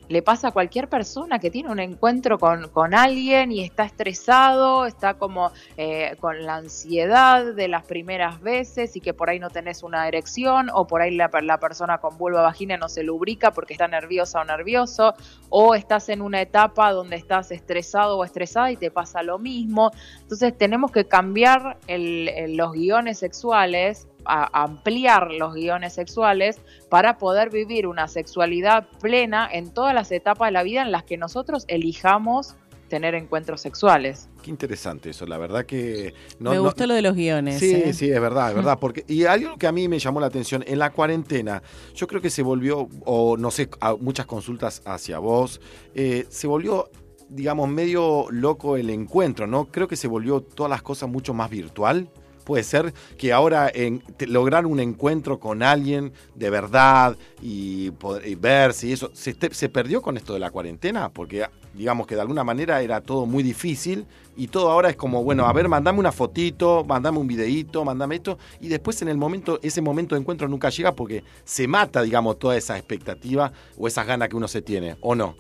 Speaker 13: le pasa a cualquier persona que tiene un encuentro con, con alguien y está estresado, está como eh, con la ansiedad de las primeras veces y que por ahí no tenés una erección o por ahí la, la persona con vulva vagina no se lubrica porque está nerviosa o nervioso o estás en una etapa donde estás estresado o estresada y te pasa lo mismo. Entonces tenemos que cambiar el- los guiones sexuales a ampliar los guiones sexuales para poder vivir una sexualidad plena en todas las etapas de la vida en las que nosotros elijamos tener encuentros sexuales.
Speaker 2: Qué interesante eso, la verdad que...
Speaker 3: Me gustó lo de los guiones.
Speaker 2: Sí,
Speaker 3: ¿eh?
Speaker 2: sí, es verdad, es verdad. Porque, y algo que a mí me llamó la atención, en la cuarentena, yo creo que se volvió, o no sé, a muchas consultas hacia vos, eh, se volvió, digamos, medio loco el encuentro, ¿no? Creo que se volvió todas las cosas mucho más virtual. Puede ser que ahora en, lograr un encuentro con alguien de verdad y, poder, y verse y eso, se perdió con esto de la cuarentena, porque digamos que de alguna manera era todo muy difícil y todo ahora es como, bueno, a ver, mandame una fotito, mandame un videíto, mandame esto, y después en el momento, ese momento de encuentro nunca llega porque se mata, digamos, toda esa expectativa o esas ganas que uno se tiene, ¿o no?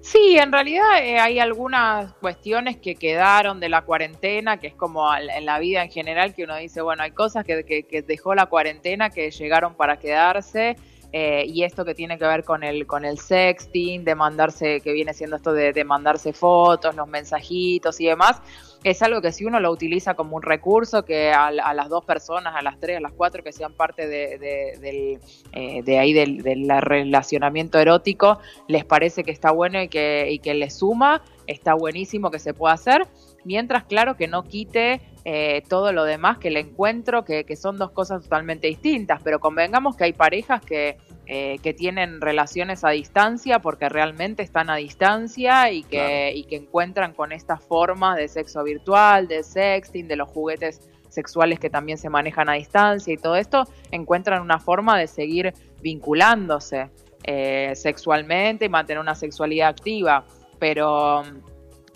Speaker 13: Sí, en realidad eh, hay algunas cuestiones que quedaron de la cuarentena, que es como al- en la vida en general, que uno dice, bueno, hay cosas que, que- dejó la cuarentena que llegaron para quedarse. eh, y esto que tiene que ver con el con el sexting, de mandarse, que viene siendo esto de, de mandarse fotos, los mensajitos y demás, es algo que si uno lo utiliza como un recurso, que a, las dos personas, a las tres, a las cuatro que sean parte de, de- del, eh, de ahí del, del relacionamiento erótico, les parece que está bueno y que, y que les suma, está buenísimo que se pueda hacer, mientras claro que no quite eh, todo lo demás que el encuentro, que, que son dos cosas totalmente distintas, pero convengamos que hay parejas que, eh, que tienen relaciones a distancia porque realmente están a distancia y que, y que encuentran con estas formas de sexo virtual, de sexting, de los juguetes sexuales que también se manejan a distancia y todo esto, encuentran una forma de seguir vinculándose eh, sexualmente y mantener una sexualidad activa, pero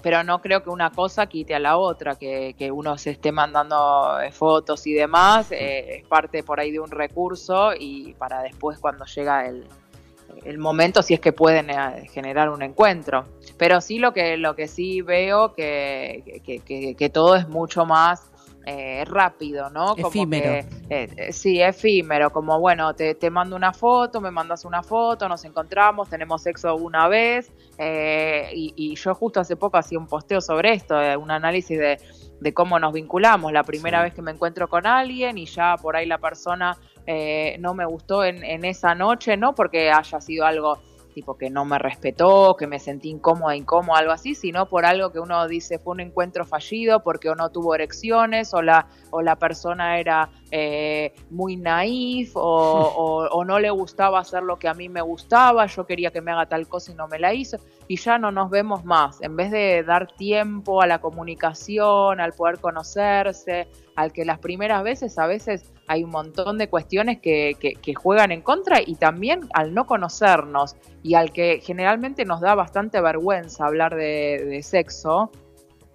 Speaker 13: pero no creo que una cosa quite a la otra, que, que uno se esté mandando eh, fotos y demás, eh, es parte por ahí de un recurso y para después cuando llega el, el momento, si es que pueden eh, generar un encuentro. Pero sí lo que, lo que sí veo que, que, que- que todo es mucho más eh, rápido, ¿no?
Speaker 3: Efímero.
Speaker 13: que, eh, eh, sí, efímero, como bueno, te, te mando una foto, me mandas una foto, nos encontramos, tenemos sexo una vez, eh, y, y yo justo hace poco hacía un posteo sobre esto, eh, un análisis de, de cómo nos vinculamos, la primera vez que me encuentro con alguien y ya por ahí la persona eh, no me gustó en, en esa noche, no porque haya sido algo tipo que no me respetó, que me sentí incómoda, incómoda, algo así, sino por algo que uno dice fue un encuentro fallido porque o no tuvo erecciones o la, o la persona era eh, muy naif o, no le gustaba hacer lo que a mí me gustaba, yo quería que me haga tal cosa y no me la hizo y ya no nos vemos más. En vez de dar tiempo a la comunicación, al poder conocerse, al que las primeras veces a veces hay un montón de cuestiones que, juegan en contra y también al no conocernos y al que generalmente nos da bastante vergüenza hablar de sexo.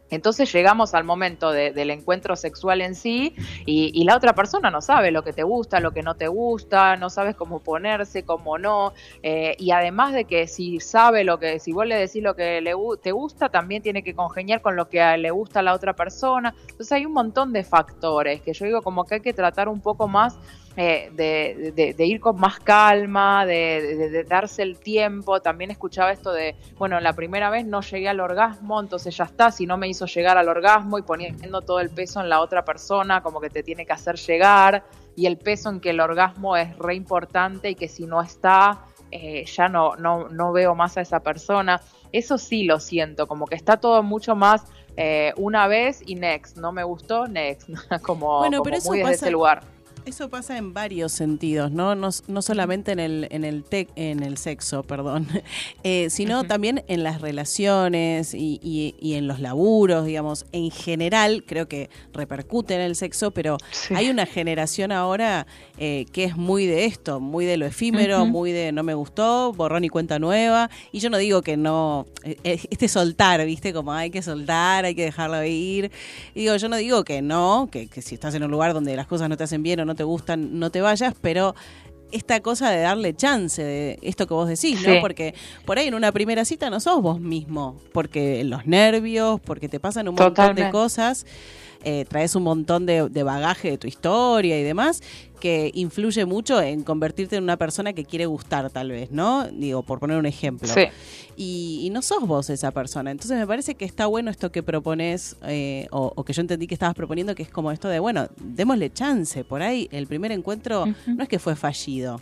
Speaker 13: Entonces llegamos al momento de- del encuentro sexual en sí y, y la otra persona no sabe lo que te gusta, lo que no te gusta, no sabes cómo ponerse, cómo no. eh, y además de que si sabe lo que, si vos le decís lo que le, te gusta, también tiene que congeniar con lo que le gusta a la otra persona. Entonces hay un montón de factores que yo digo como que hay que tratar un poco más eh, de, de- de ir con más calma, de, darse el tiempo. También escuchaba esto de, bueno, la primera vez no llegué al orgasmo, entonces ya está, si no me hizo llegar al orgasmo y poniendo todo el peso en la otra persona, como que te tiene que hacer llegar, y el peso en que el orgasmo es re importante y que si no está, eh, ya no, no, no veo más a esa persona. Eso sí lo siento, como que está todo mucho más eh, una vez y next, no me gustó, next, como,
Speaker 3: Bueno,
Speaker 13: como
Speaker 3: pero eso
Speaker 13: muy desde
Speaker 3: pasa-
Speaker 13: ese lugar.
Speaker 3: Eso pasa en varios sentidos, ¿no? No, no solamente en el, en el tec- en el sexo, perdón, eh, sino también en las relaciones y, y- y en los laburos, digamos. En general, creo que repercute en el sexo, pero hay una generación ahora eh, que es muy de esto, muy de lo efímero, muy de no me gustó, borrón y cuenta nueva. Y yo no digo que no, eh, eh, este soltar, ¿viste? Como hay que soltar, hay que dejarlo ir. Y digo, yo no digo que no, que, que si estás en un lugar donde las cosas no te hacen bien o no te gustan, no te vayas, pero esta cosa de darle chance de esto que vos decís,
Speaker 13: Sí.
Speaker 3: ¿no? Porque por ahí en una primera cita no sos vos mismo, porque los nervios, porque te pasan un montón de cosas, eh, traes un montón de, de bagaje de tu historia y demás, que influye mucho en convertirte en una persona que quiere gustar tal vez, ¿no? Digo, por poner un ejemplo.
Speaker 13: Sí.
Speaker 3: Y, y no sos vos esa persona. Entonces me parece que está bueno esto que propones, eh, o, o que yo entendí que estabas proponiendo, que es como esto de, bueno, démosle chance. Por ahí el primer encuentro no es que fue fallido.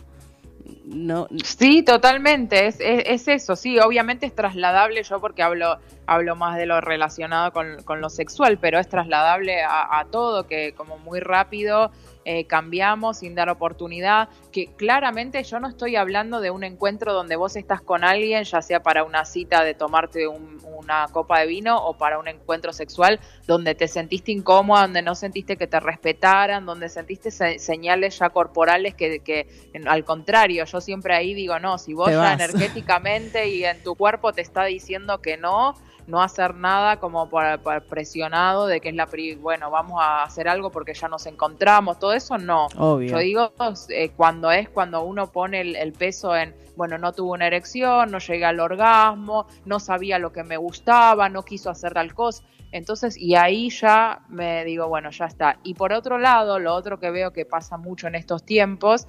Speaker 3: No,
Speaker 13: Sí, totalmente, es, es, es eso, sí, obviamente es trasladable yo porque hablo, hablo más de lo relacionado con, con lo sexual, pero es trasladable a, a todo, que como muy rápido eh, cambiamos sin dar oportunidad, que claramente yo no estoy hablando de un encuentro donde vos estás con alguien, ya sea para una cita de tomarte un- una copa de vino o para un encuentro sexual donde te sentiste incómoda, donde no sentiste que te respetaran, donde sentiste se- señales ya corporales que, que en- al contrario, yo siempre ahí digo, no, si vos ya energéticamente y en tu cuerpo te está diciendo que no, no hacer nada como por presionado de que es la pri bueno, vamos a hacer algo porque ya nos encontramos, todo eso no.
Speaker 3: Obvio.
Speaker 13: Yo digo, eh, cuando es cuando uno pone el, el peso en, bueno, no tuve una erección, no llegué al orgasmo, no sabía lo que me gustaba, no quiso hacer tal cosa. Entonces, y ahí ya me digo, bueno, ya está. Y por otro lado, lo otro que veo que pasa mucho en estos tiempos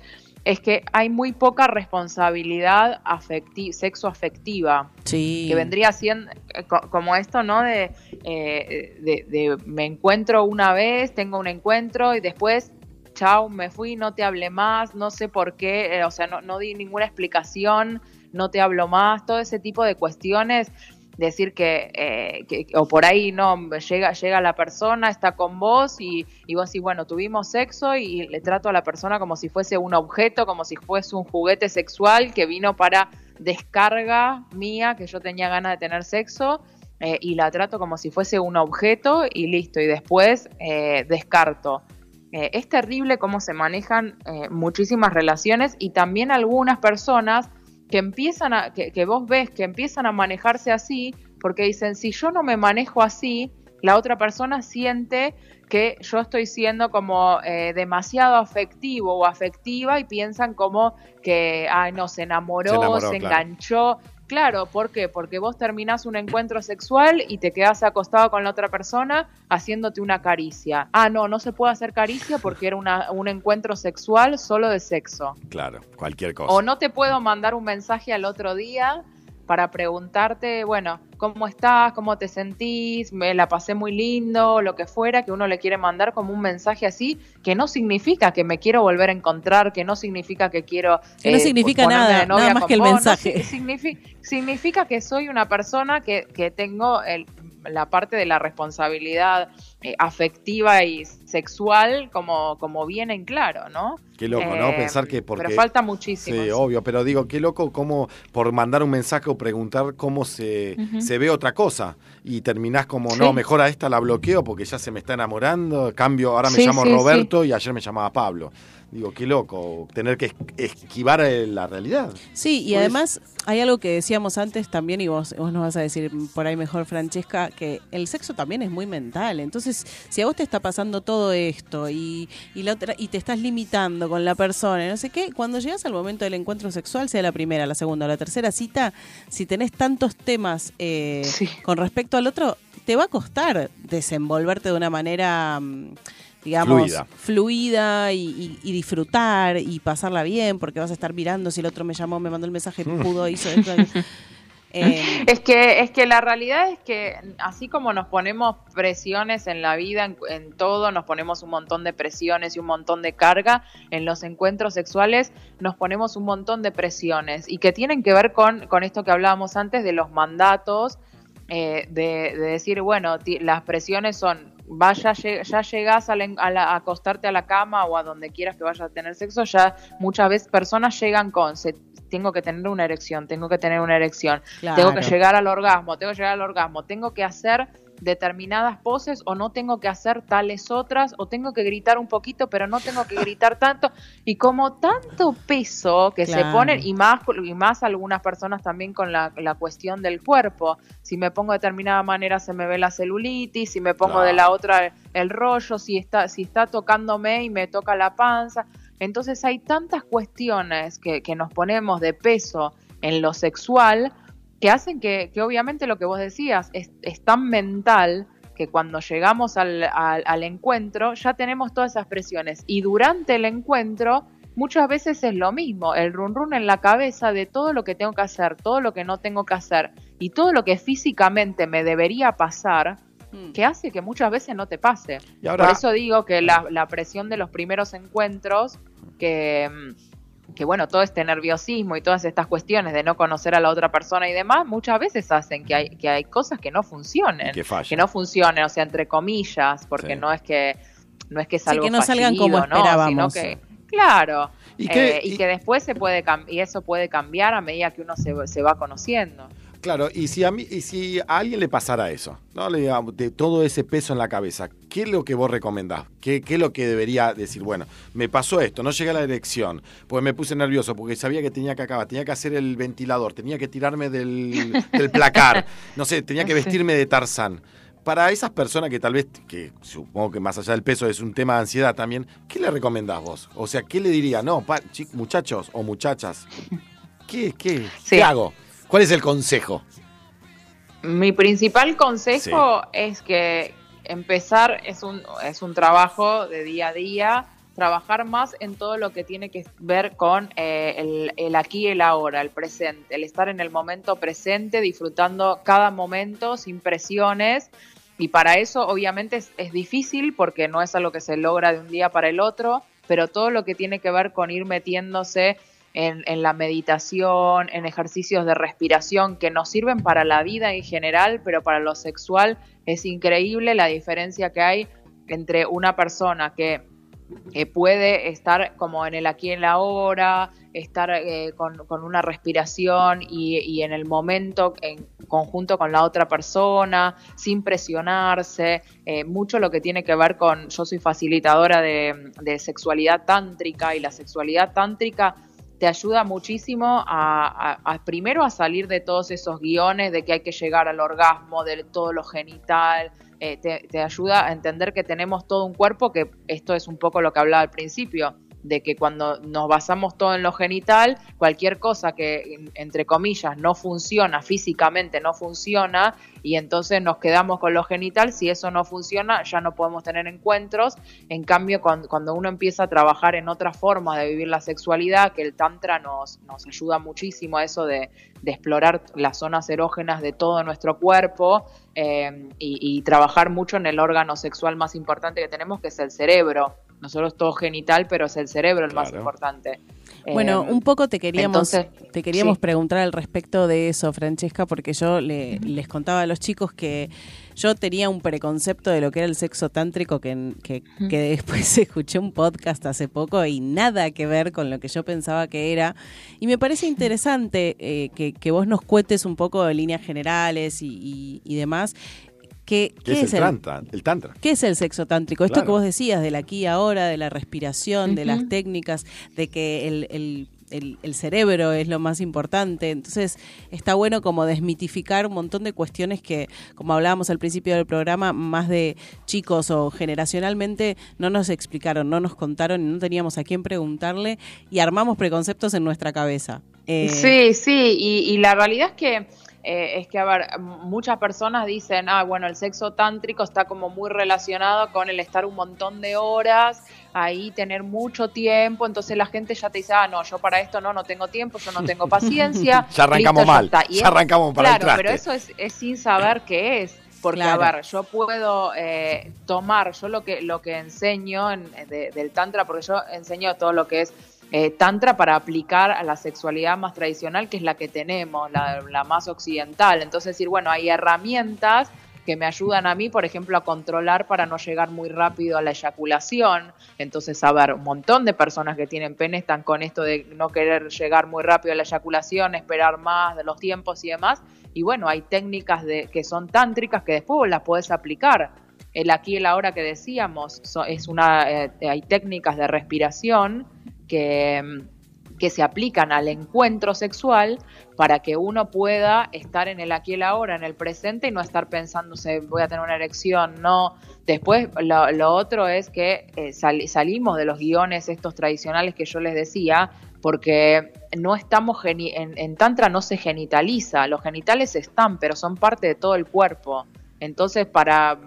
Speaker 13: es que hay muy poca responsabilidad afecti sexo afectiva
Speaker 3: Sí.
Speaker 13: que vendría siendo eh, co- como esto, ¿no? De, eh, de, de me encuentro una vez, tengo un encuentro y después, chao, me fui, no te hablé más, no sé por qué, eh, o sea, no, no di ninguna explicación, no te hablo más, todo ese tipo de cuestiones. Decir que, eh, que- o por ahí no, llega, llega la persona, está con vos y, y vos decís, bueno, tuvimos sexo y le trato a la persona como si fuese un objeto, como si fuese un juguete sexual que vino para descarga mía, que yo tenía ganas de tener sexo, eh, y la trato como si fuese un objeto y listo, y después eh, descarto. Es terrible cómo se manejan muchísimas relaciones y también algunas personas que empiezan a, que, que vos ves que empiezan a manejarse así, porque dicen, si yo no me manejo así, la otra persona siente que yo estoy siendo como eh, demasiado afectivo o afectiva y piensan como que, ay, no, se enamoró,
Speaker 2: Se
Speaker 13: se,
Speaker 2: enamoró, claro.
Speaker 13: enganchó. Claro, ¿por qué? Porque vos terminás un encuentro sexual y te quedás acostado con la otra persona haciéndote una caricia. Ah, no, no se puede hacer caricia porque era una- un encuentro sexual solo de sexo.
Speaker 2: Claro, cualquier cosa.
Speaker 13: O no te puedo mandar un mensaje al otro día para preguntarte, bueno, ¿cómo estás? ¿Cómo te sentís? Me la pasé muy lindo, lo que fuera, que uno le quiere mandar como un mensaje así, que no significa que me quiero volver a encontrar, que no significa que quiero...
Speaker 3: Que no
Speaker 13: eh,
Speaker 3: significa nada, nada más que el
Speaker 13: vos, no,
Speaker 3: mensaje.
Speaker 13: si- signifi- significa que soy una persona que, que tengo el- la parte de la responsabilidad eh, afectiva y sexual como, como bien en claro, ¿no?
Speaker 2: Qué loco, ¿no?
Speaker 13: Eh,
Speaker 2: Pensar que porque...
Speaker 13: Pero falta muchísimo.
Speaker 2: Sí, obvio, pero digo, qué loco cómo por mandar un mensaje o preguntar cómo se, se ve otra cosa y terminás como,
Speaker 13: Sí.
Speaker 2: no, mejor a esta la bloqueo porque ya se me está enamorando, cambio, ahora me
Speaker 13: Sí,
Speaker 2: llamo
Speaker 13: sí,
Speaker 2: Roberto y ayer me llamaba Pablo. Digo, qué loco, tener que es- esquivar eh, la realidad.
Speaker 3: Sí, y
Speaker 2: Pues-
Speaker 3: además hay algo que decíamos antes también, y vos, vos nos vas a decir por ahí mejor, Francesca, que el sexo también es muy mental. Entonces, si a vos te está pasando todo esto y, y, la otra, y te estás limitando con la persona, y no sé qué, cuando llegas al momento del encuentro sexual, sea la primera, la segunda o la tercera cita, si tenés tantos temas eh, con respecto al otro, te va a costar desenvolverte de una manera... mm, digamos,
Speaker 2: Fluida.
Speaker 3: fluida y, y- y disfrutar y pasarla bien, porque vas a estar mirando si el otro me llamó, me mandó el mensaje, pudo, hizo esto. Eh,
Speaker 13: Es que, es que la realidad es que así como nos ponemos presiones en la vida, en, todo, nos ponemos un montón de presiones y un montón de carga, en los encuentros sexuales nos ponemos un montón de presiones y que tienen que ver con, con esto que hablábamos antes de los mandatos, eh, de, de decir, bueno, las presiones son, vaya, ya llegas a, a a acostarte a la cama o a donde quieras que vayas a tener sexo, ya muchas veces personas llegan con, se- tengo que tener una erección, tengo que tener una erección, tengo que llegar al orgasmo, tengo que llegar al orgasmo, tengo que hacer determinadas poses o no tengo que hacer tales otras o tengo que gritar un poquito pero no tengo que gritar tanto. Y como tanto peso que se ponen y más y más algunas personas también con la, la cuestión del cuerpo si me pongo de determinada manera se me ve la celulitis si me pongo de la otra el rollo si está si está tocándome y me toca la panza Entonces hay tantas cuestiones que, que nos ponemos de peso en lo sexual que hacen que, que obviamente lo que vos decías es, tan mental que cuando llegamos al- al encuentro ya tenemos todas esas presiones. Y durante el encuentro muchas veces es lo mismo, el run run en la cabeza de todo lo que tengo que hacer, todo lo que no tengo que hacer y todo lo que físicamente me debería pasar que hace que muchas veces no te pase.
Speaker 2: Y ahora-
Speaker 13: Por eso digo que la, la presión de los primeros encuentros, que, mm, que bueno, todo este nerviosismo y todas estas cuestiones de no conocer a la otra persona y demás, muchas veces hacen que hay, que hay cosas que no funcionen.
Speaker 2: Que fallen.
Speaker 13: no funcionen, o sea, entre comillas, porque
Speaker 2: Sí.
Speaker 13: no es que no es que es
Speaker 3: Sí,
Speaker 13: algo
Speaker 3: que no salgan como
Speaker 13: ¿no?
Speaker 3: esperábamos.
Speaker 13: Sino que, claro,
Speaker 2: ¿Y
Speaker 13: y,
Speaker 2: qué-
Speaker 13: y,
Speaker 2: y-
Speaker 13: que después se puede y eso puede cambiar a medida que uno se, se va conociendo.
Speaker 2: Claro, y si a mí, y si a alguien le pasara eso, ¿no? Le digamos, de todo ese peso en la cabeza, ¿qué es lo que vos recomendás? ¿Qué, qué es lo que debería decir? Bueno, me pasó esto, no llegué a la elección, pues me puse nervioso porque sabía que tenía que acabar, tenía que hacer el ventilador, tenía que tirarme del, del placar, no sé, tenía que
Speaker 13: Sí.
Speaker 2: vestirme de Tarzán. Para esas personas que tal vez, que supongo que más allá del peso es un tema de ansiedad también, ¿qué le recomendás vos? O sea, ¿qué le diría? No, pa- muchachos o muchachas, ¿qué, qué,
Speaker 13: Sí.
Speaker 2: ¿qué hago? ¿Cuál es el consejo?
Speaker 13: Mi principal consejo es que empezar es un, es un trabajo de día a día, trabajar más en todo lo que tiene que ver con eh, el, el aquí y el ahora, el presente, el estar en el momento presente, disfrutando cada momento sin presiones. Y para eso obviamente es, es difícil porque no es algo que se logra de un día para el otro, pero todo lo que tiene que ver con ir metiéndose en, la meditación, en ejercicios de respiración que nos sirven para la vida en general, pero para lo sexual es increíble la diferencia que hay entre una persona que eh, puede estar como en el aquí y en la ahora, estar eh, con, una respiración y, en el momento en conjunto con la otra persona, sin presionarse, eh, mucho lo que tiene que ver con, yo soy facilitadora de sexualidad tántrica y la sexualidad tántrica te ayuda muchísimo a, primero a salir de todos esos guiones de que hay que llegar al orgasmo, de todo lo genital, eh, te, te ayuda a entender que tenemos todo un cuerpo, que esto es un poco lo que hablaba al principio, de que cuando nos basamos todo en lo genital, cualquier cosa que, en- entre comillas, no funciona, físicamente no funciona, y entonces nos quedamos con lo genital, si eso no funciona, ya no podemos tener encuentros. En cambio, cuando, uno empieza a trabajar en otra forma de vivir la sexualidad, que el tantra nos, ayuda muchísimo a eso de, de explorar las zonas erógenas de todo nuestro cuerpo eh, y, y trabajar mucho en el órgano sexual más importante que tenemos, que es el cerebro. Nosotros todo genital, pero es el cerebro el más importante.
Speaker 3: Bueno,
Speaker 13: Eh,
Speaker 3: un poco te queríamos,
Speaker 13: entonces,
Speaker 3: te queríamos
Speaker 13: sí.
Speaker 3: preguntar al respecto de eso, Francesca, porque yo le- les contaba a los chicos que yo tenía un preconcepto de lo que era el sexo tántrico que, que, que después escuché un podcast hace poco y nada que ver con lo que yo pensaba que era. Y me parece interesante eh, que, que vos nos cuentes un poco de líneas generales y, y- y demás. ¿Qué,
Speaker 2: ¿Qué, es, el, tantra? El tantra.
Speaker 3: ¿Qué es el sexo tántrico? Esto
Speaker 2: Claro.
Speaker 3: que vos decías, del aquí y ahora, de la respiración, de las técnicas, de que el, el- el- el cerebro es lo más importante. Entonces, está bueno como desmitificar un montón de cuestiones que, como hablábamos al principio del programa, más de chicos o generacionalmente no nos explicaron, no nos contaron y no teníamos a quién preguntarle y armamos preconceptos en nuestra cabeza. Eh,
Speaker 13: Sí, sí, y, y la realidad es que eh, es que, a ver, muchas personas dicen, ah, bueno, el sexo tántrico está como muy relacionado con el estar un montón de horas ahí, tener mucho tiempo, entonces la gente ya te dice, ah, no, yo para esto no, no tengo tiempo, yo no tengo paciencia.
Speaker 2: Ya arrancamos
Speaker 13: listo,
Speaker 2: mal,
Speaker 13: está. Y
Speaker 2: ya
Speaker 13: es-
Speaker 2: arrancamos para
Speaker 13: Claro, pero eso es, es sin saber qué es. Porque,
Speaker 3: Claro.
Speaker 13: a ver, yo puedo eh, tomar, yo lo que, lo que enseño en- de- del Tantra, porque yo enseño todo lo que es eh, Tantra para aplicar a la sexualidad más tradicional, que es la que tenemos, la, más occidental. Entonces, decir, bueno, hay herramientas que me ayudan a mí, por ejemplo, a controlar para no llegar muy rápido a la eyaculación. Entonces, a ver, un montón de personas que tienen pene están con esto de no querer llegar muy rápido a la eyaculación, esperar más de los tiempos y demás. Y bueno, hay técnicas de, que son tántricas que después vos las podés aplicar. El aquí y el ahora que decíamos, es una, eh, hay técnicas de respiración que, se aplican al encuentro sexual para que uno pueda estar en el aquí y el ahora, en el presente y no estar pensándose voy a tener una erección, no. Después lo, otro es que eh, sal- salimos de los guiones estos tradicionales que yo les decía, porque no estamos en, en tantra no se genitaliza, los genitales están, pero son parte de todo el cuerpo. Entonces para,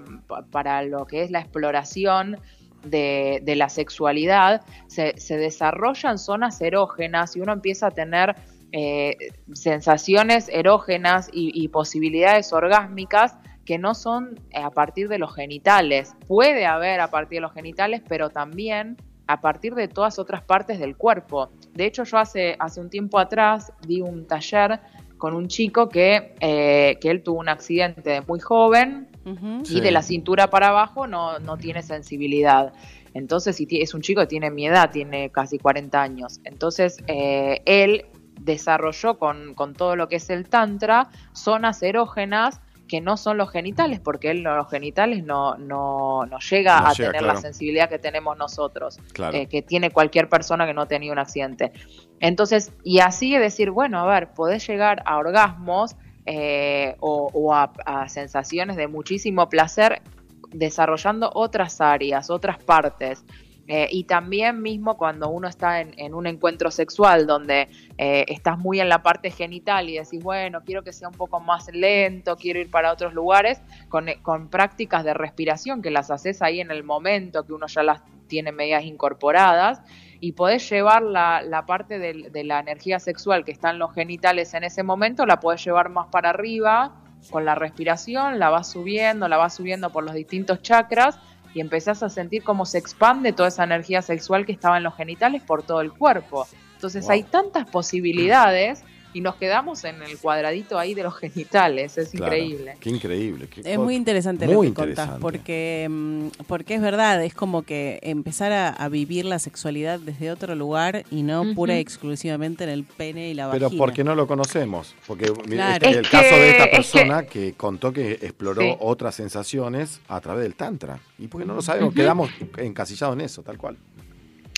Speaker 13: para lo que es la exploración de, de la sexualidad, se, desarrollan zonas erógenas y uno empieza a tener eh, sensaciones erógenas y, posibilidades orgásmicas que no son a partir de los genitales. Puede haber a partir de los genitales, pero también a partir de todas otras partes del cuerpo. De hecho, yo hace, hace un tiempo atrás di un taller con un chico que, eh, que él tuvo un accidente de muy joven y
Speaker 3: Sí.
Speaker 13: de la cintura para abajo no, no tiene sensibilidad. Entonces, si es un chico que tiene mi edad, tiene casi 40 años. Entonces, eh, él desarrolló con, con todo lo que es el tantra zonas erógenas que no son los genitales, porque él no- los genitales no, no, no llega
Speaker 2: No
Speaker 13: a
Speaker 2: llega,
Speaker 13: tener
Speaker 2: claro.
Speaker 13: la sensibilidad que tenemos nosotros,
Speaker 2: Claro.
Speaker 13: eh, que tiene cualquier persona que no ha tenido un accidente. Entonces, y así es decir, bueno, a ver, podés llegar a orgasmos eh, o, a, sensaciones de muchísimo placer desarrollando otras áreas, otras partes. Eh, y también mismo cuando uno está en, un encuentro sexual donde eh, estás muy en la parte genital y decís, bueno, quiero que sea un poco más lento, quiero ir para otros lugares, con, con prácticas de respiración que las haces ahí en el momento, que uno ya las tiene medias incorporadas, y podés llevar la, la parte de, la energía sexual que está en los genitales en ese momento, la podés llevar más para arriba con la respiración, la vas subiendo, la vas subiendo por los distintos chakras y empezás a sentir cómo se expande toda esa energía sexual que estaba en los genitales por todo el cuerpo. Entonces
Speaker 2: Wow.
Speaker 13: hay tantas posibilidades y nos quedamos en el cuadradito ahí de los genitales, es
Speaker 2: Claro.
Speaker 13: increíble.
Speaker 2: Qué increíble. qué
Speaker 3: Es muy interesante lo
Speaker 2: muy
Speaker 3: que contás,
Speaker 2: interesante.
Speaker 3: porque, mm, porque es verdad, es como que empezar a, a vivir la sexualidad desde otro lugar y no pura y exclusivamente en el pene y la
Speaker 2: Pero
Speaker 3: vagina.
Speaker 2: porque no lo conocemos. Porque
Speaker 3: Claro.
Speaker 2: este- el caso de esta
Speaker 13: que- es que-
Speaker 2: persona que, contó que exploró
Speaker 13: Sí.
Speaker 2: otras sensaciones a través del Tantra. Y porque no lo sabemos, quedamos encasillados en eso, tal cual.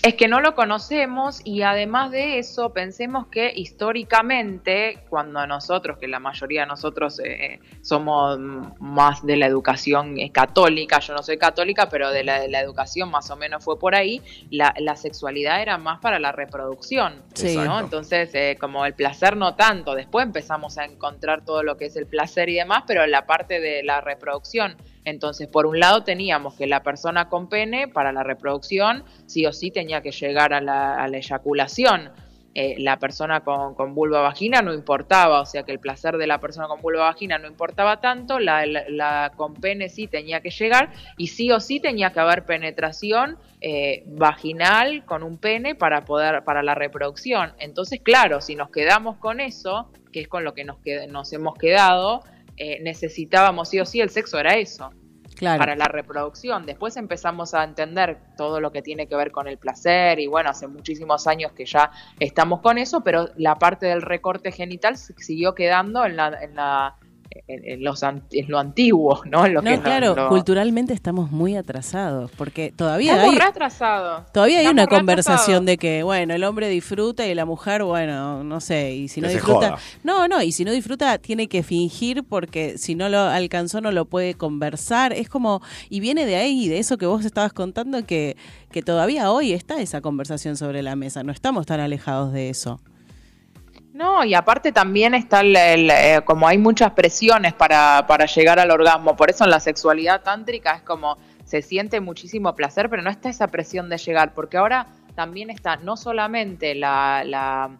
Speaker 13: Es que no lo conocemos y además de eso pensemos que históricamente cuando nosotros, que la mayoría de nosotros eh, somos mm, más de la educación eh, católica, yo no soy católica, pero de la, de la educación más o menos fue por ahí, la, la sexualidad era más para la reproducción,
Speaker 3: Sí.
Speaker 13: ¿no? Entonces eh, como el placer no tanto, después empezamos a encontrar todo lo que es el placer y demás, pero la parte de la reproducción. Entonces, por un lado teníamos que la persona con pene para la reproducción sí o sí tenía que llegar a la, a la eyaculación. Eh, la persona con, con vulva vagina no importaba, o sea que el placer de la persona con vulva vagina no importaba tanto, la, con pene sí tenía que llegar y sí o sí tenía que haber penetración eh, vaginal con un pene para poder para la reproducción. Entonces, claro, si nos quedamos con eso, que es con lo que nos, qued- nos hemos quedado, eh, necesitábamos sí o sí el sexo era eso
Speaker 3: Claro.
Speaker 13: para la reproducción. Después empezamos a entender todo lo que tiene que ver con el placer y bueno, hace muchísimos años que ya estamos con eso, pero la parte del recorte genital siguió quedando en la... En la en, en los en lo antiguo, ¿no? En lo que
Speaker 3: No,
Speaker 13: no-
Speaker 3: claro, culturalmente estamos muy atrasados, porque todavía
Speaker 13: Estamos
Speaker 3: hay, todavía hay
Speaker 13: Estamos
Speaker 3: una conversación de que, bueno, el hombre disfruta y la mujer, bueno, no sé, y si no
Speaker 2: Que
Speaker 3: disfruta... No, no, y si no disfruta tiene que fingir porque si no lo alcanzó no lo puede conversar, es como, y viene de ahí, de eso que vos estabas contando, que, que todavía hoy está esa conversación sobre la mesa, no estamos tan alejados de eso.
Speaker 13: No, y aparte también está el, eh, como hay muchas presiones para, para llegar al orgasmo, por eso en la sexualidad tántrica es como se siente muchísimo placer, pero no está esa presión de llegar, porque ahora también está no solamente la, la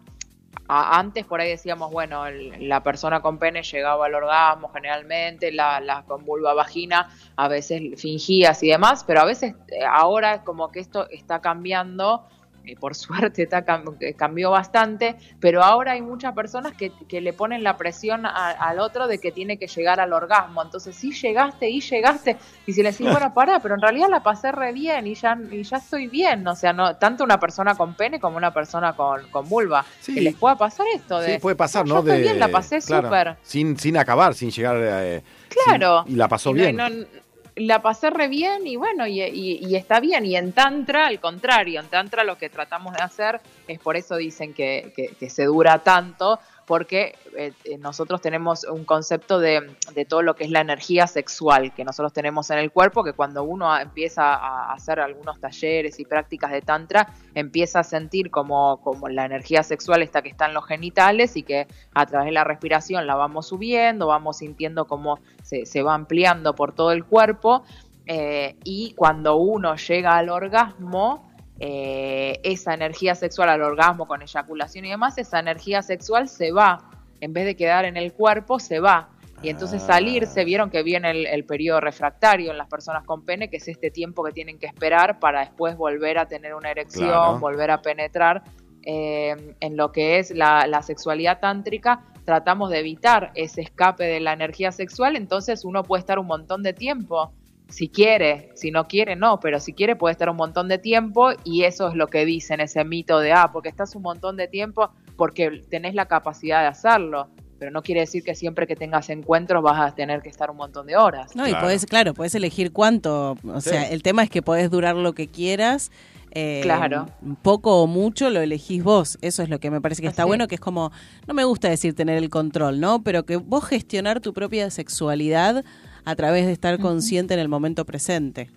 Speaker 13: antes por ahí decíamos, bueno, el- la persona con pene llegaba al orgasmo generalmente, la, la con vulva vagina a veces fingías y demás, pero a veces eh, ahora es como que esto está cambiando, eh, por suerte está, cam- cambió bastante, pero ahora hay muchas personas que, que le ponen la presión a- al otro de que tiene que llegar al orgasmo, entonces sí llegaste y llegaste, y si le decís, bueno, pará, pero en realidad la pasé re bien y ya, y ya estoy bien, o sea, no tanto una persona con pene como una persona con, con vulva,
Speaker 2: Sí.
Speaker 13: que les pueda pasar esto de...
Speaker 2: Sí, puede pasar, ¿no? De,
Speaker 13: bien, la pasé
Speaker 2: claro,
Speaker 13: súper.
Speaker 2: Sin, sin acabar, sin llegar. eh,
Speaker 13: Claro.
Speaker 2: sin- y la pasó
Speaker 13: no-
Speaker 2: bien.
Speaker 13: y no- la pasé re bien y bueno, y, y- está bien. Y en Tantra, al contrario, en Tantra lo que tratamos de hacer es por eso dicen que, que- que se dura tanto, porque eh, eh, nosotros tenemos un concepto de, de todo lo que es la energía sexual que nosotros tenemos en el cuerpo, que cuando uno empieza a hacer algunos talleres y prácticas de Tantra, empieza a sentir como, como la energía sexual está que está en los genitales y que a través de la respiración la vamos subiendo, vamos sintiendo cómo se, se va ampliando por todo el cuerpo eh, y cuando uno llega al orgasmo, eh, esa energía sexual al orgasmo con eyaculación y demás, esa energía sexual se va, en vez de quedar en el cuerpo, se va. Y entonces
Speaker 2: Ah.
Speaker 13: salirse, vieron que viene el, el periodo refractario en las personas con pene, que es este tiempo que tienen que esperar para después volver a tener una erección,
Speaker 2: Claro.
Speaker 13: volver a penetrar. Eh, en lo que es la, la sexualidad tántrica, tratamos de evitar ese escape de la energía sexual, entonces uno puede estar un montón de tiempo si quiere, si no quiere, no, pero si quiere puede estar un montón de tiempo y eso es lo que dicen, ese mito de, ah, porque estás un montón de tiempo porque tenés la capacidad de hacerlo, pero no quiere decir que siempre que tengas encuentros vas a tener que estar un montón de horas.
Speaker 3: No, y podés, claro, podés elegir cuánto. O
Speaker 13: Sí.
Speaker 3: sea, el tema es que podés durar lo que quieras. eh,
Speaker 13: Claro.
Speaker 3: Poco o mucho lo elegís vos. Eso es lo que me parece que está
Speaker 13: Así.
Speaker 3: bueno, que es como, no me gusta decir tener el control, ¿no? Pero que vos gestionar tu propia sexualidad a través de estar consciente en el momento presente.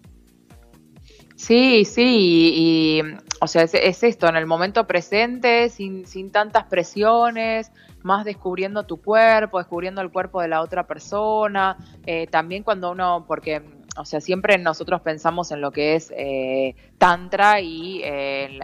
Speaker 13: Sí, sí, y, y, o sea, es, es esto, en el momento presente, sin, sin tantas presiones, más descubriendo tu cuerpo, descubriendo el cuerpo de la otra persona, eh, también cuando uno, porque, o sea, siempre nosotros pensamos en lo que es eh, tantra y eh,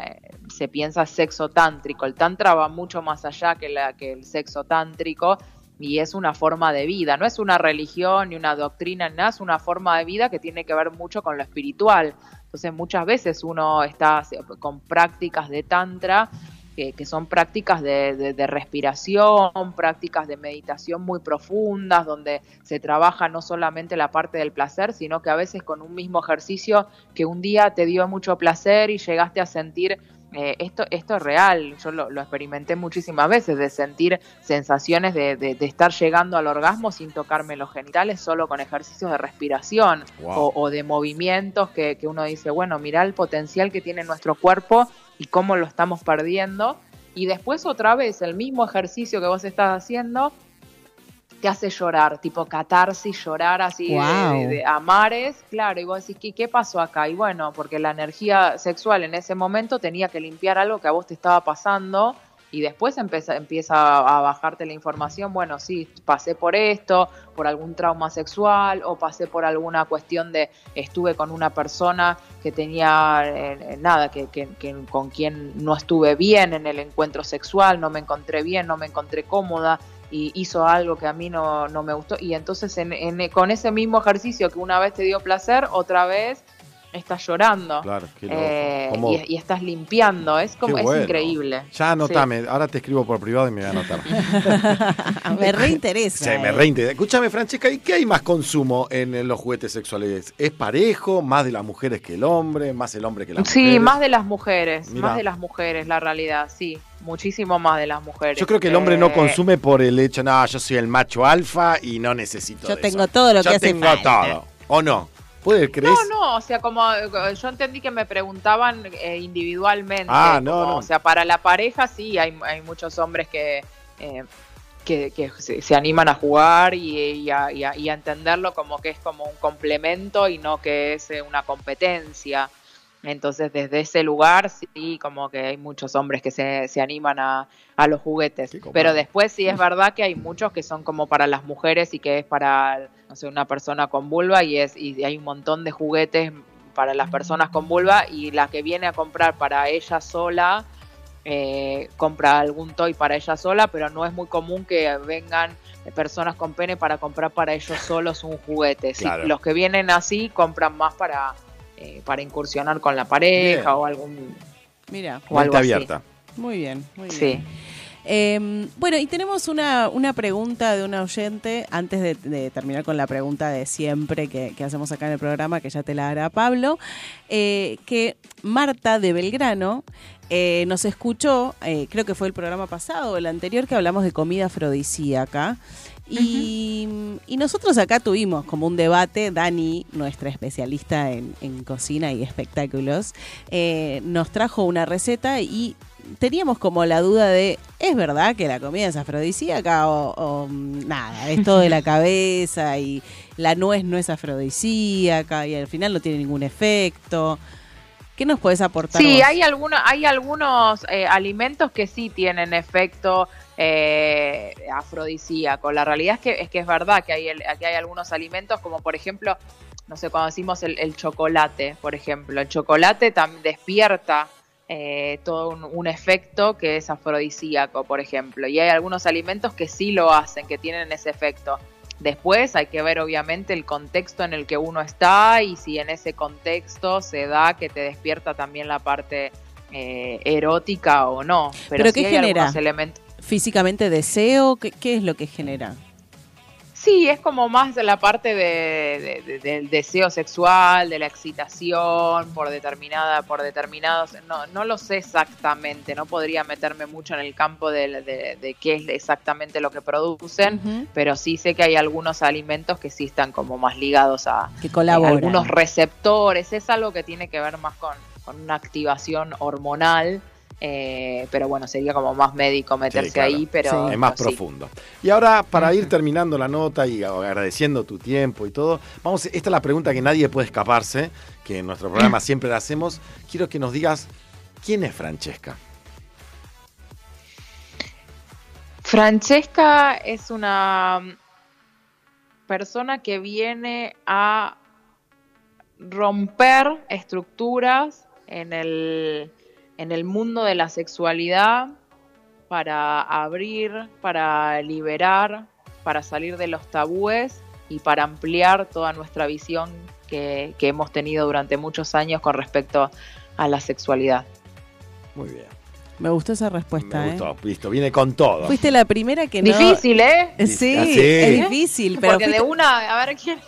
Speaker 13: se piensa sexo tántrico, el tantra va mucho más allá que, la, que el sexo tántrico, y es una forma de vida, no es una religión ni una doctrina, nada, es una forma de vida que tiene que ver mucho con lo espiritual. Entonces muchas veces uno está con prácticas de tantra, que, son prácticas de- de respiración, prácticas de meditación muy profundas, donde se trabaja no solamente la parte del placer, sino que a veces con un mismo ejercicio que un día te dio mucho placer y llegaste a sentir eh, esto, esto es real, yo lo, lo experimenté muchísimas veces, de sentir sensaciones de, de- de estar llegando al orgasmo sin tocarme los genitales, solo con ejercicios de respiración
Speaker 2: Wow.
Speaker 13: o, o de movimientos que, que uno dice, bueno, mira el potencial que tiene nuestro cuerpo y cómo lo estamos perdiendo. Y después otra vez el mismo ejercicio que vos estás haciendo te hace llorar, tipo catarsis, llorar así de- de, de a mares, claro, y vos decís, ¿qué, ¿qué pasó acá? Y bueno, porque la energía sexual en ese momento tenía que limpiar algo que a vos te estaba pasando y después empieza, empieza a bajarte la información, bueno, sí, pasé por esto, por algún trauma sexual o pasé por alguna cuestión de estuve con una persona que tenía eh, eh, nada, que, que- que con quien no estuve bien en el encuentro sexual, no me encontré bien, no me encontré cómoda y hizo algo que a mí no, no me gustó. Y entonces en- en- con ese mismo ejercicio que una vez te dio placer, otra vez estás llorando
Speaker 2: Claro, qué loco.
Speaker 13: Eh,
Speaker 2: ¿Cómo?
Speaker 13: y, y estás limpiando, es como
Speaker 2: Qué
Speaker 13: es
Speaker 2: bueno.
Speaker 13: increíble.
Speaker 2: Ya anotame, ahora te escribo por privado y me voy a anotar.
Speaker 3: me reinteresa.
Speaker 2: Sí, me reinteresa. Escúchame, Francesca, ¿y qué hay más consumo en, los juguetes sexuales? ¿Es parejo? ¿Más de las mujeres que el hombre? ¿Más el hombre que la
Speaker 13: Sí,
Speaker 2: mujer?
Speaker 13: más de las mujeres,
Speaker 2: Mirá.
Speaker 13: más de las mujeres, la realidad, sí, muchísimo más de las mujeres.
Speaker 2: Yo creo que el hombre no
Speaker 13: Eh,
Speaker 2: consume por el hecho, no, yo soy el macho alfa y no necesito
Speaker 3: Yo
Speaker 2: de
Speaker 3: tengo
Speaker 2: eso.
Speaker 3: todo lo
Speaker 2: Yo
Speaker 3: que hace
Speaker 2: tengo
Speaker 3: falta.
Speaker 2: todo. ¿O no? ¿Puedes creer?
Speaker 13: No, no, o sea, como eh, yo entendí que me preguntaban eh, individualmente.
Speaker 2: Ah, no,
Speaker 13: como,
Speaker 2: no.
Speaker 13: O sea, para la pareja sí, hay, hay muchos hombres que, eh, que, que se, se animan a jugar y, y a, y a- y a entenderlo como que es como un complemento y no que es eh, una competencia. Entonces, desde ese lugar, sí, como que hay muchos hombres que se, se animan a, a los juguetes. Pero después sí es verdad que hay muchos que son como para las mujeres y que es para, no sé, una persona con vulva y, es, y hay un montón de juguetes para las personas con vulva y la que viene a comprar para ella sola, eh, compra algún toy para ella sola, pero no es muy común que vengan personas con pene para comprar para ellos solos un juguete. Sí, los que vienen así compran más para, eh, para incursionar con la pareja
Speaker 2: Bien.
Speaker 13: o algún...
Speaker 3: Mira.
Speaker 13: o algo así.
Speaker 2: abierta.
Speaker 3: Muy bien, muy bien.
Speaker 13: Sí.
Speaker 3: Eh, bueno, y tenemos una, una pregunta de una oyente, antes de, de terminar con la pregunta de siempre que, que hacemos acá en el programa, que ya te la hará Pablo, eh, que Marta de Belgrano eh, nos escuchó, eh, creo que fue el programa pasado o el anterior, que hablamos de comida afrodisíaca. Y, y nosotros acá tuvimos como un debate, Dani, nuestra especialista en, en cocina y espectáculos, eh, nos trajo una receta y teníamos como la duda de, ¿es verdad que la comida es afrodisíaca o, o, mm, nada? Es todo de la cabeza y la nuez no es afrodisíaca y al final no tiene ningún efecto. ¿Qué nos puedes aportar?
Speaker 13: Sí,
Speaker 3: vos?
Speaker 13: hay, algunos hay algunos eh, alimentos que sí tienen efecto eh, afrodisíaco. La realidad es que es que es verdad que hay, el- que hay algunos alimentos, como por ejemplo, no sé, cuando decimos el, el chocolate, por ejemplo, el chocolate también despierta eh, todo un, un efecto que es afrodisíaco, por ejemplo. Y hay algunos alimentos que sí lo hacen, que tienen ese efecto. Después hay que ver obviamente el contexto en el que uno está y si en ese contexto se da que te despierta también la parte eh, erótica o no. Pero,
Speaker 3: ¿Pero
Speaker 13: sí
Speaker 3: qué
Speaker 13: hay
Speaker 3: genera?
Speaker 13: algunos elementos.
Speaker 3: ¿Físicamente deseo? ¿Qué, qué es lo que genera?
Speaker 13: Sí, es como más de la parte de, de- de- del deseo sexual, de la excitación por determinada, por determinados, no, no lo sé exactamente, no podría meterme mucho en el campo de, qué es exactamente lo que producen, pero sí sé que hay algunos alimentos que sí están como más ligados a
Speaker 3: Que colaboran.
Speaker 13: algunos receptores, es algo que tiene que ver más con, con una activación hormonal. Eh, pero bueno, sería como más médico meterse
Speaker 2: Sí, claro.
Speaker 13: ahí, pero
Speaker 2: es más
Speaker 13: pero sí.
Speaker 2: profundo. Y ahora, para ir terminando la nota y agradeciendo tu tiempo y todo, vamos, esta es la pregunta que nadie puede escaparse, que en nuestro programa siempre la hacemos. Quiero que nos digas, ¿quién es Francesca?
Speaker 13: Francesca es una persona que viene a romper estructuras en el, en el mundo de la sexualidad para abrir, para liberar, para salir de los tabúes y para ampliar toda nuestra visión que, que hemos tenido durante muchos años con respecto a la sexualidad.
Speaker 2: Muy bien.
Speaker 3: Me gustó esa respuesta,
Speaker 2: Me
Speaker 3: ¿eh?
Speaker 2: gustó, listo, viene con todo.
Speaker 3: Fuiste la primera que no...
Speaker 13: Difícil, ¿eh?
Speaker 3: Sí,
Speaker 2: Ah, sí.
Speaker 3: es difícil, pero
Speaker 13: Porque de
Speaker 3: fuiste,
Speaker 13: una, a ver quién.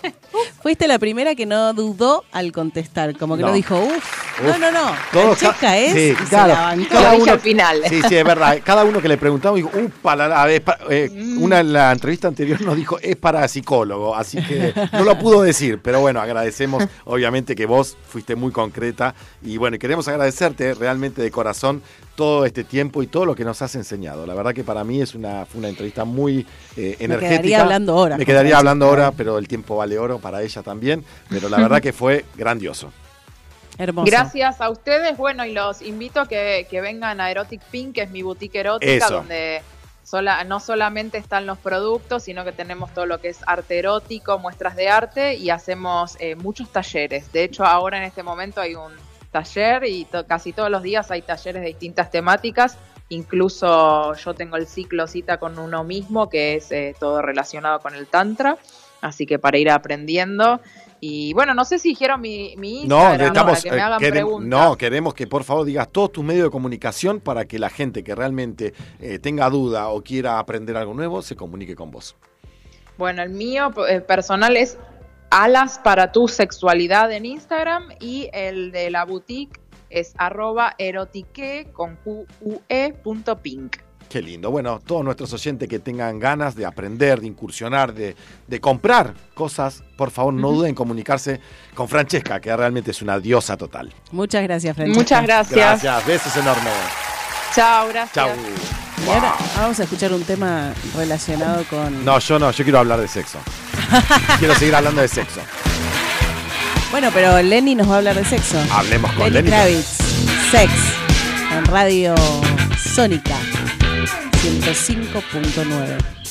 Speaker 3: fuiste la primera que no dudó al contestar, como que no,
Speaker 2: No.
Speaker 3: dijo, uff, no,
Speaker 2: Uf.
Speaker 3: no, no,
Speaker 2: ca-
Speaker 3: Francesca es,
Speaker 2: Sí,
Speaker 3: y se
Speaker 2: claro.
Speaker 3: la bancó.
Speaker 2: Cada
Speaker 13: Lo dije
Speaker 2: uno-
Speaker 13: al final.
Speaker 2: Sí, sí, es verdad. Cada uno que le preguntamos dijo, upa, la, la, eh,
Speaker 13: Mm.
Speaker 2: una en la entrevista anterior nos dijo, es para psicólogo, así que no lo pudo decir, pero bueno, agradecemos obviamente que vos fuiste muy concreta y bueno, queremos agradecerte realmente de corazón todo este tiempo y todo lo que nos has enseñado. La verdad que para mí es una, fue una entrevista muy eh, energética.
Speaker 3: quedaría hablando horas
Speaker 2: Me quedaría hablando horas, pero el tiempo vale oro para ella también, pero la verdad que fue grandioso.
Speaker 3: Hermoso.
Speaker 13: Gracias a ustedes. Bueno, y los invito a que, que vengan a Erotic Pink, que es mi boutique erótica,
Speaker 2: Eso.
Speaker 13: donde sola, no solamente están los productos, sino que tenemos todo lo que es arte erótico, muestras de arte y hacemos eh, muchos talleres. De hecho, ahora en este momento hay un taller y to- casi todos los días hay talleres de distintas temáticas. Incluso yo tengo el ciclo cita con uno mismo, que es eh, todo relacionado con el tantra. Así que para ir aprendiendo. Y bueno, no sé si dijeron mi, mi
Speaker 2: No,
Speaker 13: Instagram
Speaker 2: necesitamos,
Speaker 13: para que me
Speaker 2: eh,
Speaker 13: hagan preguntas.
Speaker 2: no, queremos que por favor digas todos tus medios de comunicación para que la gente que realmente eh, tenga duda o quiera aprender algo nuevo se comunique con vos.
Speaker 13: Bueno, el mío personal es Alas para tu sexualidad en Instagram y el de la boutique es arroba erotique con QUE punto pink.
Speaker 2: Qué lindo. Bueno, todos nuestros oyentes que tengan ganas de aprender, de incursionar, de, de comprar cosas, por favor no duden en comunicarse con Francesca, que realmente es una diosa total.
Speaker 3: Muchas gracias, Francesca.
Speaker 13: Muchas gracias.
Speaker 2: Gracias, besos enormes.
Speaker 13: Chao, gracias.
Speaker 2: Chau.
Speaker 3: Y ahora vamos a escuchar un tema relacionado con...
Speaker 2: No, yo no, yo quiero hablar de sexo. quiero seguir hablando de sexo.
Speaker 3: Bueno, pero Lenny nos va a hablar de sexo.
Speaker 2: Hablemos con
Speaker 3: Lenny
Speaker 2: Lenny.
Speaker 3: Kravitz, Sex, en Radio Sónica 105.9.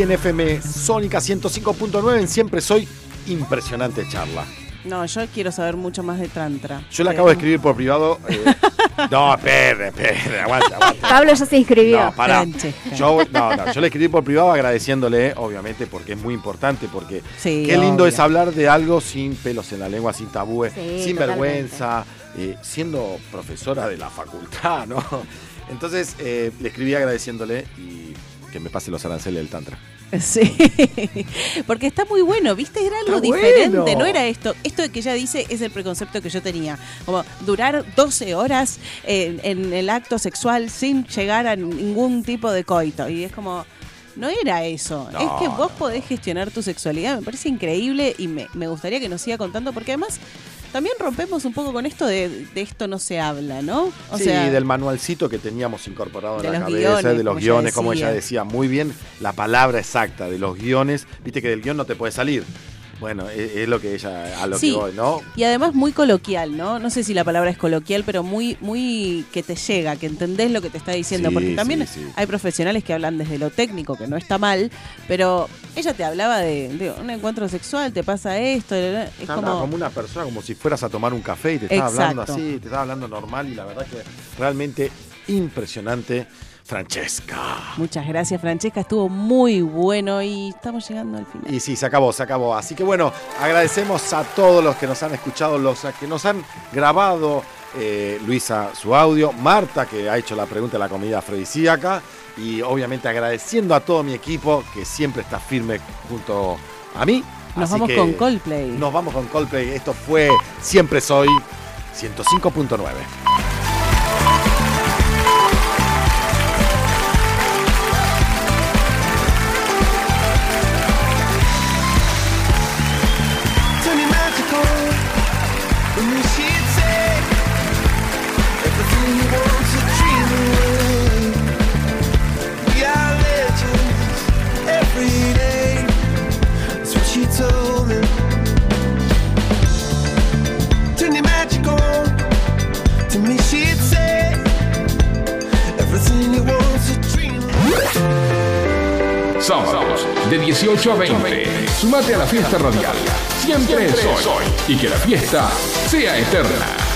Speaker 2: aquí en FM Sónica 105.9 en Siempre Soy. Impresionante charla.
Speaker 3: No, yo quiero saber mucho más de Tantra.
Speaker 2: Yo le acabo de escribir por privado. eh, no, espere, espere, aguanta, aguanta.
Speaker 4: Pablo ya se inscribió.
Speaker 2: No, pará.
Speaker 3: Francesca.
Speaker 2: Yo, no, no, yo le escribí por privado agradeciéndole, obviamente, porque es muy importante, porque
Speaker 3: Sí,
Speaker 2: qué lindo
Speaker 3: obvio.
Speaker 2: es hablar de algo sin pelos en la lengua, sin tabúes,
Speaker 4: Sí,
Speaker 2: sin
Speaker 4: totalmente.
Speaker 2: vergüenza, eh, siendo profesora de la facultad, ¿no? Entonces, eh, le escribí agradeciéndole y que me pase los aranceles del Tantra.
Speaker 3: Sí, porque está muy bueno, ¿viste? Era algo
Speaker 2: Está
Speaker 3: diferente,
Speaker 2: bueno.
Speaker 3: no era esto. Esto de que ella dice es el preconcepto que yo tenía. Como durar 12 horas en, en el acto sexual sin llegar a ningún tipo de coito. Y es como, no era eso.
Speaker 2: No,
Speaker 3: es que vos podés gestionar tu sexualidad. Me parece increíble y me, me gustaría que nos siga contando porque además también rompemos un poco con esto de, de esto no se habla, ¿no? O
Speaker 2: sí,
Speaker 3: sea,
Speaker 2: del manualcito que teníamos incorporado en la cabeza,
Speaker 3: guiones,
Speaker 2: de los
Speaker 3: como ella
Speaker 2: guiones, como ella decía, muy bien la palabra exacta de los guiones. Viste que del guion no te puede salir. Bueno, es, es lo que ella, a lo
Speaker 3: Sí.
Speaker 2: que voy, ¿no?
Speaker 3: Y además muy coloquial, ¿no? No sé si la palabra es coloquial, pero muy, muy que te llega, que entendés lo que te está diciendo.
Speaker 2: Sí,
Speaker 3: porque también hay profesionales que hablan desde lo técnico, que no está mal, pero ella te hablaba de, de un encuentro sexual, te pasa esto, es
Speaker 2: como...
Speaker 3: como...
Speaker 2: una persona, como si fueras a tomar un café y te estaba hablando así, te estaba hablando normal y la verdad que realmente impresionante, Francesca.
Speaker 3: Muchas gracias, Francesca, estuvo muy bueno y estamos llegando al final.
Speaker 2: Y sí, se acabó, se acabó. Así que bueno, agradecemos a todos los que nos han escuchado, los que nos han grabado, eh, Luisa su audio, Marta que ha hecho la pregunta de la comida afrodisíaca y obviamente agradeciendo a todo mi equipo que siempre está firme junto a mí.
Speaker 3: Nos
Speaker 2: Así
Speaker 3: vamos con Coldplay.
Speaker 2: Nos vamos con Coldplay. Esto fue Siempre Soy 105.9.
Speaker 1: Sábados de 18 a 20. Sumate a la fiesta radial. Siempre soy. Y que la fiesta sea eterna.